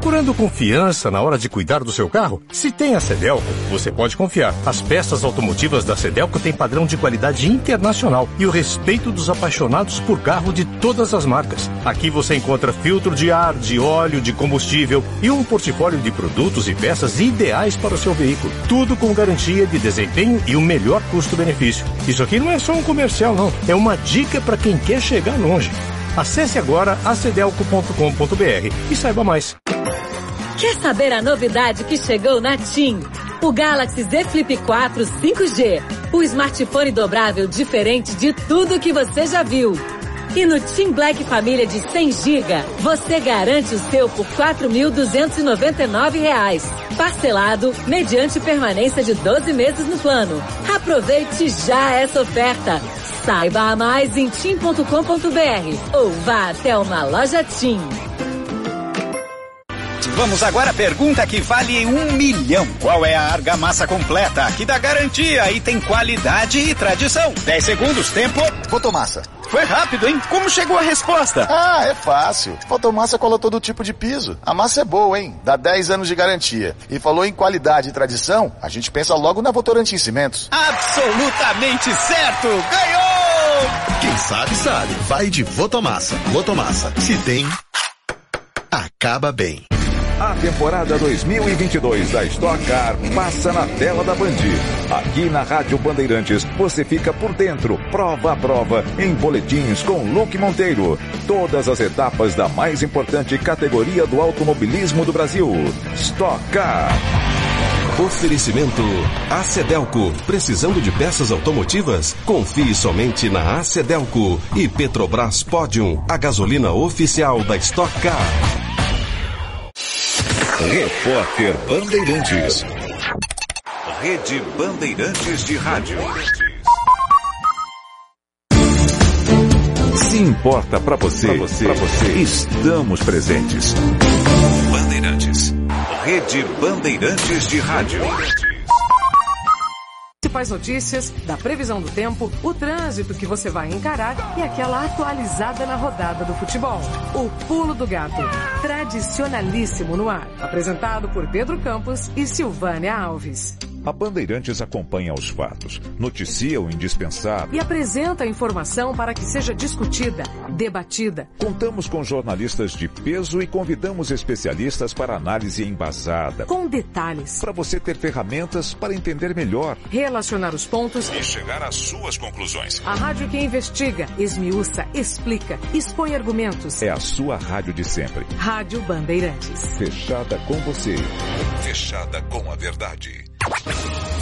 Procurando confiança na hora de cuidar do seu carro? Se tem a Cedelco, você pode confiar. As peças automotivas da Cedelco têm padrão de qualidade internacional e o respeito dos apaixonados por carro de todas as marcas. Aqui você encontra filtro de ar, de óleo, de combustível e um portfólio de produtos e peças ideais para o seu veículo. Tudo com garantia de desempenho e o melhor custo-benefício. Isso aqui não é só um comercial, não. É uma dica para quem quer chegar longe. Acesse agora acedelco.com.br e saiba mais. Quer saber a novidade que chegou na TIM? O Galaxy Z Flip 4 5G. O smartphone dobrável diferente de tudo que você já viu. E no Team Black Família de 100 GB, você garante o seu por R$ 4.299. Parcelado, mediante permanência de 12 meses no plano. Aproveite já essa oferta. Saiba mais em tim.com.br ou vá até uma loja Tim. Vamos agora à pergunta que vale um milhão. Qual é a argamassa completa que dá garantia e tem qualidade e tradição? 10 segundos, tempo. Fotomassa. Foi rápido, hein? Como chegou a resposta? Ah, é fácil. Fotomassa cola todo tipo de piso. A massa é boa, hein? Dá 10 anos de garantia. E falou em qualidade e tradição, a gente pensa logo na Votorantim Cimentos. Absolutamente certo! Ganhou! Quem sabe, sabe. Vai de Votomassa. Votomassa. Se tem, acaba bem. A temporada 2022 da Stock Car passa na tela da Band. Aqui na Rádio Bandeirantes você fica por dentro, prova a prova, em boletins com Luke Monteiro. Todas as etapas da mais importante categoria do automobilismo do Brasil. Stock Car. Oferecimento Acedelco. Precisando de peças automotivas? Confie somente na Acedelco. E Petrobras Podium, a gasolina oficial da Stock Car. Repórter Bandeirantes. Rede Bandeirantes de Rádio. Se importa para você, pra você, pra você, estamos presentes. Bandeirantes. Rede Bandeirantes de Rádio. Principais notícias, da previsão do tempo, o trânsito que você vai encarar e aquela atualizada na rodada do futebol. O Pulo do Gato, tradicionalíssimo no ar. Apresentado por Pedro Campos e Silvânia Alves. A Bandeirantes acompanha os fatos, noticia o indispensável. E apresenta a informação para que seja discutida, debatida. Contamos com jornalistas de peso e convidamos especialistas para análise embasada. Com detalhes. Para você ter ferramentas para entender melhor. Relacionar os pontos. E chegar às suas conclusões. A rádio que investiga, esmiuça, explica, expõe argumentos. É a sua rádio de sempre. Rádio Bandeirantes. Fechada com você. Fechada com a verdade.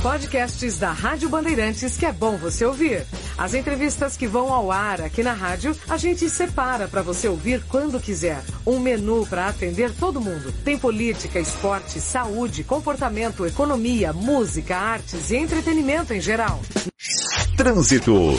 Podcasts da Rádio Bandeirantes que é bom você ouvir. As entrevistas que vão ao ar aqui na rádio, a gente separa para você ouvir quando quiser. Um menu para atender todo mundo. Tem política, esporte, saúde, comportamento, economia, música, artes e entretenimento em geral. Trânsito.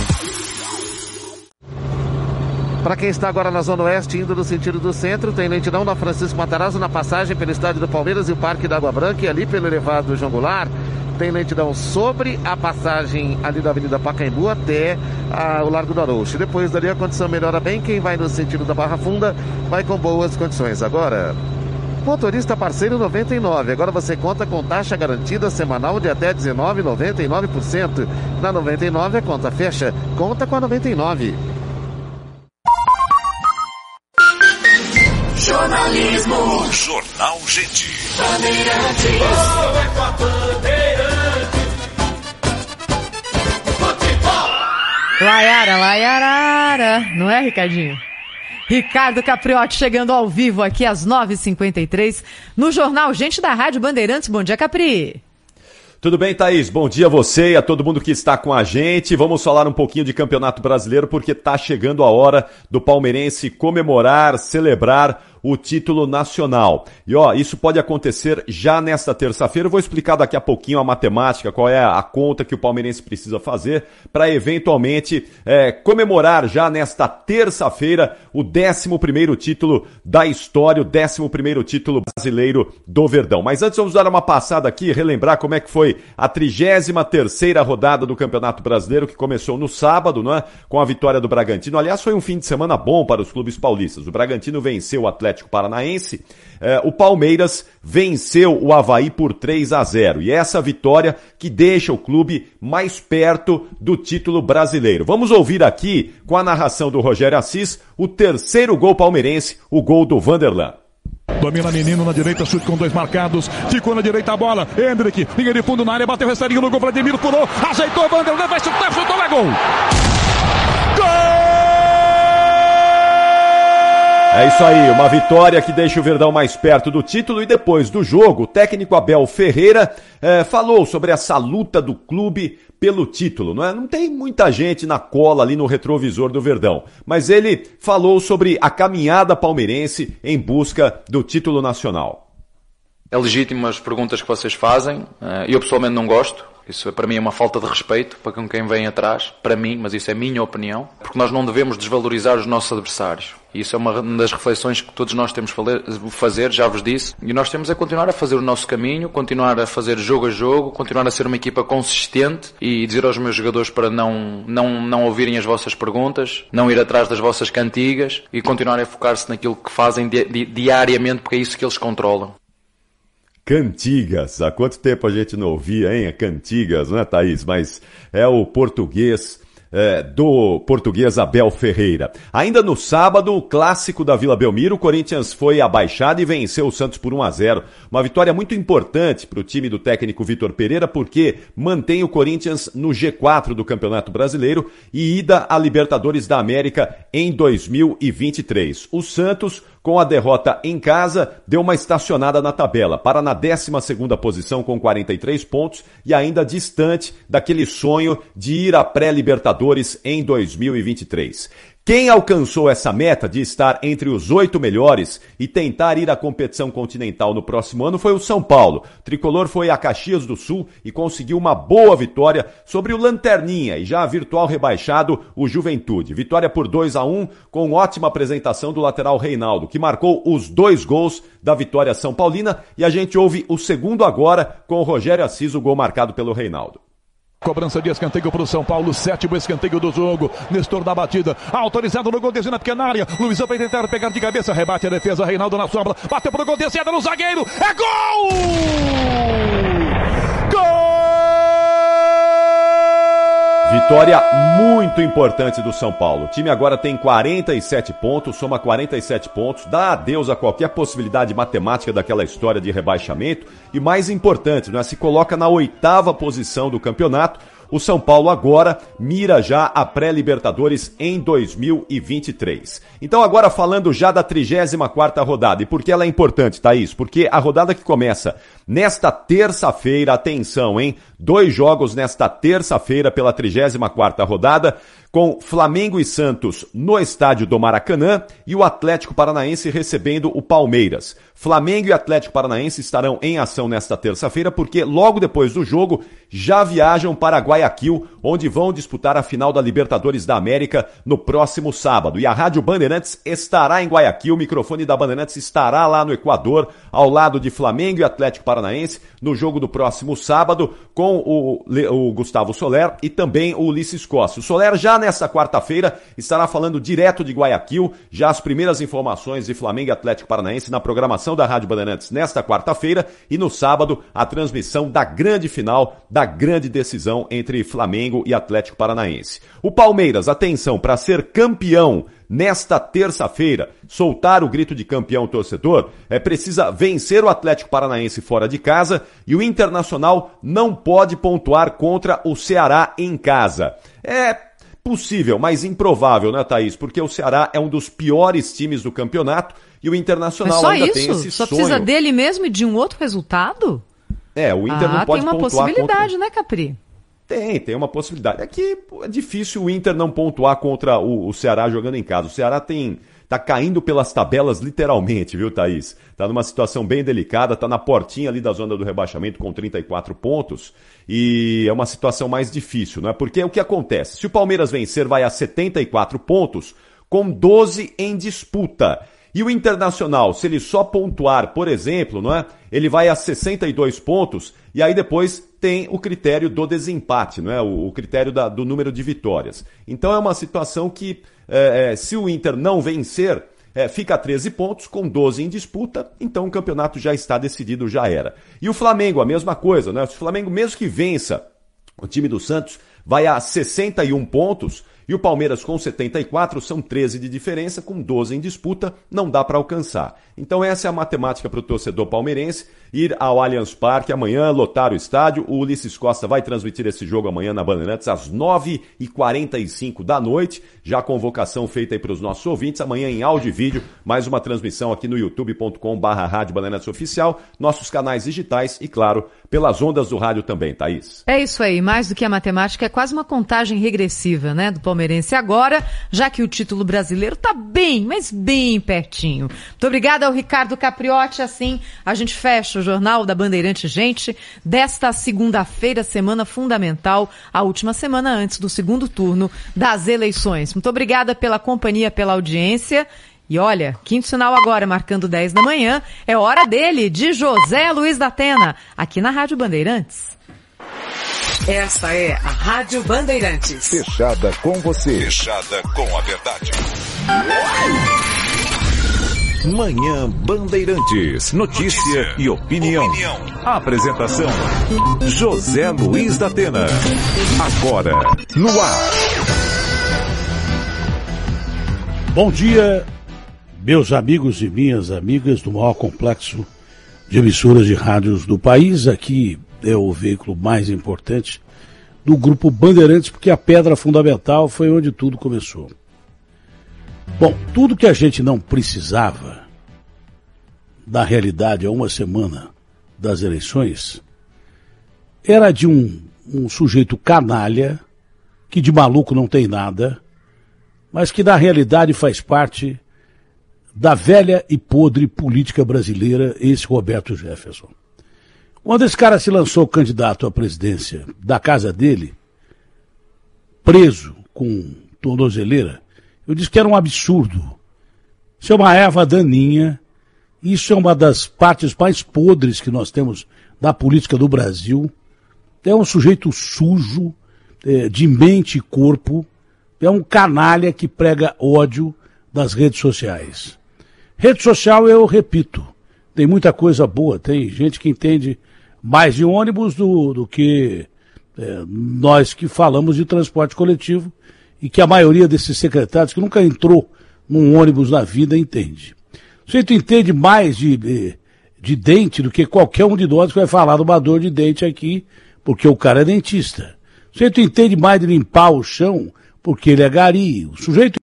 Para quem está agora na Zona Oeste, indo no sentido do centro, tem lentidão da Francisco Matarazzo na passagem pelo Estádio do Palmeiras e o Parque da Água Branca e ali pelo elevado João Goulart tem lentidão sobre a passagem ali da Avenida Pacaembu até a, o Largo do Arouche. Depois dali a condição melhora bem. Quem vai no sentido da Barra Funda vai com boas condições. Agora, motorista parceiro 99. Agora você conta com taxa garantida semanal de até 19,99%. Na 99 a conta fecha. Conta com a 99. Jornalismo. Jornal Gente. Laiara, Laiarara. Não é, Ricardinho? Ricardo Capriotti chegando ao vivo aqui às 9h53 no Jornal Gente da Rádio Bandeirantes. Bom dia, Capri. Tudo bem, Thaís? Bom dia a você e a todo mundo que está com a gente. Vamos falar um pouquinho de Campeonato Brasileiro porque está chegando a hora do palmeirense comemorar, celebrar o título nacional. E ó, isso pode acontecer já nesta terça-feira. Eu vou explicar daqui a pouquinho a matemática, qual é a conta que o palmeirense precisa fazer para eventualmente é, comemorar já nesta terça-feira o 11 primeiro título da história, o 11 primeiro título brasileiro do Verdão. Mas antes vamos dar uma passada aqui, relembrar como é que foi a 33 terceira rodada do Campeonato Brasileiro que começou no sábado, não é? Com a vitória do Bragantino. Aliás, foi um fim de semana bom para os clubes paulistas. O Bragantino venceu o Atlético Paranaense, eh, o Palmeiras venceu o Havaí por 3 a 0. E essa vitória que deixa o clube mais perto do título brasileiro. Vamos ouvir aqui, com a narração do Rogério Assis, o terceiro gol palmeirense, o gol do Vanderlan. Domina menino na direita, chute com dois marcados. Ficou na direita a bola. Hendrick, linha de fundo na área, bateu restaurinho no gol. Vladimir pulou, ajeitou, Vanderlan vai chutar, chutou, é gol! É isso aí, uma vitória que deixa o Verdão mais perto do título e depois do jogo, o técnico Abel Ferreira eh, falou sobre essa luta do clube pelo título. Não, é? não tem muita gente na cola ali no retrovisor do Verdão, mas ele falou sobre a caminhada palmeirense em busca do título nacional. É legítimo as perguntas que vocês fazem. eh, Eu pessoalmente não gosto. Isso para mim é uma falta de respeito para com quem vem atrás, para mim, mas isso é minha opinião, porque nós não devemos desvalorizar os nossos adversários. E isso é uma das reflexões que todos nós temos que fazer, já vos disse. E nós temos é continuar a fazer o nosso caminho, continuar a fazer jogo a jogo, continuar a ser uma equipa consistente e dizer aos meus jogadores para não, não, não ouvirem as vossas perguntas, não ir atrás das vossas cantigas e continuarem a focar-se naquilo que fazem di di diariamente, porque é isso que eles controlam. Cantigas. Há quanto tempo a gente não ouvia, hein? Cantigas, não é, Thaís? Mas é o português é, do português Abel Ferreira. Ainda no sábado, o clássico da Vila Belmiro, o Corinthians foi abaixado e venceu o Santos por 1 a 0. Uma vitória muito importante para o time do técnico Vitor Pereira, porque mantém o Corinthians no G4 do Campeonato Brasileiro e ida à Libertadores da América em 2023. O Santos com a derrota em casa, deu uma estacionada na tabela, para na 12 posição com 43 pontos e ainda distante daquele sonho de ir à pré-Libertadores em 2023. Quem alcançou essa meta de estar entre os oito melhores e tentar ir à competição continental no próximo ano foi o São Paulo. O tricolor foi a Caxias do Sul e conseguiu uma boa vitória sobre o Lanterninha e já virtual rebaixado, o Juventude. Vitória por 2 a 1 com ótima apresentação do lateral Reinaldo, que marcou os dois gols da vitória São Paulina e a gente ouve o segundo agora com o Rogério Assis, o gol marcado pelo Reinaldo. Cobrança de escanteio para o São Paulo, sétimo escanteio do jogo. Nestor da batida, autorizado no gol descendo na pequena área. Luizão vai tentar pegar de cabeça, rebate a defesa. Reinaldo na sombra, bateu pro gol, descida no zagueiro. É gol! Vitória muito importante do São Paulo. O time agora tem 47 pontos, soma 47 pontos, dá adeus a qualquer possibilidade matemática daquela história de rebaixamento e mais importante, né, se coloca na oitava posição do campeonato. O São Paulo agora mira já a pré-Libertadores em 2023. Então agora falando já da 34ª rodada. E por que ela é importante, Thaís? Porque a rodada que começa nesta terça-feira, atenção, hein? Dois jogos nesta terça-feira pela 34ª rodada com Flamengo e Santos no estádio do Maracanã e o Atlético Paranaense recebendo o Palmeiras. Flamengo e Atlético Paranaense estarão em ação nesta terça-feira porque logo depois do jogo já viajam para Guayaquil, onde vão disputar a final da Libertadores da América no próximo sábado. E a Rádio Bandeirantes estará em Guayaquil, o microfone da Bandeirantes estará lá no Equador, ao lado de Flamengo e Atlético Paranaense, no jogo do próximo sábado, com o, o Gustavo Soler e também o Ulisses Costa. O Soler já nesta quarta-feira estará falando direto de Guayaquil, já as primeiras informações de Flamengo e Atlético Paranaense na programação da Rádio Bandeirantes nesta quarta-feira e no sábado a transmissão da grande final, da grande decisão entre Flamengo e Atlético Paranaense. O Palmeiras, atenção, para ser campeão nesta terça-feira, soltar o grito de campeão torcedor, é precisa vencer o Atlético Paranaense fora de casa e o Internacional não pode pontuar contra o Ceará em casa. É possível, mas improvável, né, Thaís? Porque o Ceará é um dos piores times do campeonato e o Internacional Mas só ainda isso? tem esse Só sonho. precisa dele mesmo e de um outro resultado? É, o Inter ah, não pode tem uma pontuar possibilidade, contra... né, Capri? Tem, tem uma possibilidade. É que é difícil o Inter não pontuar contra o, o Ceará jogando em casa. O Ceará tem tá caindo pelas tabelas literalmente, viu, Thaís? Tá numa situação bem delicada, tá na portinha ali da zona do rebaixamento com 34 pontos e é uma situação mais difícil, não é? Porque o que acontece? Se o Palmeiras vencer, vai a 74 pontos com 12 em disputa. E o Internacional, se ele só pontuar, por exemplo, não é? Ele vai a 62 pontos e aí depois tem o critério do desempate, não é? O, o critério da, do número de vitórias. Então é uma situação que, é, é, se o Inter não vencer, é, fica a 13 pontos, com 12 em disputa, então o campeonato já está decidido, já era. E o Flamengo, a mesma coisa, né? Se o Flamengo, mesmo que vença o time do Santos, vai a 61 pontos, e o Palmeiras com 74, são 13 de diferença, com 12 em disputa, não dá para alcançar. Então essa é a matemática para o torcedor palmeirense, ir ao Allianz Parque amanhã, lotar o estádio. O Ulisses Costa vai transmitir esse jogo amanhã na Bandeirantes às 9h45 da noite. Já a convocação feita aí para os nossos ouvintes. Amanhã em áudio e vídeo, mais uma transmissão aqui no youtube.com barra Rádio Bandeirantes Oficial, nossos canais digitais e, claro, pelas ondas do rádio também, Thaís. É isso aí, mais do que a matemática, é quase uma contagem regressiva, né, do palmeirense agora, já que o título brasileiro tá bem, mas bem pertinho. Muito obrigada ao Ricardo Capriotti, assim a gente fecha o Jornal da Bandeirante Gente desta segunda-feira, semana fundamental, a última semana antes do segundo turno das eleições. Muito obrigada pela companhia, pela audiência e olha, quinto sinal agora, marcando 10 da manhã, é hora dele, de José Luiz da Atena, aqui na Rádio Bandeirantes. Essa é a Rádio Bandeirantes. Fechada com você. Fechada com a verdade. Manhã Bandeirantes. Notícia e opinião. Apresentação: José Luiz da Atena. Agora, no ar. Bom dia, meus amigos e minhas amigas do maior complexo de emissoras de rádios do país. Aqui é o veículo mais importante do grupo Bandeirantes, porque a pedra fundamental foi onde tudo começou. Bom, tudo que a gente não precisava da realidade há uma semana das eleições era de um, um sujeito canalha, que de maluco não tem nada, mas que na realidade faz parte da velha e podre política brasileira, esse Roberto Jefferson. Quando esse cara se lançou candidato à presidência da casa dele, preso com tornozeleira, eu disse que era um absurdo. Isso é uma erva daninha, isso é uma das partes mais podres que nós temos da política do Brasil. É um sujeito sujo, é, de mente e corpo, é um canalha que prega ódio das redes sociais. Rede social, eu repito, tem muita coisa boa, tem gente que entende mais de ônibus do, do que é, nós que falamos de transporte coletivo e que a maioria desses secretários que nunca entrou num ônibus na vida entende. O sujeito entende mais de, de, de dente do que qualquer um de nós que vai falar de uma dor de dente aqui, porque o cara é dentista. O sujeito entende mais de limpar o chão, porque ele é gari. O sujeito